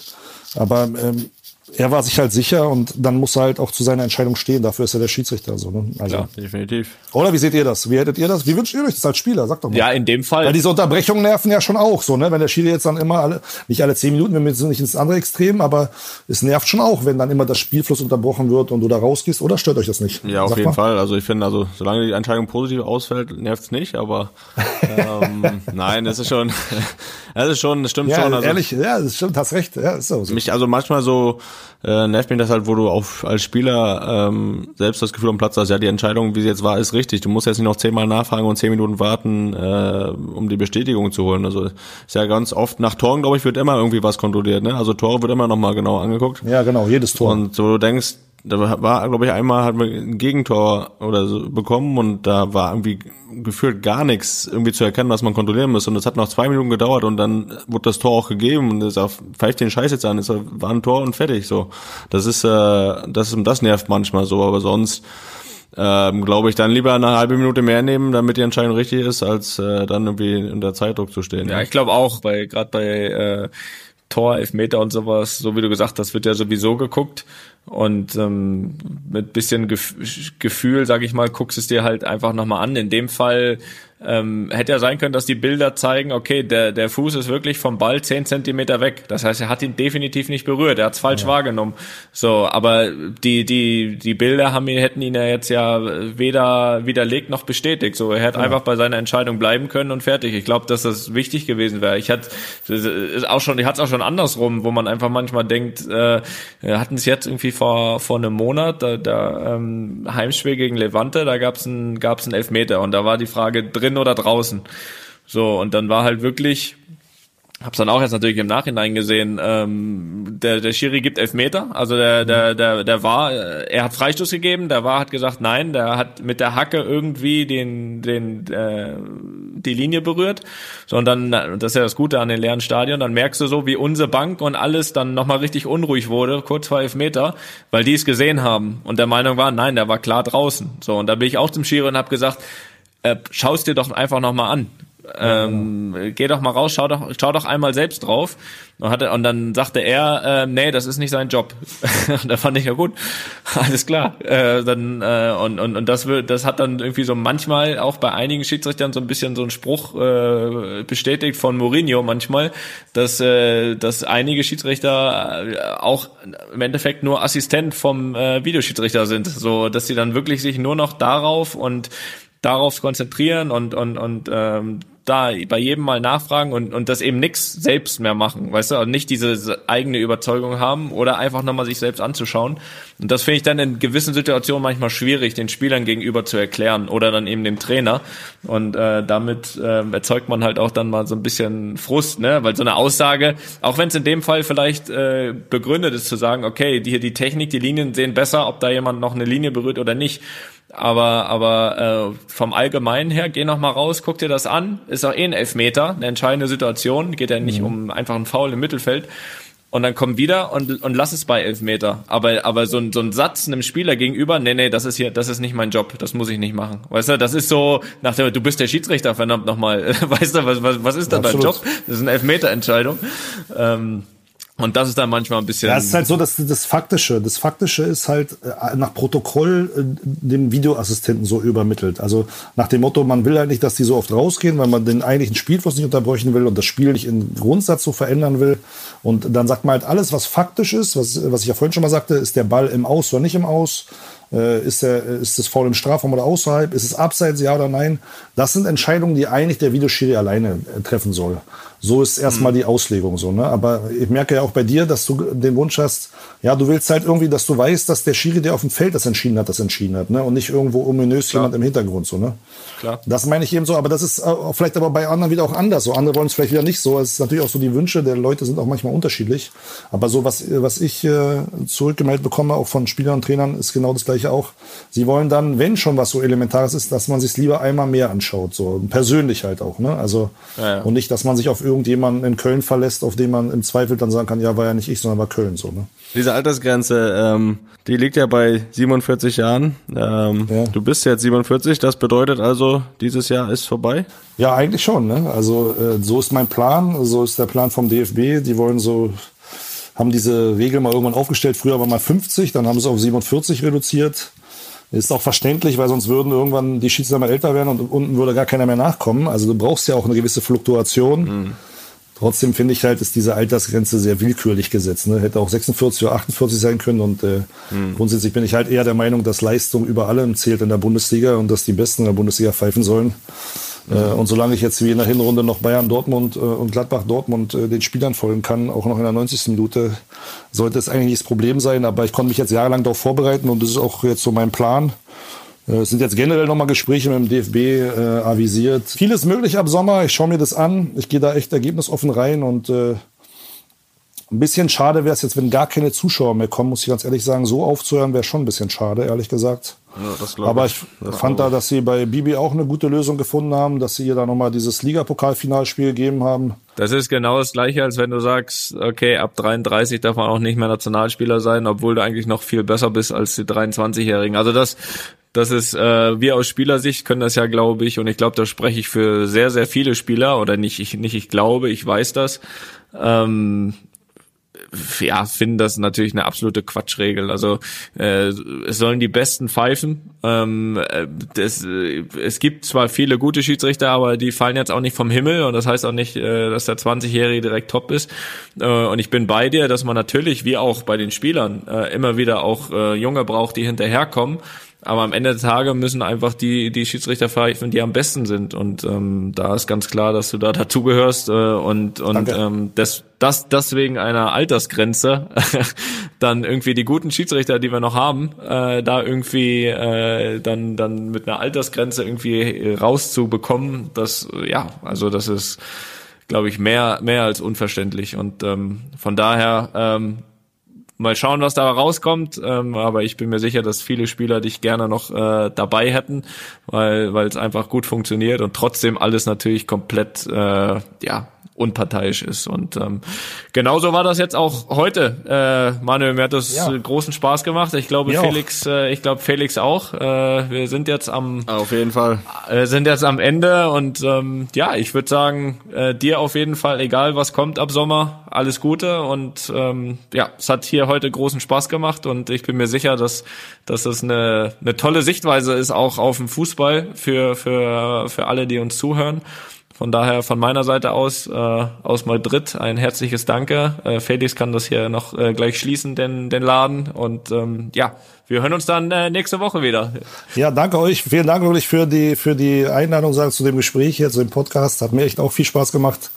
aber ähm, er war sich halt sicher und dann muss er halt auch zu seiner Entscheidung stehen. Dafür ist er der Schiedsrichter. So, ne? also, Klar, definitiv. Oder wie seht ihr das? Wie hättet ihr das? Wie wünscht ihr euch das als Spieler? Sagt doch mal. Ja, in dem Fall. Weil diese Unterbrechungen nerven ja schon auch so, ne? Wenn der Schiri jetzt dann immer alle, nicht alle zehn Minuten, wenn wir sind nicht ins andere Extrem, aber es nervt schon auch, wenn dann immer das Spielfluss unterbrochen wird und du da rausgehst. Oder stört euch das nicht? Ja, auf Sag jeden mal. Fall. Also ich finde, also solange die Entscheidung positiv ausfällt, nervt es nicht. Aber ähm, nein, es ist schon, es ist schon, es stimmt ja, schon. Also, ehrlich, ja, das stimmt, hast recht. Ja, ist so. Mich also manchmal so äh, nervt mich das halt, wo du auf, als Spieler ähm, selbst das Gefühl am Platz hast, ja, die Entscheidung, wie sie jetzt war, ist richtig. Du musst jetzt nicht noch zehnmal nachfragen und zehn Minuten warten, äh, um die Bestätigung zu holen. Also ist ja ganz oft nach Toren, glaube ich, wird immer irgendwie was kontrolliert. Ne? Also Tore wird immer nochmal genau angeguckt. Ja, genau, jedes Tor. Und so du denkst, da war, glaube ich, einmal hat man ein Gegentor oder so bekommen und da war irgendwie gefühlt gar nichts irgendwie zu erkennen, was man kontrollieren muss. Und es hat noch zwei Minuten gedauert und dann wurde das Tor auch gegeben und es pfeift den Scheiß jetzt an, es war ein Tor und fertig. So, das ist, äh, das, das nervt manchmal so, aber sonst ähm, glaube ich, dann lieber eine halbe Minute mehr nehmen, damit die Entscheidung richtig ist, als äh, dann irgendwie unter Zeitdruck zu stehen. Ja, ich glaube auch, bei gerade bei äh, Tor, Elfmeter und sowas, so wie du gesagt hast, wird ja sowieso geguckt. Und ähm, mit bisschen Gef Gefühl, sag ich mal, guckst es dir halt einfach nochmal an. In dem Fall ähm, hätte ja sein können, dass die Bilder zeigen, okay, der, der Fuß ist wirklich vom Ball zehn Zentimeter weg. Das heißt, er hat ihn definitiv nicht berührt, er hat es falsch ja. wahrgenommen. So, aber die, die, die Bilder haben ihn, hätten ihn ja jetzt ja weder widerlegt noch bestätigt. So, er hätte ja. einfach bei seiner Entscheidung bleiben können und fertig. Ich glaube, dass das wichtig gewesen wäre. Ich hatte ist auch schon, ich hatte es auch schon andersrum, wo man einfach manchmal denkt, äh, wir hatten es jetzt irgendwie vor, vor einem Monat, da, da ähm, Heimspiel gegen Levante, da gab es ein, gab's einen Elfmeter und da war die Frage drin, drin oder draußen. So, und dann war halt wirklich, hab's dann auch jetzt natürlich im Nachhinein gesehen, ähm, der, der Schiri gibt Elfmeter, also der, der, der, der war, er hat Freistoß gegeben, der war hat gesagt, nein, der hat mit der Hacke irgendwie den, den, äh, die Linie berührt. So, und dann, das ist ja das Gute an den leeren Stadion, dann merkst du so, wie unsere Bank und alles dann nochmal richtig unruhig wurde, kurz vor Elfmeter, weil die es gesehen haben und der Meinung war, nein, der war klar draußen. So, und da bin ich auch zum Schiri und hab gesagt, äh, schaust dir doch einfach nochmal an. Ähm, geh doch mal raus, schau doch, schau doch einmal selbst drauf. Und, hatte, und dann sagte er, äh, nee, das ist nicht sein Job. da fand ich ja gut, alles klar. Äh, dann äh, und und und das wird, das hat dann irgendwie so manchmal auch bei einigen Schiedsrichtern so ein bisschen so ein Spruch äh, bestätigt von Mourinho manchmal, dass äh, dass einige Schiedsrichter äh, auch im Endeffekt nur Assistent vom äh, Videoschiedsrichter sind, so dass sie dann wirklich sich nur noch darauf und darauf konzentrieren und und und ähm, da bei jedem mal nachfragen und, und das eben nix selbst mehr machen, weißt du, und nicht diese eigene Überzeugung haben oder einfach nochmal sich selbst anzuschauen. Und das finde ich dann in gewissen Situationen manchmal schwierig, den Spielern gegenüber zu erklären oder dann eben dem Trainer. Und äh, damit äh, erzeugt man halt auch dann mal so ein bisschen Frust, ne? Weil so eine Aussage, auch wenn es in dem Fall vielleicht äh, begründet ist zu sagen, okay, die, die Technik, die Linien sehen besser, ob da jemand noch eine Linie berührt oder nicht. Aber, aber äh, vom Allgemeinen her, geh noch mal raus, guck dir das an. Ist auch eh ein Elfmeter, eine entscheidende Situation. Geht ja nicht mhm. um einfach einen Foul im Mittelfeld. Und dann komm wieder und, und lass es bei Elfmeter. Aber, aber so ein, so ein Satz einem Spieler gegenüber, nee, nee, das ist hier, das ist nicht mein Job, das muss ich nicht machen. Weißt du, das ist so, nach dem, du bist der Schiedsrichter, verdammt nochmal. Weißt du, was, was, was ist da dein Job? Das ist eine Elfmeterentscheidung. Ähm, und das ist dann manchmal ein bisschen. Ja, es ist halt so, dass das Faktische, das Faktische ist halt äh, nach Protokoll äh, dem Videoassistenten so übermittelt. Also nach dem Motto, man will halt nicht, dass die so oft rausgehen, weil man den eigentlichen Spielfluss nicht unterbrechen will und das Spiel nicht im Grundsatz so verändern will. Und dann sagt man halt alles, was faktisch ist, was, was ich ja vorhin schon mal sagte, ist der Ball im Aus oder nicht im Aus? Äh, ist, der, ist das Foul im Strafraum oder außerhalb? Ist es abseits, ja oder nein? Das sind Entscheidungen, die eigentlich der Videoschiri alleine treffen soll. So ist erstmal mhm. die Auslegung so. Ne? Aber ich merke ja auch bei dir, dass du den Wunsch hast, ja, du willst halt irgendwie, dass du weißt, dass der Schiri, der auf dem Feld das entschieden hat, das entschieden hat, ne? Und nicht irgendwo ominös Klar. jemand im Hintergrund so, ne? Klar. Das meine ich eben so, aber das ist vielleicht aber bei anderen wieder auch anders. So andere wollen es vielleicht wieder nicht so. Es ist natürlich auch so, die Wünsche der Leute sind auch manchmal unterschiedlich. Aber so was, was ich äh, zurückgemeldet bekomme, auch von Spielern und Trainern, ist genau das gleiche auch. Sie wollen dann, wenn schon was so Elementares ist, dass man sich lieber einmal mehr anschaut, so persönlich halt auch, ne? Also ja, ja. und nicht, dass man sich auf irgendjemanden in Köln verlässt, auf den man im Zweifel dann sagen kann, ja, war ja nicht ich, sondern war Köln so, ne? Diese Altersgrenze, ähm, die liegt ja bei 47 Jahren. Ähm, ja. Du bist jetzt 47, das bedeutet also, dieses Jahr ist vorbei? Ja, eigentlich schon. Ne? Also äh, so ist mein Plan, so ist der Plan vom DFB. Die wollen so, haben diese Regel mal irgendwann aufgestellt. Früher war mal 50, dann haben sie auf 47 reduziert. Ist auch verständlich, weil sonst würden irgendwann die Schiedsrichter mal älter werden und unten würde gar keiner mehr nachkommen. Also du brauchst ja auch eine gewisse Fluktuation. Mhm. Trotzdem finde ich halt, ist diese Altersgrenze sehr willkürlich gesetzt. Ne? Hätte auch 46 oder 48 sein können. Und äh, mhm. grundsätzlich bin ich halt eher der Meinung, dass Leistung über allem zählt in der Bundesliga und dass die Besten in der Bundesliga pfeifen sollen. Mhm. Und solange ich jetzt wie in der Hinrunde noch Bayern Dortmund äh, und Gladbach Dortmund äh, den Spielern folgen kann, auch noch in der 90. Minute, sollte es eigentlich nicht das Problem sein. Aber ich konnte mich jetzt jahrelang darauf vorbereiten und das ist auch jetzt so mein Plan. Es sind jetzt generell nochmal Gespräche mit dem DFB äh, avisiert. Vieles möglich ab Sommer. Ich schaue mir das an. Ich gehe da echt ergebnisoffen rein und äh, ein bisschen schade wäre es jetzt, wenn gar keine Zuschauer mehr kommen, muss ich ganz ehrlich sagen. So aufzuhören wäre schon ein bisschen schade, ehrlich gesagt. Ja, Aber ich, ich fand da, dass sie bei Bibi auch eine gute Lösung gefunden haben, dass sie ihr da nochmal dieses Ligapokalfinalspiel gegeben haben. Das ist genau das gleiche, als wenn du sagst, okay, ab 33 darf man auch nicht mehr Nationalspieler sein, obwohl du eigentlich noch viel besser bist als die 23-Jährigen. Also das, das ist, äh, wir aus Spielersicht können das ja, glaube ich, und ich glaube, da spreche ich für sehr, sehr viele Spieler, oder nicht, ich, nicht ich glaube, ich weiß das, ähm, ja, finden das natürlich eine absolute Quatschregel. Also äh, es sollen die Besten pfeifen. Ähm, das, äh, es gibt zwar viele gute Schiedsrichter, aber die fallen jetzt auch nicht vom Himmel und das heißt auch nicht, äh, dass der 20-Jährige direkt top ist. Äh, und ich bin bei dir, dass man natürlich, wie auch bei den Spielern, äh, immer wieder auch äh, Junge braucht, die hinterherkommen. Aber am Ende der Tage müssen einfach die, die Schiedsrichter pfeifen, die am besten sind. Und ähm, da ist ganz klar, dass du da dazugehörst. Äh, und und ähm, das, das deswegen einer Altersgrenze dann irgendwie die guten Schiedsrichter, die wir noch haben, äh, da irgendwie äh, dann, dann mit einer Altersgrenze irgendwie rauszubekommen, das, ja, also das ist, glaube ich, mehr, mehr als unverständlich. Und ähm, von daher ähm, Mal schauen, was da rauskommt. Ähm, aber ich bin mir sicher, dass viele Spieler dich gerne noch äh, dabei hätten, weil weil es einfach gut funktioniert und trotzdem alles natürlich komplett äh, ja unparteiisch ist. Und ähm, genauso war das jetzt auch heute. Äh, Manuel, mir hat das ja. großen Spaß gemacht. Ich glaube, mir Felix, äh, ich glaube Felix auch. Äh, wir sind jetzt am auf jeden Fall äh, sind jetzt am Ende und ähm, ja, ich würde sagen, äh, dir auf jeden Fall, egal was kommt ab Sommer, alles Gute und ähm, ja, es hat hier heute großen Spaß gemacht und ich bin mir sicher, dass dass es eine eine tolle Sichtweise ist auch auf den Fußball für für für alle, die uns zuhören. Von daher von meiner Seite aus, äh, aus Madrid, ein herzliches Danke. Äh, Felix kann das hier noch äh, gleich schließen, den, den Laden. Und ähm, ja, wir hören uns dann äh, nächste Woche wieder. Ja, danke euch. Vielen Dank wirklich für die, für die Einladung sagen, zu dem Gespräch hier, zu dem Podcast. Hat mir echt auch viel Spaß gemacht.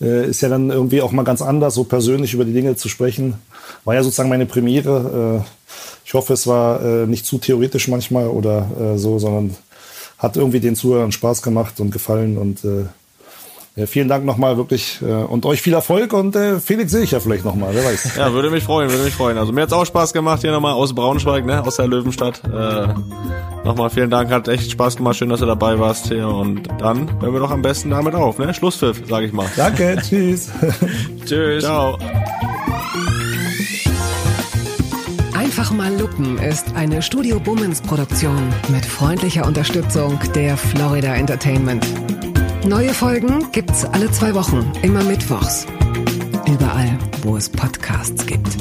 Äh, ist ja dann irgendwie auch mal ganz anders, so persönlich über die Dinge zu sprechen. War ja sozusagen meine Premiere. Äh, ich hoffe, es war äh, nicht zu theoretisch manchmal oder äh, so, sondern hat irgendwie den Zuhörern Spaß gemacht und gefallen und äh, ja, vielen Dank nochmal wirklich äh, und euch viel Erfolg und äh, Felix sehe ich ja vielleicht nochmal, wer weiß. Ja, würde mich freuen, würde mich freuen. Also mir hat's auch Spaß gemacht hier nochmal aus Braunschweig, ne, aus der Löwenstadt. Äh, nochmal vielen Dank, hat echt Spaß gemacht, schön, dass du dabei warst hier und dann hören wir doch am besten damit auf, ne? Schlusspfiff, sage ich mal. Danke, tschüss. tschüss. Ciao. Einfach mal Lupen ist eine Studio Bummens Produktion mit freundlicher Unterstützung der Florida Entertainment. Neue Folgen gibt's alle zwei Wochen, immer mittwochs. Überall, wo es Podcasts gibt.